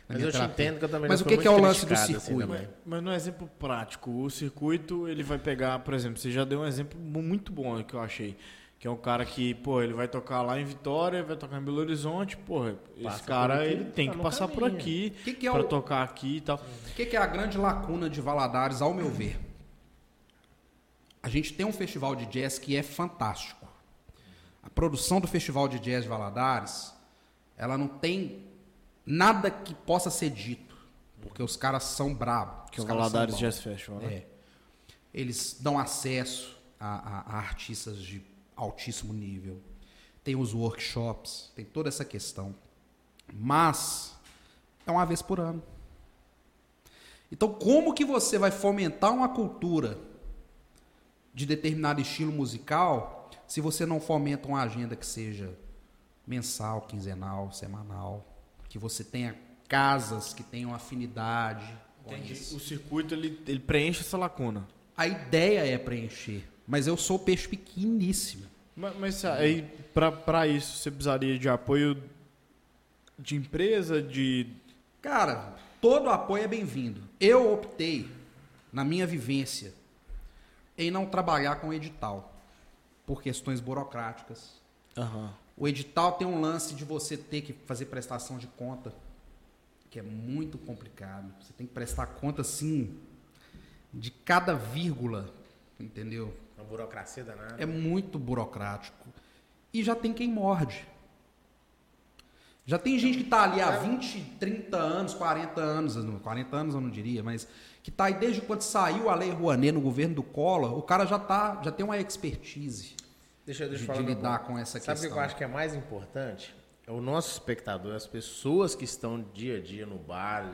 Mas minha eu te entendo que eu também Mas o que que é o lance do assim, circuito? também. Mas no exemplo prático, o circuito, ele vai pegar, por exemplo, você já deu um exemplo mu- muito bom que eu achei. Que é um cara que, pô, ele vai tocar lá em Vitória, vai tocar em Belo Horizonte, porra, Passa esse por cara, aqui, ele tem tá que passar por caminho. aqui Que que é pra o- tocar aqui e tal. O que, que é a grande lacuna de Valadares, ao meu ver? A gente tem um festival de jazz que é fantástico. A produção do festival de jazz de Valadares, ela não tem nada que possa ser dito, porque os caras são bravos. Que é os o Valadares. Jazz Festival, né? É. Eles dão acesso a, a- a artistas de altíssimo nível. Tem os workshops, tem toda essa questão. Mas é uma vez por ano. Então, como que você vai fomentar uma cultura de determinado estilo musical se você não fomenta uma agenda que seja mensal, quinzenal, semanal, que você tenha casas que tenham afinidade Entendi. O circuito, ele, ele preenche essa lacuna. A ideia é preencher, mas eu sou peixe pequeníssimo. Mas, mas aí, pra, pra isso, você precisaria de apoio de empresa, de... Cara, todo apoio é bem-vindo. Eu optei, na minha vivência, em não trabalhar com edital, por questões burocráticas. Aham. O edital tem um lance de você ter que fazer prestação de conta que é muito complicado. Você tem que prestar conta, assim, de cada vírgula, entendeu? Uma burocracia danada. É muito burocrático. E já tem quem morde. Já tem gente que está ali há 20, 30 anos, 40 anos, 40 anos eu não diria, mas que está aí desde quando saiu a Lei Rouanet no governo do Collor, o cara já tá, já tem uma expertise Deixa, eu- deixa de, falar de lidar com essa Sabe o que questão. eu acho que é mais importante? É o nosso espectador, as pessoas que estão dia a dia no bar,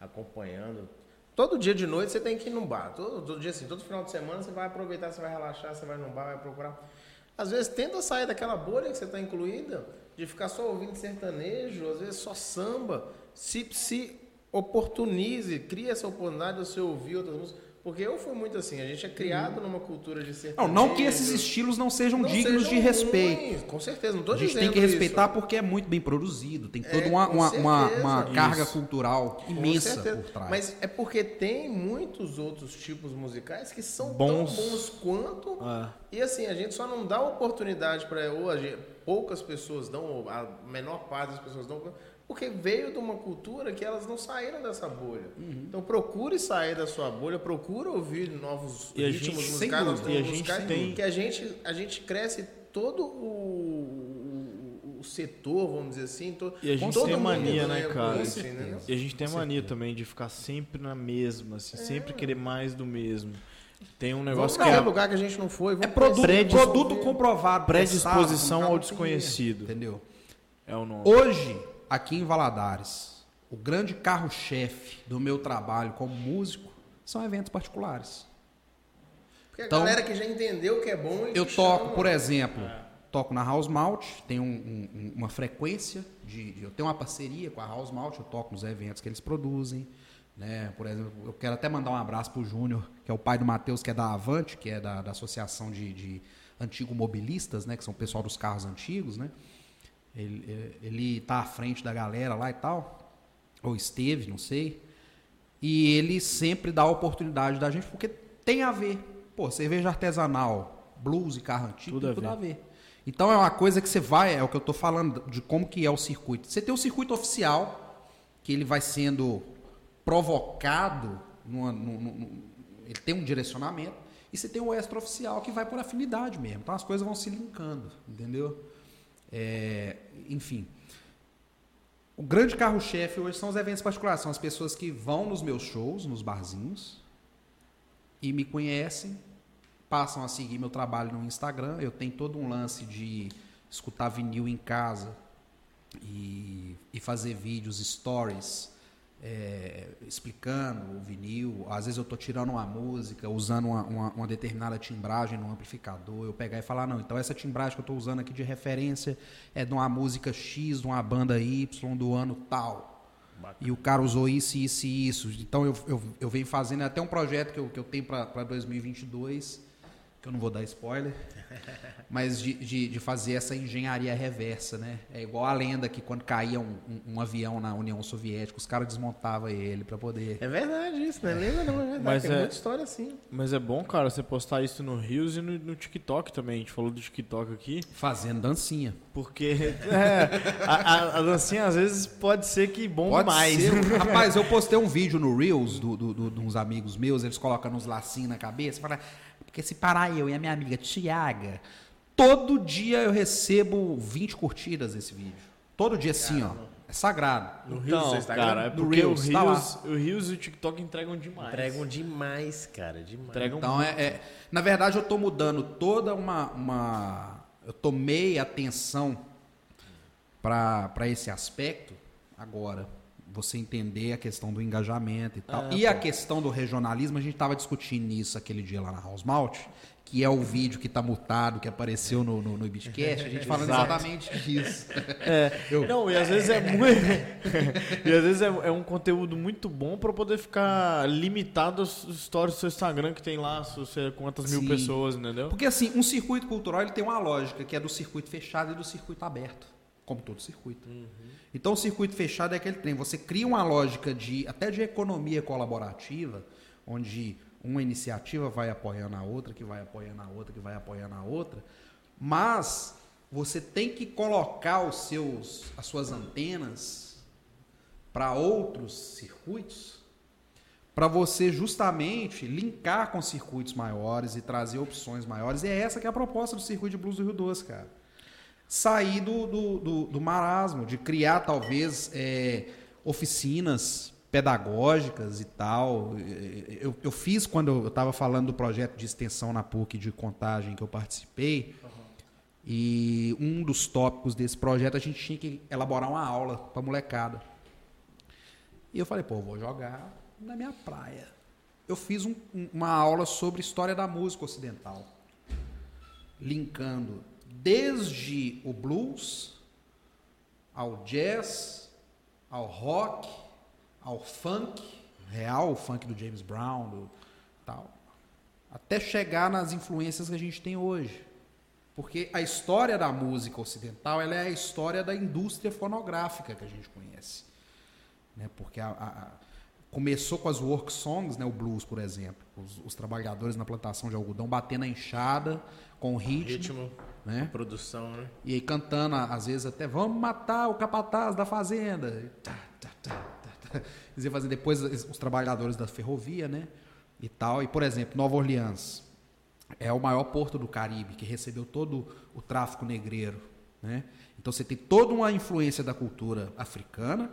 acompanhando. Todo dia de noite você tem que ir no bar. Todo, todo dia assim, todo final de semana você vai aproveitar, você vai relaxar, você vai no bar, vai procurar. Às vezes tenta sair daquela bolha que você está incluída, de ficar só ouvindo sertanejo, às vezes só samba. Se, se oportunize, cria essa oportunidade de você ouvir outras músicas. Porque eu fui muito assim, a gente é criado numa cultura de Não, sertanejo. não que esses estilos não sejam não dignos sejam de respeito. ruins, com certeza, não tô A gente dizendo tem que respeitar isso. porque é muito bem produzido, tem É, toda uma, com uma, uma, certeza. uma carga Isso. cultural imensa por trás. Mas é porque tem muitos outros tipos musicais que são Bons. tão bons quanto. É. E assim, a gente só não dá oportunidade para hoje, poucas pessoas dão, ou a menor parte das pessoas dão, porque veio de uma cultura que elas não saíram dessa bolha. Uhum. Então procure sair da sua bolha, procure ouvir novos E ritmos gente- musicais, novos. E a gente musicais, tem- que a gente, a gente cresce todo o, setor, vamos dizer assim. To, E a gente todo tem mania, né, cara? isso, né? E a gente tem a mania também de ficar sempre na mesma, assim, sempre querer mais do mesmo. Tem um Vamos negócio pra que é um lugar que a gente não foi. É vamos produto, predispo- produto comprovado. predisposição ao desconhecido. Entendeu? é o nome. Hoje, aqui em Valadares, o grande carro-chefe do meu trabalho como músico são eventos particulares. Porque a Então, galera que já entendeu que é bom. Eu toco, chama. por exemplo, toco na House Malt, tenho um- um- uma frequência de, de- Eu tenho uma parceria com a House Malt, eu toco nos eventos que eles produzem. Né? Por exemplo, eu quero até mandar um abraço pro Júnior, que é o pai do Matheus, que é da Avante, que é da, da Associação de, de Antigo Mobilistas, né? Que são o pessoal dos carros antigos, né? Ele, ele tá à frente da galera lá e tal. Ou esteve, não sei. E ele sempre dá a oportunidade da gente, porque tem a ver. Pô, cerveja artesanal, blues e carro antigo, Tudo tem a ver. a ver. Então é uma coisa que você vai, é o que eu tô falando de como que é o circuito. Você tem o circuito oficial, que ele vai sendo provocado, numa- num- num- num- ele tem um direcionamento, e você tem o extraoficial que vai por afinidade mesmo. Então as coisas vão se linkando, entendeu? É, enfim. O grande carro-chefe hoje são os eventos particulares, são as pessoas que vão nos meus shows, nos barzinhos, e me conhecem, passam a seguir meu trabalho no Instagram. Eu tenho todo um lance de escutar vinil em casa e, e fazer vídeos, stories, é, explicando o vinil. Às vezes eu estou tirando uma música, usando uma, uma- uma determinada timbragem no amplificador. Eu pegar e falar, não, então essa timbragem que eu estou usando aqui de referência é de uma música X, de uma banda Y, do ano tal. E o cara usou isso, isso e isso. Então eu, eu, eu venho fazendo até um projeto que eu, que eu tenho para 2022, que eu não vou dar spoiler, mas de, de, de fazer essa engenharia reversa, né? É igual a lenda que quando caía um, um, um avião na União Soviética, os caras desmontavam ele para poder. É verdade isso, né? Lembra não, é verdade. Mas tem é- muita história assim. Mas é bom, cara, você postar isso no Rios e no, no TikTok também. A gente falou do TikTok aqui. Fazendo dancinha. Porque é, a, a- a dancinha às vezes pode ser que Pode mais. ser. Rapaz, eu postei um vídeo no Reels do, do, do- de uns amigos meus, eles colocam uns lacinhos na cabeça, fala, porque se parar eu e a minha amiga Tiaga, todo dia eu recebo 20 curtidas esse vídeo. Todo dia assim, ó. É sagrado. No Reels, Então, cara, é porque o Reels, tá lá. Rios, o Rios e o TikTok entregam demais. Entregam demais, cara, demais. Entregam Então, é, é- na verdade, eu estou mudando toda uma, uma. Eu tomei atenção para esse aspecto agora. Você entender a questão do engajamento e tal. e a questão do regionalismo, a gente estava discutindo isso aquele dia lá na House Malt, que é o vídeo que está mutado, que apareceu no, no, no Ibitcast, a gente falando exatamente disso. É, Eu- não, e às vezes é muito. e às vezes é, é um conteúdo muito bom pra poder ficar limitado aos stories do seu Instagram que tem lá, você quantas mil Sim. pessoas, entendeu? Porque assim, um circuito cultural ele tem uma lógica, que é do circuito fechado e do circuito aberto, como todo circuito. Então o circuito fechado é aquele trem, você cria uma lógica de até de economia colaborativa, onde uma iniciativa vai apoiando a outra, que vai apoiando a outra, que vai apoiando a outra, mas você tem que colocar os seus as suas antenas para outros circuitos, para você justamente linkar com circuitos maiores e trazer opções maiores. E é essa que é a proposta do circuito de blues do Rio Doce, cara. Sair do, do, do, do marasmo, de criar talvez é, oficinas pedagógicas e tal. Eu, eu fiz quando eu estava falando do projeto de extensão na PUC de contagem que eu participei. E um dos tópicos desse projeto a gente tinha que elaborar uma aula para molecada. E eu falei, pô, eu vou jogar na minha praia. Eu fiz um, uma aula sobre história da música ocidental, linkando desde o blues ao jazz, ao rock, ao funk real, o funk do James Brown, do, tal, até chegar nas influências que a gente tem hoje. Porque a história da música ocidental ela é a história da indústria fonográfica que a gente conhece. Né? Porque a, a, começou com as work songs, né? o blues, por exemplo. Os, os trabalhadores na plantação de algodão batendo a enxada com ritmo. Ritmo, né? produção, né? E aí cantando, às vezes até, vamos matar o capataz da fazenda. Dizer, fazer depois os trabalhadores da ferrovia, né? E tal. E, por exemplo, Nova Orleans é o maior porto do Caribe, que recebeu todo o tráfico negreiro. Né? Então você tem toda uma influência da cultura africana.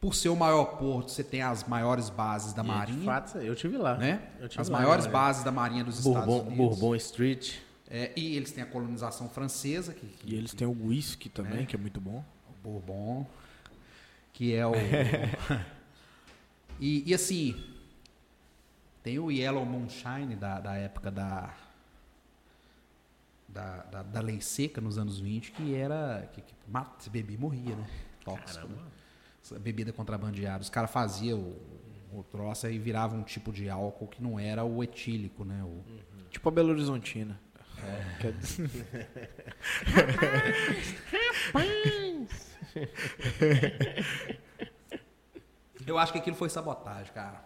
Por ser o maior porto, você tem as maiores bases da e Marinha. De fato, eu tive lá. Né? Tive as lá, maiores bases da Marinha dos Bourbon, Estados Unidos. Bourbon Street. É, e eles têm a colonização francesa. Que, que, e eles têm o whisky também, né? que é muito bom. O Bourbon, que é o... e, e assim, tem o Yellow Moonshine da, da época da, da, da, da, lei seca nos anos 20, que era. que, que mata, se bebia morria, né? Tóxico. Né? Bebida contrabandeada. Os caras faziam o, o troço e virava um tipo de álcool que não era o etílico, né? O, uhum. Tipo a Belo Horizontina. É. Eu acho que aquilo foi sabotagem, cara.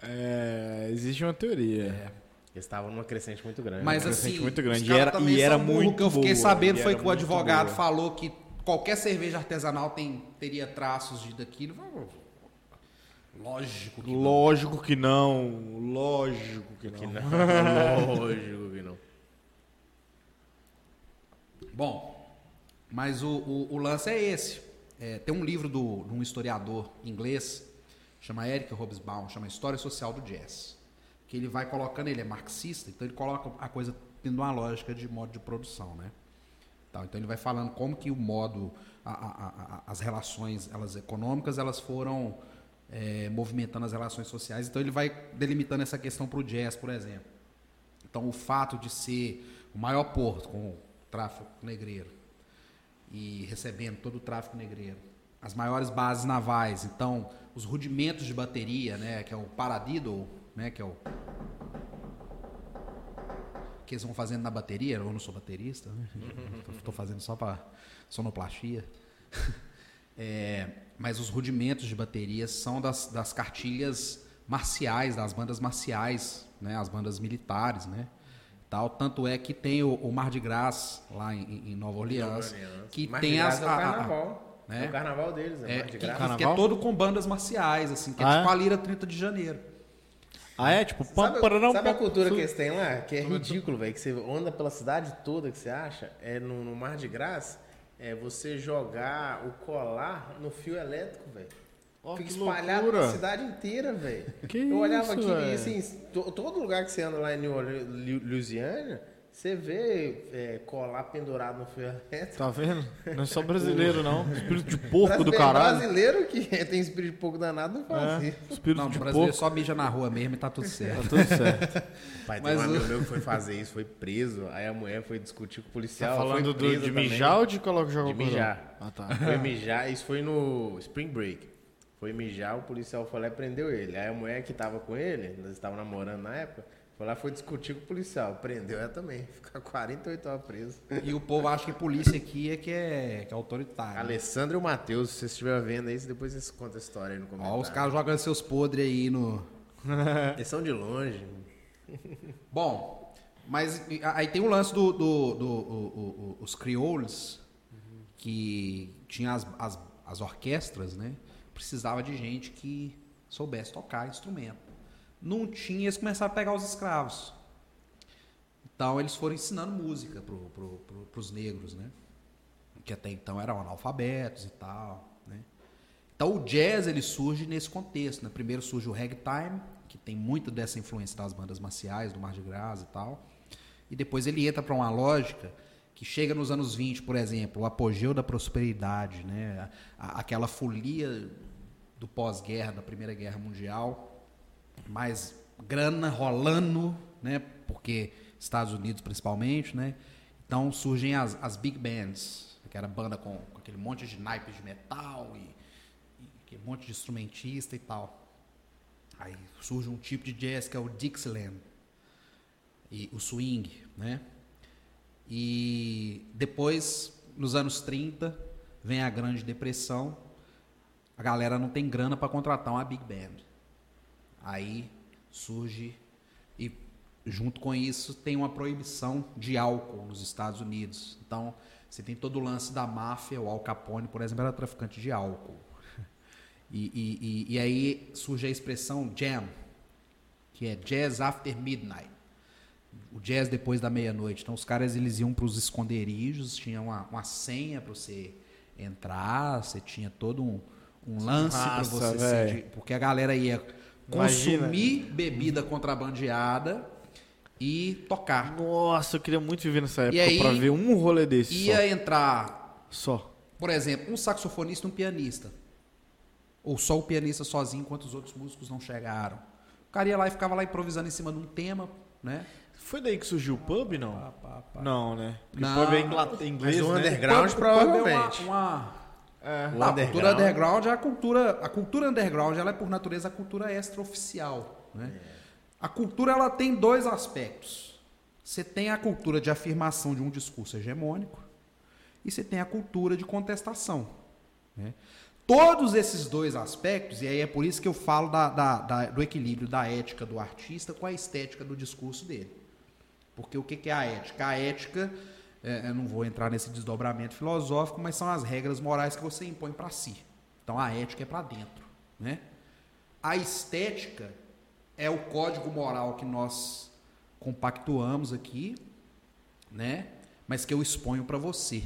É, existe uma teoria. É. Eles estavam numa crescente muito grande. Mas né? assim, muito grande. E era, e era muito. O que eu fiquei boa, sabendo foi que o advogado boa. falou que qualquer cerveja artesanal tem, teria traços de daquilo. Lógico que Lógico não. que não. Lógico que não. Que não. Lógico que não. Bom, mas o, o, o lance é esse. É, tem um livro do, de um historiador inglês chama Eric Hobsbawm, chama História Social do Jazz. Que ele vai colocando, ele é marxista, então ele coloca a coisa tendo uma lógica de modo de produção, né? Então ele vai falando como que o modo, a, a, a, as relações elas econômicas, elas foram é, movimentando as relações sociais. Então ele vai delimitando essa questão para o jazz, por exemplo. Então o fato de ser o maior porto com tráfico negreiro e recebendo todo o tráfico negreiro, as maiores bases navais, então os rudimentos de bateria, né, que é o paradiddle, né, que é o que eles vão fazendo na bateria, eu não sou baterista, né? estou fazendo só para sonoplastia. É, mas os rudimentos de bateria são das, das cartilhas marciais, das bandas marciais, né, as bandas militares, né? Tal, tanto é que tem o, o Mar de Graça lá em, em Nova Orleans, Nova Orleans. que Mar tem as é a, a, né? É o carnaval deles, é, é que, que, é todo com bandas marciais, assim, que é ah, é tipo a Lira 30 de janeiro. Ah, é? Tipo, sabe, pam, sabe a cultura que eles têm lá? Que é ridículo, velho. Que você anda pela cidade toda que você acha, é no, no Mar de Graça, é você jogar o colar no fio elétrico, velho. Oh, Fica espalhado loucura. na cidade inteira, velho. Eu olhava isso, aqui, e assim, todo lugar que você anda lá em Louisiana, você vê é, colar pendurado no fio elétrico. Tá vendo? Não é só brasileiro, não. Espírito de porco do caralho. brasileiro que tem espírito de porco danado não faz é, Espírito não, de brasileiro porco. só mija na rua mesmo e tá tudo certo. tá tudo certo. Pai, Mas tem um amigo meu que foi fazer isso, foi preso. Aí a mulher foi discutir com o policial. Tá falando do, de mijar ou de colocar jogo De mijar. Ah, tá. Foi mijar, isso foi no Spring Break. Foi mijar, o policial foi lá e prendeu ele. Aí a mulher que tava com ele, nós estávamos namorando na época, foi lá, foi discutir com o policial. Prendeu ela também. Ficar 48 horas preso. E o povo acha que polícia aqui é que é, que é autoritário. Alessandro e o Matheus, se você estiver vendo aí, depois vocês contam a história aí no comentário. Ó, os caras jogando seus podres aí no. Eles são de longe. Bom, mas aí tem o lance do, do, do, do os crioulos, que tinha as, as, as orquestras, né? Precisava de gente que soubesse tocar instrumento. Não tinha, eles começaram a pegar os escravos. Então eles foram ensinando música para pro, pro, os negros, né? Que até então eram analfabetos e tal, né? Então o jazz ele surge nesse contexto, né? Primeiro surge o ragtime, que tem muito dessa influência das bandas marciais, do Mardi Gras e tal. E depois ele entra para uma lógica que chega nos anos 20, por exemplo, o apogeu da prosperidade, né? aquela folia do pós-guerra, da Primeira Guerra Mundial, mais grana rolando, né? porque Estados Unidos principalmente, né? então surgem as, as big bands, que era banda com, com aquele monte de naipes de metal e, e um monte de instrumentista e tal. Aí surge um tipo de jazz que é o Dixieland e o swing, né? E depois, nos anos 30, vem a Grande Depressão. A galera não tem grana para contratar uma big band. Aí surge e junto com isso tem uma proibição de álcool nos Estados Unidos. Então, você tem todo o lance da máfia, o Al Capone, por exemplo, era traficante de álcool. E, e, e, e aí surge a expressão jam, que é jazz after midnight o jazz depois da meia-noite. Então os caras eles iam para os esconderijos, tinha uma, uma senha para você entrar, você tinha todo um, um lance para você ser, porque a galera ia consumir Imagina. bebida contrabandeada e tocar. Nossa, eu queria muito viver nessa época para ver um rolê desse. Ia só. entrar só. Por exemplo, um saxofonista e um pianista. Ou só o pianista sozinho enquanto os outros músicos não chegaram. O cara ia lá e ficava lá improvisando em cima de um tema, né? Foi daí que surgiu o pub, não? Pá, pá, pá. Não, né? Porque não, pub é inglês, Mas o né? underground pub, provavelmente. Pub é uma, uma... É. a cultura underground é a cultura, a cultura underground, ela é por natureza a cultura extraoficial, né? É. A cultura ela tem dois aspectos. Você tem a cultura de afirmação de um discurso hegemônico e você tem a cultura de contestação, né? Todos esses dois aspectos, e aí é por isso que eu falo da, da, da, do equilíbrio da ética do artista com a estética do discurso dele. Porque o que é a ética? A ética, é, eu não vou entrar nesse desdobramento filosófico, mas são as regras morais que você impõe para si. Então a ética é para dentro. Né? A estética é o código moral que nós compactuamos aqui, né? mas que eu exponho para você.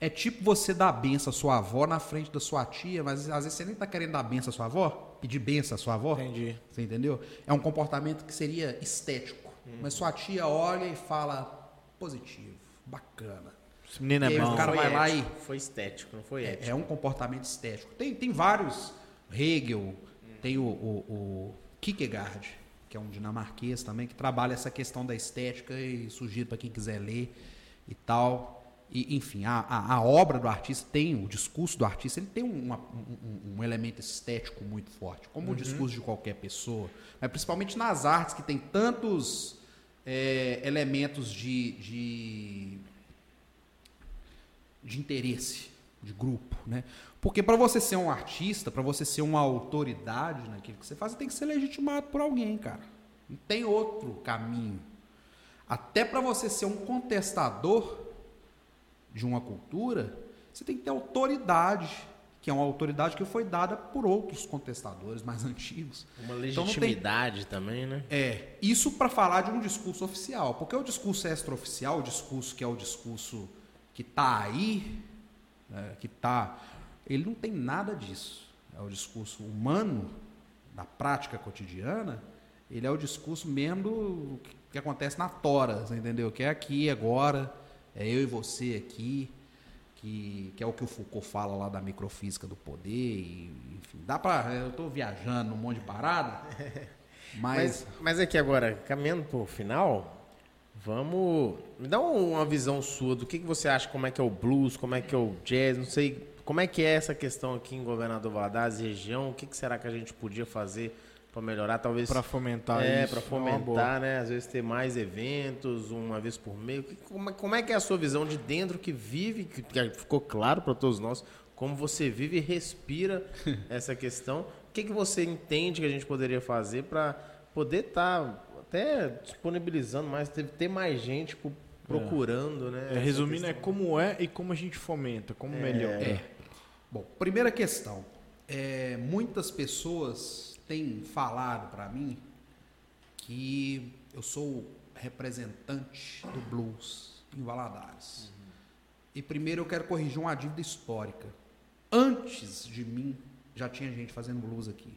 É tipo você dar benção à sua avó na frente da sua tia, mas às vezes você nem está querendo dar benção à sua avó, pedir benção à sua avó. Entendi. Você entendeu? É um comportamento que seria estético. Hum. Mas sua tia olha e fala positivo, bacana. Esse menino é bom. O cara foi vai ético, lá e. Foi estético, não foi é, ético. É um comportamento estético. Tem, tem vários. Hegel, hum. tem o, o, o Kierkegaard, que é um dinamarquês também, que trabalha essa questão da estética e sugiro para quem quiser ler e tal. E, enfim, a, a, a, obra do artista tem, o discurso do artista, ele tem uma, um, um, elemento estético muito forte, como uhum. o discurso de qualquer pessoa. Mas principalmente nas artes, que tem tantos é, elementos de, de, de interesse, de grupo. Né? Porque para você ser um artista, para você ser uma autoridade naquilo que você faz, você tem que ser legitimado por alguém, cara. Não tem outro caminho. Até para você ser um contestador de uma cultura, você tem que ter autoridade, que é uma autoridade que foi dada por outros contestadores mais antigos. Uma legitimidade então, tem... também, né? É, isso para falar de um discurso oficial, porque o discurso extraoficial, o discurso que é o discurso que está aí, é, que está, ele não tem nada disso. É o discurso humano da prática cotidiana, ele é o discurso mesmo do que acontece na tora, entendeu? Que é aqui, agora, é eu e você aqui, que, que é o que o Foucault fala lá da microfísica do poder, e, enfim, dá para eu estou viajando num monte de parada, mas... mas... Mas aqui agora, caminhando para o final, vamos... Me dá uma visão sua do que, que você acha, como é que é o blues, como é que é o jazz, não sei, como é que é essa questão aqui em Governador Valadares, região, o que, que será que a gente podia fazer para melhorar, talvez para fomentar é, para é fomentar, né? Às vezes ter mais eventos, uma vez por mês. Como, como é que é a sua visão de dentro que vive, que, ficou claro para todos nós, como você vive e respira essa questão? O que, que você entende que a gente poderia fazer para poder estar tá até disponibilizando mais, ter, ter mais gente procurando, é. né? É, resumindo, é como é e como a gente fomenta, como é, melhor. É. Bom, primeira questão é, muitas pessoas têm falado para mim que eu sou representante do blues em Valadares. E primeiro eu quero corrigir uma dívida histórica. Antes de mim, já tinha gente fazendo blues aqui.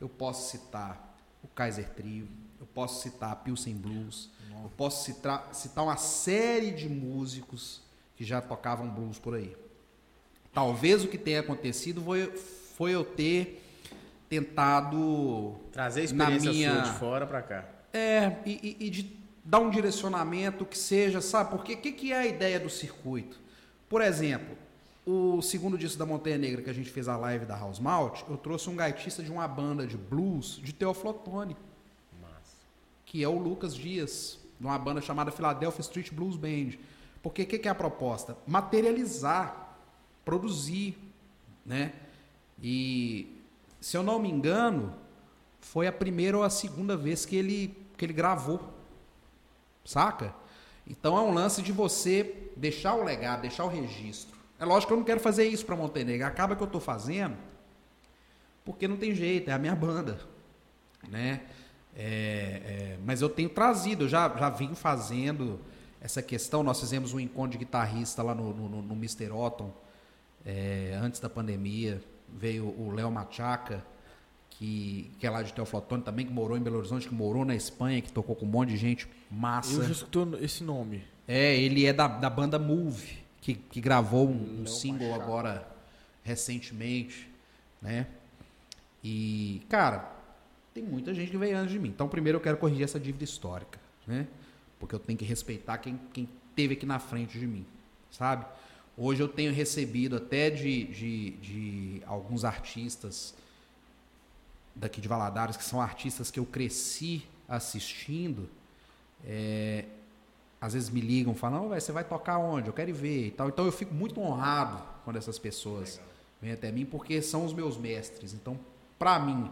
Eu posso citar o Kaiser Trio, eu posso citar a Pilsen Blues, eu posso citar, citar uma série de músicos que já tocavam blues por aí. Talvez o que tenha acontecido foi, foi eu ter tentado Trazer a experiência minha- sua de fora pra cá. é, e, e- e de dar um direcionamento que seja, sabe? Porque o que, que é a ideia do circuito? Por exemplo, o segundo disco da Montanha Negra que a gente fez a live da House Malt, eu trouxe um gaitista de uma banda de blues de Teoflotone, que é o Lucas Dias, de uma banda chamada Philadelphia Street Blues Band. Porque o que, que é a proposta? Materializar, produzir, né? E se eu não me engano, foi a primeira ou a segunda vez que ele, que ele gravou. Saca? Então é um lance de você deixar o legado, deixar o registro. É lógico que eu não quero fazer isso para Montenegro. Acaba que eu estou fazendo porque não tem jeito, é a minha banda. Né? É, é, mas eu tenho trazido, eu já, já vim fazendo essa questão. Nós fizemos um encontro de guitarrista lá no, no, no Mr. Otton, é, antes da pandemia. Veio o Léo Machaca, que, que é lá de Teoflotone também, que morou em Belo Horizonte, que morou na Espanha, que tocou com um monte de gente massa. Eu já escutou esse nome. É, ele é da, da banda Move, que, que gravou um, um single agora recentemente, né? E, cara, tem muita gente que veio antes de mim. Então, primeiro eu quero corrigir essa dívida histórica, né? Porque eu tenho que respeitar quem, quem teve aqui na frente de mim, sabe? Hoje eu tenho recebido até de, de, de alguns artistas daqui de Valadares, que são artistas que eu cresci assistindo, é, às vezes me ligam, falam, "Ô, velho, você vai tocar onde? Eu quero ir ver e tal. Então eu fico muito honrado quando essas pessoas vêm até mim, porque são os meus mestres. Então, para mim,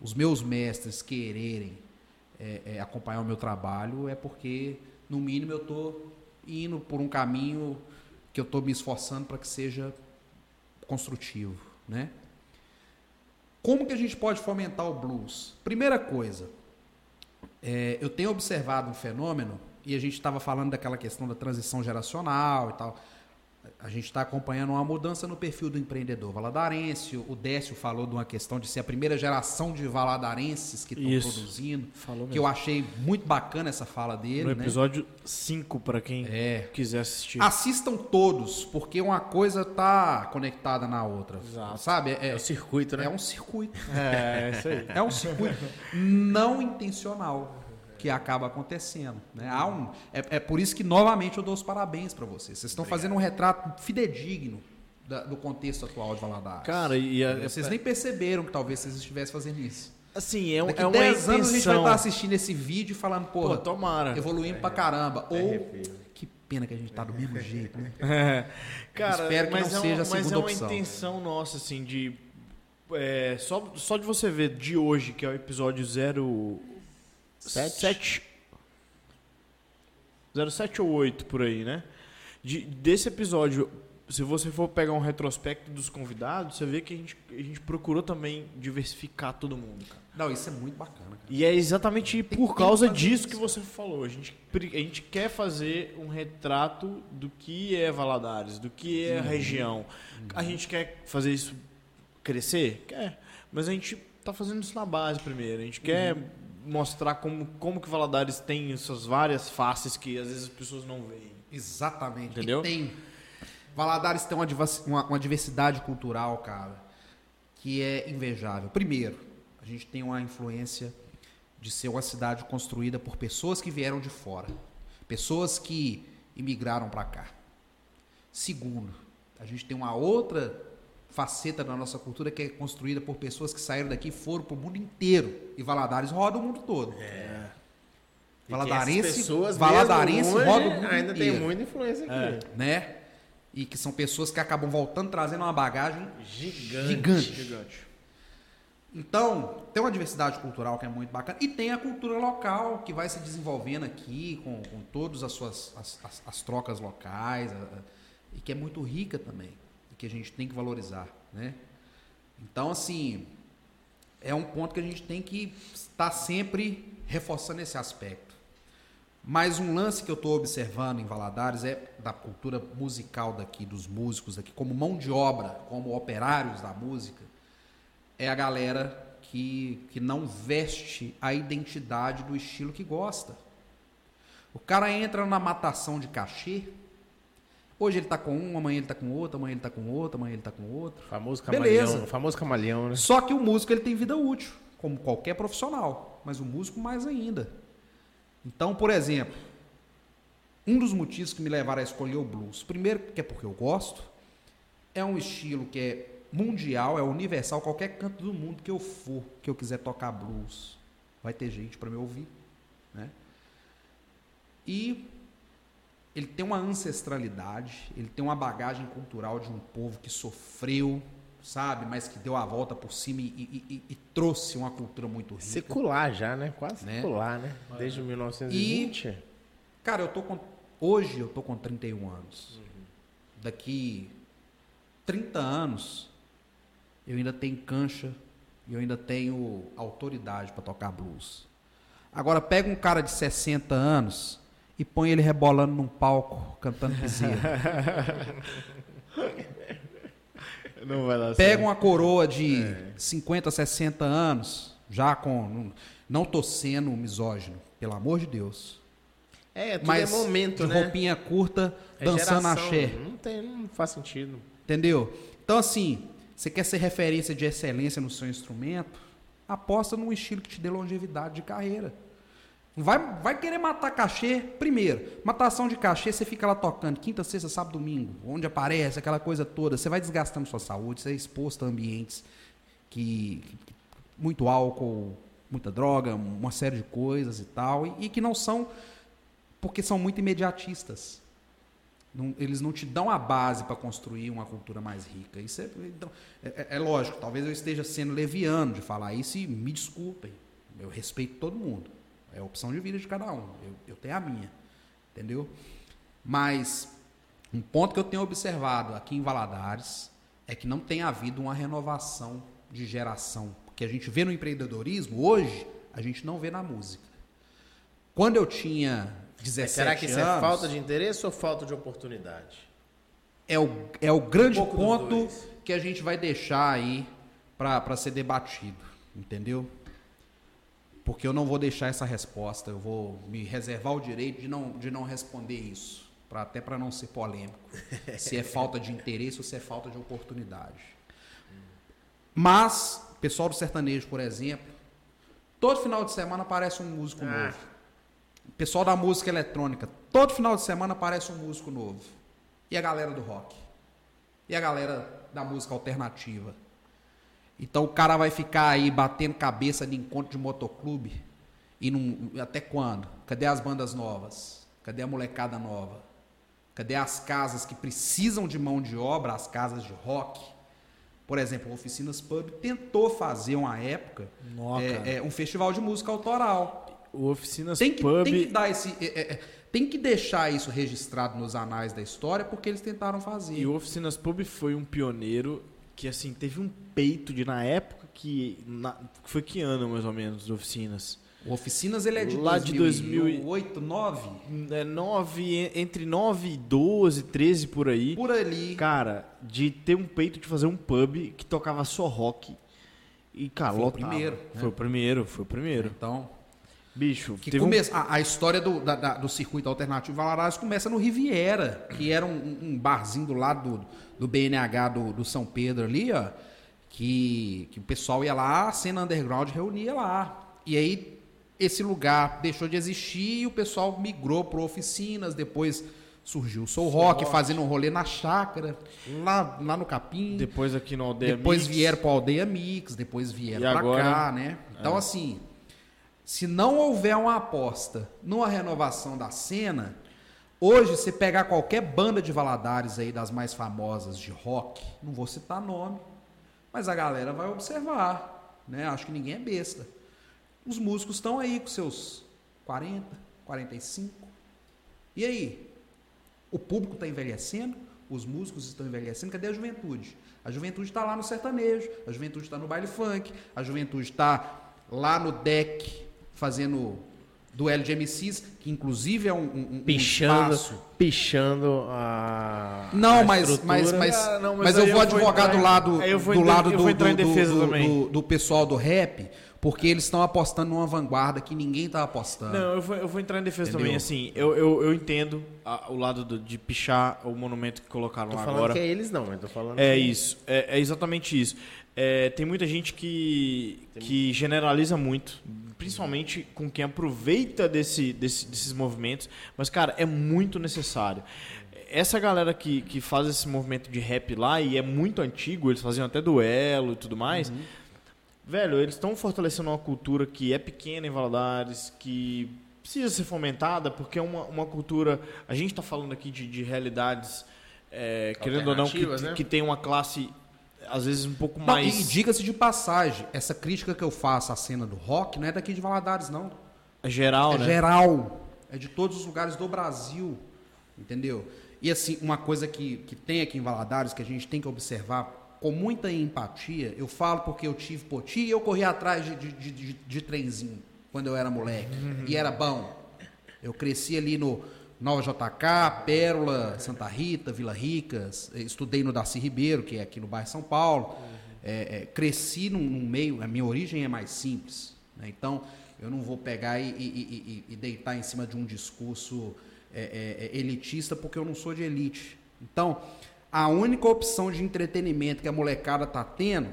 os meus mestres quererem é, é, acompanhar o meu trabalho é porque, no mínimo, eu estou indo por um caminho que eu estou me esforçando para que seja construtivo, né? Como que a gente pode fomentar o blues? Primeira coisa, é, eu tenho observado um fenômeno, e a gente estava falando daquela questão da transição geracional e tal. A gente está acompanhando uma mudança no perfil do empreendedor valadarense. O Décio falou de uma questão de ser a primeira geração de valadarenses que estão produzindo. Falou Que eu achei muito bacana essa fala dele. No né? episódio 5, pra quem É. quiser assistir. Assistam todos, porque uma coisa tá conectada na outra. Exato. Sabe? É, É o circuito, né? é um circuito. É, isso aí. É um circuito não intencional que acaba acontecendo. Né? Há um, é, é por isso que, novamente, eu dou os parabéns para vocês. Vocês estão fazendo um retrato fidedigno da- do contexto atual de Valadares. Cara, e a- vocês nem perceberam que talvez vocês estivessem fazendo isso. assim, é, um, Daqui é uma 10 anos a gente vai intenção. estar assistindo esse vídeo e falando, Pô, porra, tomara. evoluindo pra caramba. Ou, arrepio. que pena que a gente tá do mesmo jeito, né? É. Cara, Espero que mas não é seja uma, a mas é segunda uma opção. intenção nossa, assim, de. é, só, só de você ver de hoje, que é o episódio 07. 07 ou 8 por aí, né? De- desse episódio, se você for pegar um retrospecto dos convidados, você vê que a gente, a gente procurou também diversificar todo mundo, cara. Não, isso é muito bacana, cara. E é exatamente por causa disso isso. que você falou. A gente, a gente quer fazer um retrato do que é Valadares, do que é a região. A gente quer fazer isso crescer? Quer. Mas a gente tá fazendo isso na base primeiro. A gente quer mostrar como, como que Valadares tem essas várias faces que às vezes as pessoas não veem. Exatamente. Entendeu? E tem. Valadares tem uma, uma diversidade cultural, cara, que é invejável. Primeiro, a gente tem uma influência de ser uma cidade construída por pessoas que vieram de fora, pessoas que imigraram para cá. Segundo, a gente tem uma outra faceta da nossa cultura que é construída por pessoas que saíram daqui e foram para o mundo inteiro. E Valadares roda o mundo todo. Que Valadarense, Valadarense mesmo roda o hoje mundo Ainda inteiro tem muita influência aqui. né? E que são pessoas que acabam voltando trazendo uma bagagem Gigante. gigante. Gigante. Então, tem uma diversidade cultural que é muito bacana. E tem a cultura local que vai se desenvolvendo aqui, com, com todas as suas as, as- as trocas locais, a- a- e que é muito rica também, que a gente tem que valorizar, né? Então, assim, é um ponto que a gente tem que estar sempre reforçando esse aspecto. Mas um lance que eu estou observando em Valadares é da cultura musical daqui, dos músicos daqui, como mão de obra, como operários da música, é a galera que, que não veste a identidade do estilo que gosta. O cara entra na matação de cachê. Hoje ele está com um, amanhã ele está com outro, amanhã ele está com outro, amanhã ele está com outro. Famoso Beleza. camaleão. Famoso camaleão, né? Só que o músico ele tem vida útil, como qualquer profissional, mas o músico mais ainda. Então, por exemplo, um dos motivos que me levaram a escolher o blues, primeiro que é porque eu gosto, é um estilo que é mundial, é universal, qualquer canto do mundo que eu for, que eu quiser tocar blues, vai ter gente para me ouvir, né? E ele tem uma ancestralidade, ele tem uma bagagem cultural de um povo que sofreu, sabe, mas que deu a volta por cima e, e- e- e trouxe uma cultura muito rica. Secular já, né? Quase Né? secular, né? Desde 1920. Cara, eu tô com. Hoje eu tô com 31 anos. Daqui 30 anos, eu ainda tenho cancha e eu ainda tenho autoridade para tocar blues. Agora pega um cara de 60 anos e põe ele rebolando num palco, cantando piseiro. Não vai dar Pega uma coroa de 50, 60 anos, já com. Não, não tô sendo misógino, pelo amor de Deus. É, tudo Mas é momento, de né? roupinha curta, É dançando geração. axé. Não, tem, não faz sentido. Entendeu? Então, assim, você quer ser referência de excelência no seu instrumento? Aposta num estilo que te dê longevidade de carreira. Vai, vai querer matar cachê? Primeiro, matação de cachê, você fica lá tocando quinta, sexta, sábado, domingo, onde aparece aquela coisa toda. Você vai desgastando sua saúde, você é exposto a ambientes que, que- muito álcool, muita droga, uma série de coisas e tal, e, e que não são porque são muito imediatistas. Não- eles não te dão a base para construir uma cultura mais rica. Isso é, então, é- é- é lógico, talvez eu esteja sendo leviano de falar isso e me desculpem. Eu respeito todo mundo. É a opção de vida de cada um. Eu, eu tenho a minha. Entendeu? Mas um ponto que eu tenho observado aqui em Valadares é que não tem havido uma renovação de geração. Porque a gente vê no empreendedorismo, hoje, a gente não vê na música. Quando eu tinha 17 Mas será que isso anos, é falta de interesse ou falta de oportunidade? é o, é o grande Um ponto que a gente vai deixar aí para ser debatido, entendeu? Porque eu não vou deixar essa resposta, eu vou me reservar o direito de não, de não responder isso, pra, até para não ser polêmico, se é falta de interesse ou se é falta de oportunidade. Mas, pessoal do sertanejo, por exemplo, todo final de semana aparece um músico Ah. novo. Pessoal da música eletrônica, todo final de semana aparece um músico novo. E a galera do rock? E a galera da música alternativa? Então o cara vai ficar aí batendo cabeça de encontro de motoclube? E não, até quando? Cadê as bandas novas? Cadê a molecada nova? Cadê as casas que precisam de mão de obra, as casas de rock? Por exemplo, o Oficinas Pub tentou fazer uma época é, é, um festival de música autoral. O Oficinas Tem que, Pub. tem que dar esse. é, é, é, tem que deixar isso registrado nos anais da história, porque eles tentaram fazer. E o Oficinas Pub foi um pioneiro que, assim, teve um peito de, na época, que. na- foi que ano, mais ou menos, do Oficinas? O Oficinas ele é de Lá de 2008, 2009, É, nove, entre 9 e 12, 13 por aí. por ali. Cara, de ter um peito de fazer um pub que tocava só rock. E, cara, Foi o lotava. primeiro, né? Foi o primeiro, foi o primeiro. Então, Bicho, que teve um- começa, a, a história do, da- da- do circuito alternativo Valadares começa no Riviera, que era um, um barzinho do lado do, do BNH do, do São Pedro ali, ó, que, que o pessoal ia lá, a cena underground reunia lá. E aí esse lugar deixou de existir e o pessoal migrou para oficinas, depois surgiu o Soul Rock, fazendo um rolê na chácara, lá, lá no Capim. depois aqui no Aldeia Depois Mix. vieram para Aldeia Mix, depois vieram para cá, né? Então, assim, se não houver uma aposta numa renovação da cena, hoje, você pegar qualquer banda de Valadares aí, das mais famosas de rock, não vou citar nome, mas a galera vai observar, né? Acho que ninguém é besta. Os músicos estão aí com seus 40, 45. E aí? O público está envelhecendo, os músicos estão envelhecendo, cadê a juventude? A juventude está lá no sertanejo, a juventude está no baile funk, a juventude está lá no deck fazendo duelo de MCs, que inclusive é um, um, um Pichando, espaço. pichando a. Não, a mas, estrutura. mas, mas, Ah, não, mas mas eu vou advogar do lado, do, lado eu do, vou entrar em do- do- defesa do- também. do- do pessoal do rap, porque eles estão apostando numa vanguarda que ninguém tá apostando. Não, eu vou, eu vou entrar em defesa Entendeu? também. Assim, eu, eu, eu entendo a- o lado do- de pichar o monumento que colocaram Tô lá falando agora. que é eles não, eu tô falando. É que- isso, é, é exatamente isso. É, tem muita gente que, que generaliza muito, principalmente com quem aproveita desse, desse- desses movimentos, mas, cara, é muito necessário. Essa galera que, que faz esse movimento de rap lá, e é muito antigo, eles faziam até duelo e tudo mais, velho, eles estão fortalecendo uma cultura que é pequena em Valadares, que precisa ser fomentada, porque é uma, uma cultura. A gente está falando aqui de, de realidades, é, querendo ou não, que, né? que tem uma classe, às vezes, um pouco Não, mais. E diga-se de passagem, essa crítica que eu faço à cena do rock não é daqui de Valadares, não. geral, é né? geral. É de todos os lugares do Brasil. Entendeu? E assim, uma coisa que, que tem aqui em Valadares que a gente tem que observar com muita empatia, eu falo porque eu tive poti e eu corri atrás de, de, de, de- de trenzinho quando eu era moleque. E era bom. Eu cresci ali no Nova JK, Pérola, Santa Rita, Vila Ricas, eh, estudei no Darcy Ribeiro, que é aqui no bairro São Paulo. É, é, cresci num, num meio, a minha origem é mais simples. né? Então, eu não vou pegar e, e- e- e- deitar em cima de um discurso é, elitista, porque eu não sou de elite. Então, a única opção de entretenimento que a molecada tá tendo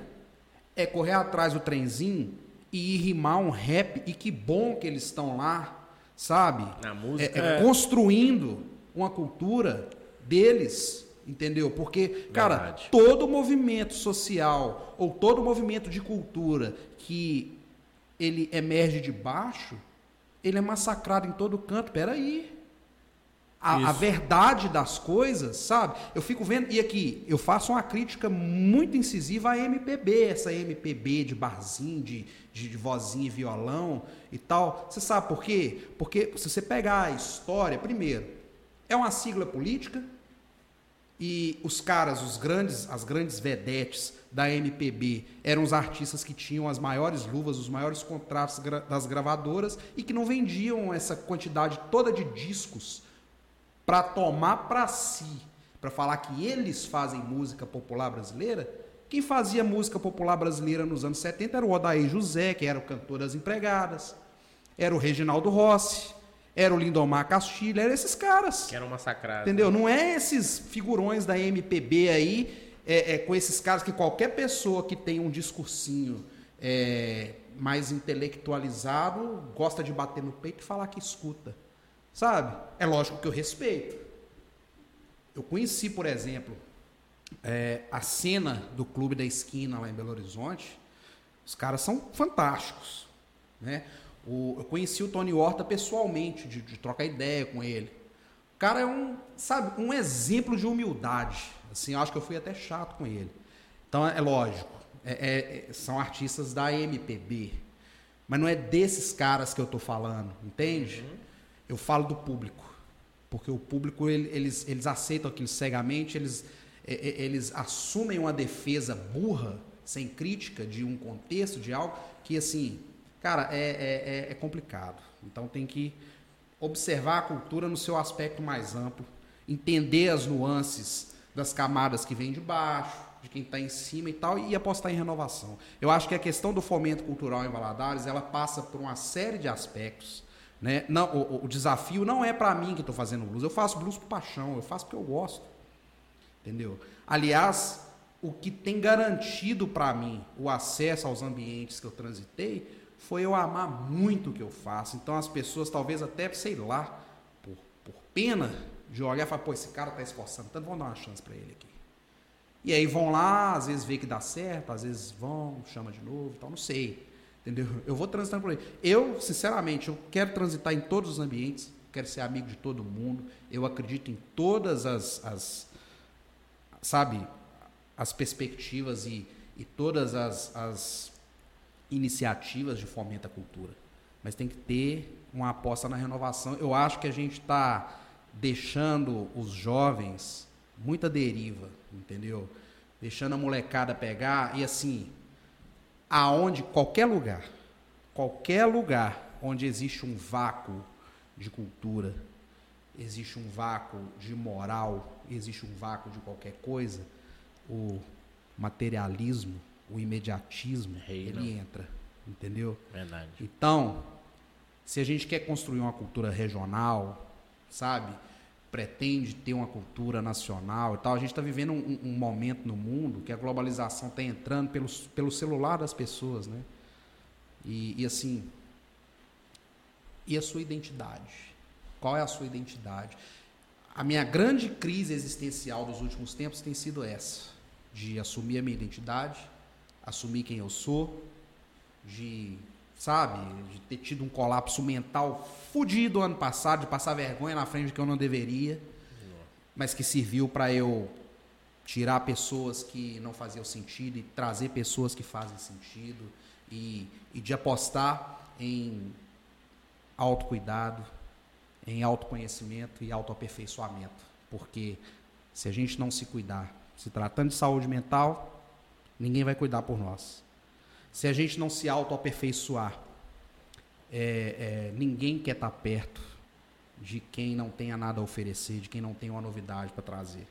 é correr atrás do trenzinho e ir rimar um rap. E que bom que eles estão lá, sabe? Na música. É, é, construindo uma cultura deles, entendeu? Porque, cara, Verdade. todo movimento social ou todo movimento de cultura que ele emerge de baixo, ele é massacrado em todo canto. Peraí. A, a verdade das coisas, sabe? Eu fico vendo, e aqui, eu faço uma crítica muito incisiva à MPB, essa MPB de barzinho, de, de, de vozinha e violão e tal. Você sabe por quê? Porque se você pegar a história, primeiro, é uma sigla política, e os caras, os grandes, as grandes vedetes da MPB eram os artistas que tinham as maiores luvas, os maiores contratos gra- das gravadoras e que não vendiam essa quantidade toda de discos para tomar para si, para falar que eles fazem música popular brasileira. Quem fazia música popular brasileira nos anos 70 era o Odair José, que era o cantor das empregadas, era o Reginaldo Rossi, era o Lindomar Castilho, eram esses caras. Que eram massacrados. Entendeu? Não é esses figurões da MPB aí, é, é, com esses caras que qualquer pessoa que tem um discursinho é, mais intelectualizado gosta de bater no peito e falar que escuta. Sabe? É lógico que eu respeito. Eu conheci, por exemplo, é, a cena do Clube da Esquina lá em Belo Horizonte. Os caras são fantásticos. Né? O- eu conheci o Tony Horta pessoalmente, de, de trocar ideia com ele. O cara é um, sabe, um exemplo de humildade. Assim, eu acho que eu fui até chato com ele. Então, é lógico, é- é- é- são artistas da MPB. Mas não é desses caras que eu tô falando, entende? Eu falo do público. Porque o público, ele- eles, eles aceitam aquilo cegamente, eles, eles assumem uma defesa burra, sem crítica, de um contexto, de algo, que assim, cara, é, é- é- é complicado. Então tem que observar a cultura no seu aspecto mais amplo, entender as nuances das camadas que vêm de baixo, de quem está em cima e tal, e apostar em renovação. Eu acho que a questão do fomento cultural em Valadares, ela passa por uma série de aspectos. Né? Não, o, o- desafio não é para mim que estou fazendo blues, eu faço blues por paixão, eu faço porque eu gosto. Entendeu? Aliás, o que tem garantido para mim o acesso aos ambientes que eu transitei foi eu amar muito o que eu faço. Então as pessoas talvez até, sei lá, por, por pena de olhar e falar, pô, esse cara tá esforçando tanto, vamos dar uma chance para ele aqui. E aí vão lá, às vezes vê que dá certo, às vezes vão, chama de novo, tal, não sei. Entendeu? Eu vou transitando por aí. Eu, sinceramente, eu quero transitar em todos os ambientes, quero ser amigo de todo mundo. Eu acredito em todas as, as sabe, as perspectivas e, e todas as, as iniciativas de fomento à cultura. Mas tem que ter uma aposta na renovação. Eu acho que a gente está deixando os jovens muita deriva, entendeu? Deixando a molecada pegar e assim, aonde qualquer lugar, qualquer lugar onde existe um vácuo de cultura, existe um vácuo de moral, existe um vácuo de qualquer coisa, o materialismo, o imediatismo, ele entra, entendeu? Verdade. Então, se a gente quer construir uma cultura regional, sabe? Pretende ter uma cultura nacional e tal, a gente está vivendo um, um momento no mundo que a globalização está entrando pelo, pelo celular das pessoas, né? E, e assim, e a sua identidade? Qual é a sua identidade? A minha grande crise existencial dos últimos tempos tem sido essa, de assumir a minha identidade, assumir quem eu sou, de, sabe, de ter tido um colapso mental fudido ano passado, de passar vergonha na frente que eu não deveria, mas que serviu para eu tirar pessoas que não faziam sentido e trazer pessoas que fazem sentido e, e de apostar em autocuidado, em autoconhecimento e autoaperfeiçoamento. Porque se a gente não se cuidar, se tratando de saúde mental, ninguém vai cuidar por nós. Se a gente não se autoaperfeiçoar, é, é, ninguém quer estar perto de quem não tenha nada a oferecer, de quem não tem uma novidade para trazer.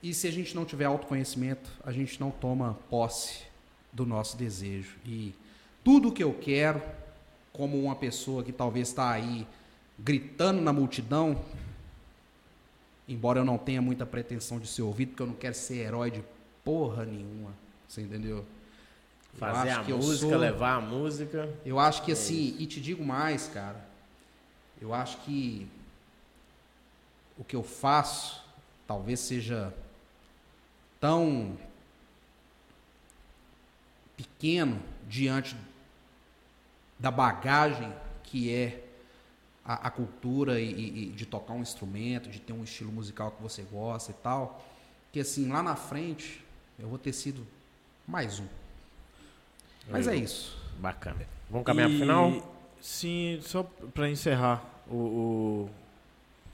E se a gente não tiver autoconhecimento, a gente não toma posse do nosso desejo. E tudo que eu quero, como uma pessoa que talvez está aí gritando na multidão, embora eu não tenha muita pretensão de ser ouvido, porque eu não quero ser herói de porra nenhuma. Você entendeu? Fazer acho a música, sou- levar a música. eu acho que assim, e te digo mais, cara. Eu acho que o que eu faço talvez seja tão pequeno diante da bagagem que é a, a cultura e- e de tocar um instrumento, de ter um estilo musical que você gosta e tal, que assim, lá na frente eu vou ter sido mais um. Mas é isso. Bacana. Vamos caminhar pro E- final? Sim, só para encerrar o, o,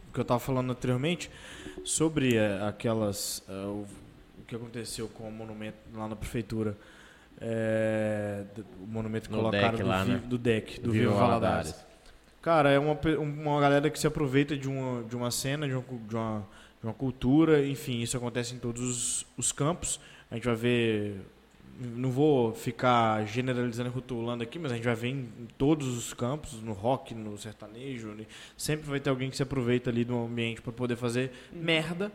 o que eu estava falando anteriormente sobre eh, aquelas eh, o, o que aconteceu com o monumento lá na prefeitura, do- o monumento que No colocaram deck do, lá, Vi- né? do deck do Viva Valadares. Valadares. Cara, é uma, uma galera que se aproveita de uma, de uma cena, de uma, de, uma, de uma cultura, enfim, isso acontece em todos os, os campos. A gente vai ver. Não vou ficar generalizando e rotulando aqui, mas a gente vai ver em, todos os campos, no rock, no sertanejo. né? Sempre vai ter alguém que se aproveita ali do ambiente para poder fazer merda.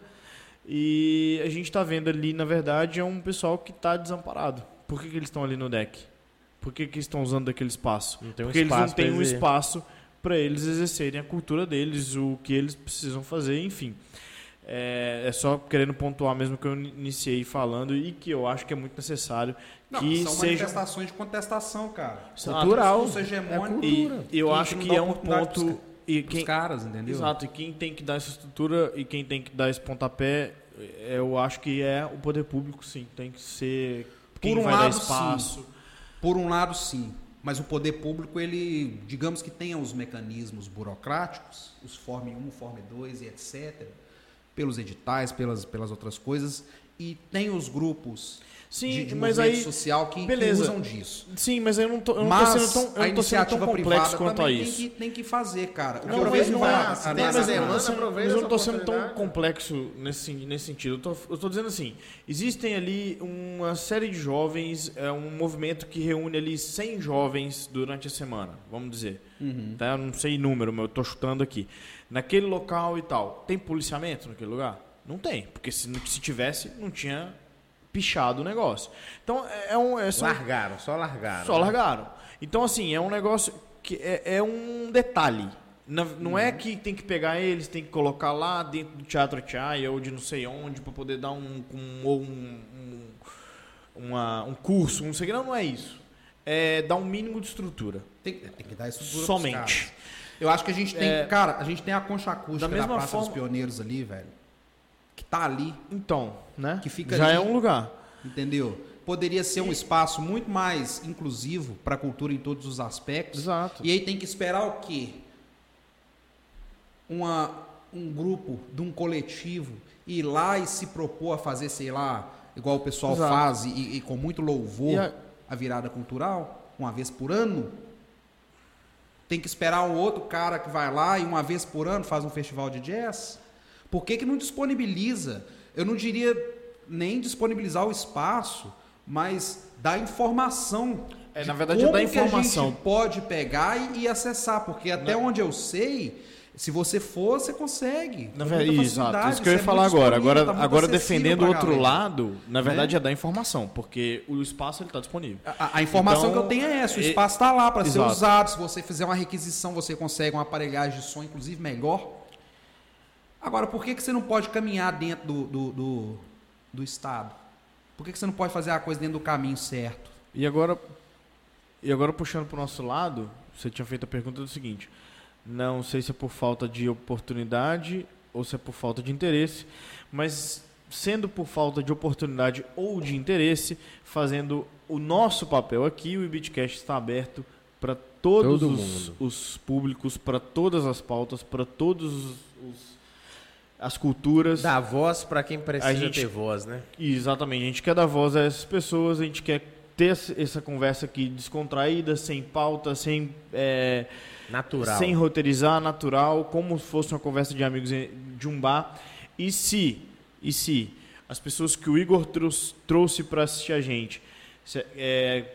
E a gente tá vendo ali, na verdade, é um pessoal que tá desamparado. Por que, que eles estão ali no deck? Por que, que eles estão usando daquele espaço? Não tem um Porque eles não espaço têm um espaço para eles exercerem a cultura deles, o que eles precisam fazer, enfim. É, é só querendo pontuar mesmo que eu iniciei falando e que eu acho que é muito necessário Não, que são seja manifestações de contestação, cara. Cultural. Discurso hegemônico e eu acho que é um ponto pros e quem caras, entendeu? Exato, e quem tem que dar essa estrutura e quem tem que dar esse pontapé, é, eu acho que é o poder público, sim. Tem que ser quem Por um vai lado, dar espaço. Por um lado, sim. Mas o poder público, ele, digamos que tenha os mecanismos burocráticos, os Form 1, Form 2 e etc., pelos editais, pelas, pelas outras coisas, e tem os grupos Sim, de, de mas aí social que, que beleza. usam disso. Sim, mas eu não tô, eu não tô sendo tão, eu a não tô sendo tão complexo quanto a isso. Tem que, tem que fazer, cara. O Não, que eu mas vejo não vai- vai- a- se a- tem a- essa mas, eu não sendo, mas eu não tô sendo tão complexo nesse, nesse sentido. Eu tô, eu tô dizendo assim, existem ali uma série de jovens, é um movimento que reúne ali 100 jovens durante a semana, vamos dizer. Tá? Eu não sei número, mas eu tô chutando aqui. Naquele local e tal, tem policiamento naquele lugar? Não tem, porque se, se tivesse, não tinha pichado o negócio. Então, é, é um... É só- Largaram, só largaram. só né? largaram. Então, assim, é um negócio que é, é um detalhe. Na- Não é que tem que pegar eles, tem que colocar lá dentro do Teatro Chai ou de não sei onde para poder dar um, um, ou um, um, uma- um curso, não sei o que. Não, não é isso. É dar um mínimo de estrutura. Tem, tem que dar estrutura Somente. Eu acho que a gente tem, É. cara, a gente tem a concha acústica Da da, mesma Praça forma- dos Pioneiros ali, velho, que tá ali, Então, né? Que fica Já ali- é um lugar. entendeu? Poderia ser um espaço muito mais inclusivo para a cultura em todos os aspectos. Exato. E aí tem que esperar o quê? Uma, um grupo, de um coletivo, ir lá e se propor a fazer, sei lá, igual o pessoal Exato. faz e, e com muito louvor E a- a virada cultural, uma vez por ano? Tem que esperar um outro cara que vai lá e uma vez por ano faz um festival de jazz? Por que, que não disponibiliza? Eu não diria nem disponibilizar o espaço, mas dar informação. É, na verdade, como dar que informação. a gente pode pegar e, e acessar, porque até onde eu sei, se você for, você consegue. Na verdade, exato. Isso que eu ia é falar muito agora. Agora, tá agora defendendo o outro lado, na verdade Né? é da informação, porque o espaço está disponível. A, a informação Então, que eu tenho é essa, o espaço está lá para ser usado. Se você fizer uma requisição, você consegue uma aparelhagem de som, inclusive, melhor. Agora, por que, que você não pode caminhar dentro do, do, do, do Estado? Por que, que você não pode fazer a coisa dentro do caminho certo? E agora, e agora puxando para o nosso lado, você tinha feito a pergunta do seguinte: não sei se é por falta de oportunidade ou se é por falta de interesse, mas sendo por falta de oportunidade ou de interesse, fazendo o nosso papel aqui, o Ibitcast está aberto para todos Todo os, os públicos, para todas as pautas, para todos os, os- as culturas. Dá voz pra quem precisa A gente- ter voz, né? Exatamente, a gente quer dar voz a essas pessoas, a gente quer ter essa- conversa aqui descontraída, sem pauta, sem, é, Natural. sem roteirizar, natural, como se fosse uma conversa de amigos de um bar. E se, e se as pessoas que o Igor trous- trouxe para assistir a gente se- é,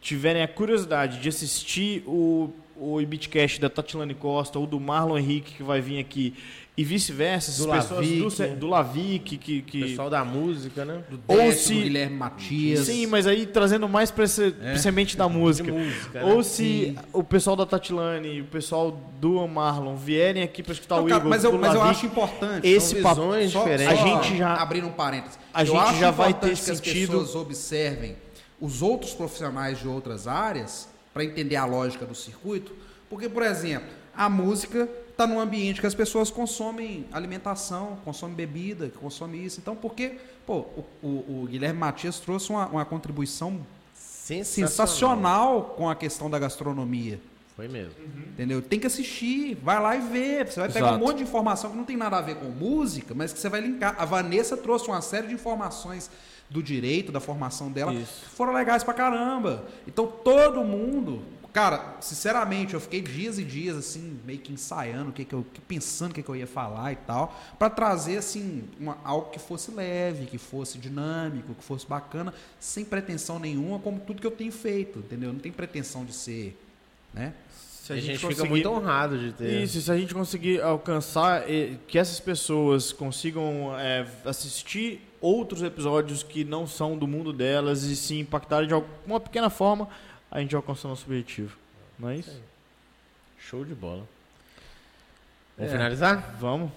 tiverem a curiosidade de assistir o, o Ibitcast da Tatilane Costa ou do Marlon Henrique que vai vir aqui e vice-versa, Do pessoas do, Lavic. Do Lavic que, que Pessoal da música, né? Do Ou se- do Guilherme Matias. Sim, mas aí trazendo mais para esse pra semente da música. Música, né? Ou se Sim. o pessoal da Tatilane e o pessoal do Marlon vierem aqui para escutar Não, o Igor, mas eu, do mas eu Lavic, acho importante. esse papo- só A gente já- abrindo um parênteses. a eu gente acho já vai ter que as sentido- pessoas observem os outros profissionais de outras áreas para entender a lógica do circuito, porque por exemplo, a música está num ambiente que as pessoas consomem alimentação, consomem bebida, consomem isso. Então, porque pô, o, o- o Guilherme Matias trouxe uma, uma contribuição sensacional com a questão da gastronomia. Foi mesmo. Entendeu? Tem que assistir, vai lá e vê. Você vai pegar Exato. um monte de informação que não tem nada a ver com música, mas que você vai linkar. A Vanessa trouxe uma série de informações do direito, da formação dela, Isso. que foram legais pra caramba. Então todo mundo. Cara, sinceramente, eu fiquei dias e dias assim, meio que ensaiando, o que que eu, que- pensando o que, que eu ia falar e tal, pra trazer assim uma- algo que fosse leve, que fosse dinâmico, que fosse bacana, sem pretensão nenhuma, como tudo que eu tenho feito, entendeu? Não tem pretensão de ser, né? se A gente, fica conseguir- muito honrado de ter. Isso, se a gente conseguir alcançar que essas pessoas consigam eh, assistir outros episódios que não são do mundo delas e se impactarem de alguma pequena forma, a gente alcança o nosso objetivo. Não é isso? Show de bola. Vamos É. finalizar? Vamos.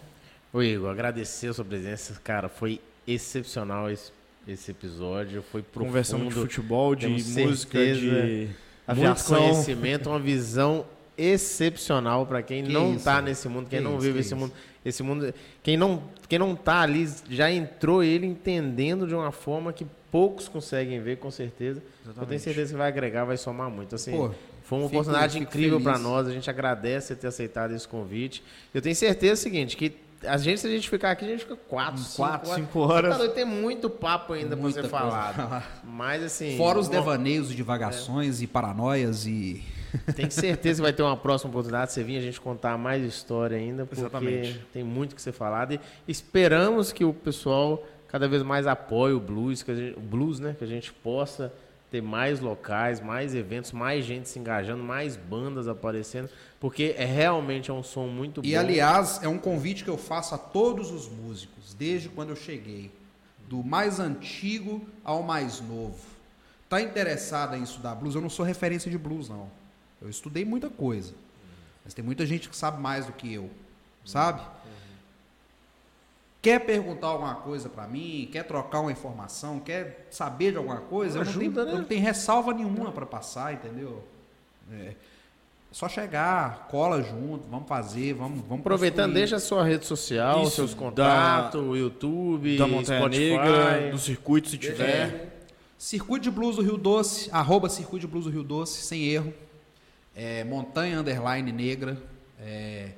Ô Igor, agradecer a sua presença. Cara, foi excepcional esse, esse episódio. Foi profundo. Conversamos de futebol, de temos música, certeza. de Muito aviação. conhecimento, uma visão excepcional para quem Que não tá velho. nesse mundo, quem Que não isso, vive esse isso. mundo, esse mundo, quem não, quem não tá ali já entrou ele entendendo de uma forma que poucos conseguem ver, com certeza. Eu tenho certeza que vai agregar, vai somar muito. Assim, Pô, foi uma oportunidade fico incrível para nós. A gente agradece você ter aceitado esse convite. Eu tenho certeza o seguinte, que a gente, se a gente ficar aqui, a gente fica quatro, cinco Quatro, horas. cinco horas. Tá Tem muito papo ainda para ser falado. falar. Mas assim, Fora os devaneios e divagações e paranoias e. Tenho certeza que vai ter uma próxima oportunidade de você vir a gente contar mais história ainda, porque Exatamente. tem muito que ser falado. E esperamos que o pessoal cada vez mais apoie o blues, que a gente- o blues, né? Que a gente possa ter mais locais, mais eventos, mais gente se engajando, mais bandas aparecendo, porque é realmente é um som muito E bom. aliás, é um convite que eu faço a todos os músicos, desde quando eu cheguei, do mais antigo ao mais novo. Tá interessado em estudar blues? Eu não sou referência de blues, não. Eu estudei muita coisa. Mas tem muita gente que sabe mais do que eu, sabe? Quer perguntar alguma coisa pra mim, quer trocar uma informação, quer saber de alguma coisa, eu, não Ajuda, tenho, né? eu não tenho ressalva nenhuma pra passar, entendeu? É só chegar, cola junto, vamos fazer, vamos, vamos Aproveitando, construir. deixa a sua rede social, Isso, seus contatos, o YouTube, da Montanha Spotify. Negra, do circuito, se tiver. Circuito de Blues do Rio Doce, arroba Circuito de Blues do Rio Doce, sem erro. É, Montanha Underline Negra. É,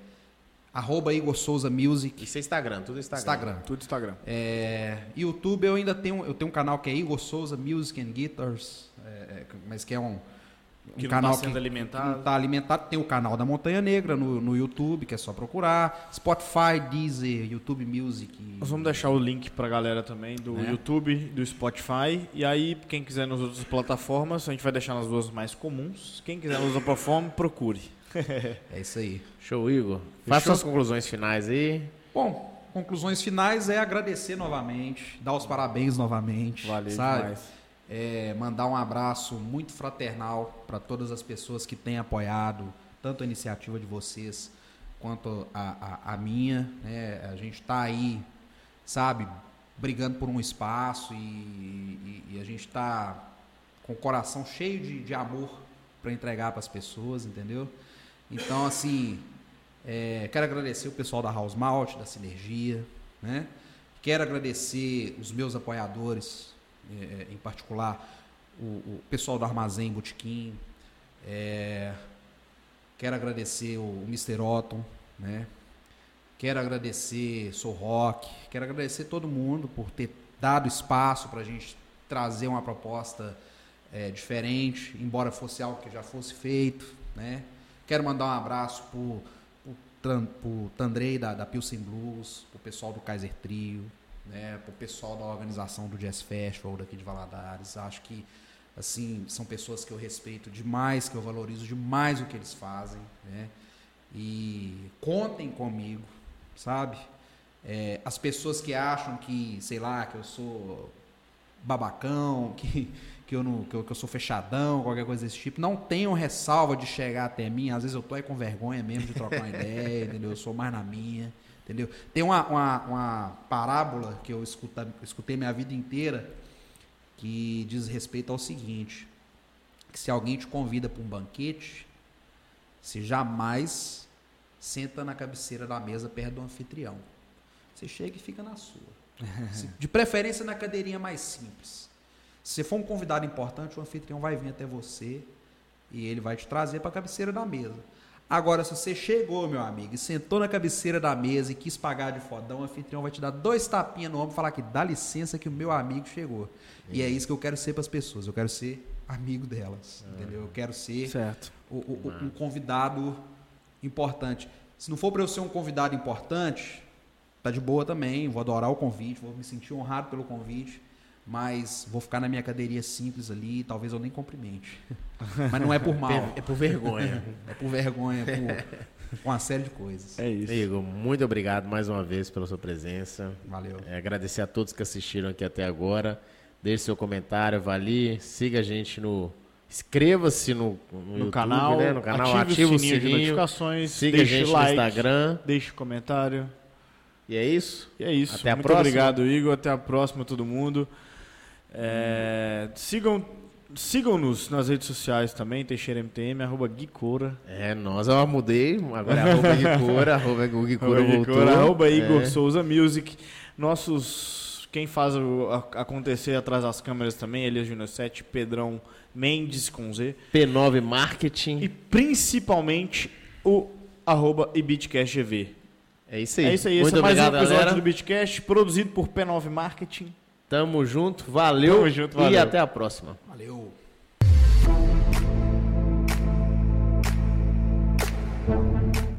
Arroba Igor Souza Music. Isso é Instagram, tudo Instagram. Instagram. Tudo Instagram. É, YouTube eu ainda tenho, eu tenho um canal que é Igor Souza Music and Guitars, é, é, mas que é um, um Que não canal tá sendo que, alimentado. que não tá alimentado. Tem o canal da Montanha Negra no, no YouTube, que é só procurar. Spotify, Deezer, YouTube Music. Nós vamos deixar o link pra galera também do Né? YouTube, do Spotify. E aí, quem quiser nas outras plataformas, a gente vai deixar nas duas mais comuns. Quem quiser nas outras plataformas, procure. É isso aí. Show, Igor. Faça suas conclusões finais aí. Bom, conclusões finais é agradecer novamente, dar os parabéns novamente, Valeu sabe? demais. É, mandar um abraço muito fraternal para todas as pessoas que têm apoiado tanto a iniciativa de vocês quanto a, a, a minha. Né? A gente está aí, sabe, brigando por um espaço e, e- e a gente está com o coração cheio de, de amor para entregar para as pessoas, entendeu? Então, assim, é, quero agradecer o pessoal da House Malt, da Sinergia, né? Quero agradecer os meus apoiadores, é, em particular o, o pessoal do Armazém Botequim. É, quero agradecer o, o Mr. Otton, né? Quero agradecer Sou Rock, quero agradecer todo mundo por ter dado espaço para a gente trazer uma proposta é, diferente, embora fosse algo que já fosse feito, né? Quero mandar um abraço pro, pro, pro Tandrei da, da Pilsen Blues, pro pessoal do Kaiser Trio, né? Pro pessoal da organização do Jazz Festival daqui de Valadares. Acho que assim são pessoas que eu respeito demais, que eu valorizo demais o que eles fazem, né? E contem comigo, sabe? É, as pessoas que acham que, sei lá, que eu sou babacão, que, que, eu não, que, eu, que eu sou fechadão, qualquer coisa desse tipo, não tenham ressalva de chegar até mim. Às vezes eu tô aí com vergonha mesmo de trocar uma ideia, entendeu? Eu sou mais na minha, entendeu? Tem uma, uma, uma parábola que eu escuta, escutei minha vida inteira que diz respeito ao seguinte: que se alguém te convida para um banquete, você jamais senta na cabeceira da mesa perto do anfitrião. Você chega e fica na sua. Se- De preferência na cadeirinha mais simples. Se você for um convidado importante, o anfitrião vai vir até você e ele vai te trazer para a cabeceira da mesa. Agora, se você chegou, meu amigo, e sentou na cabeceira da mesa e quis pagar de fodão, o anfitrião vai te dar dois tapinhas no ombro e falar que dá licença que o meu amigo chegou. E é isso que eu quero ser para as pessoas. Eu quero ser amigo delas, entendeu? Eu quero ser Certo. o- o- um convidado importante. Se não for para eu ser um convidado importante, tá de boa também, vou adorar o convite, vou me sentir honrado pelo convite, mas vou ficar na minha cadeirinha simples ali, talvez eu nem cumprimente. Mas não é por mal, É por vergonha. é por vergonha, é por uma série de coisas. É isso. Igor, muito obrigado mais uma vez pela sua presença. Valeu. É, agradecer a todos que assistiram aqui até agora. Deixe seu comentário, avalie, siga a gente no. Inscreva-se no, no, No YouTube, canal, né? No canal, ative, ativa o sininho, de notificações, siga a gente like, no Instagram. deixe comentário. E é isso. E é isso. Até a Muito próxima. obrigado, Igor. Até a próxima, todo mundo. É, sigam, sigam-nos nas redes sociais também, Teixeira MTM, arroba Guicora. É, nós eu mudei. Agora é arroba Guicora, arroba Guicora Arroba voltou. Guicora, arroba Igor É. Souza Music. Nossos. Quem faz o- a- acontecer atrás das câmeras também, Elias Júnior 7, Pedrão Mendes com Z. P9 Marketing. E principalmente o arroba IBitCastGV. É isso aí. É isso aí, Muito esse é mais um episódio galera. do Bitcast, produzido por P9 Marketing. Tamo junto, valeu. Tamo junto, E valeu. até a próxima. Valeu.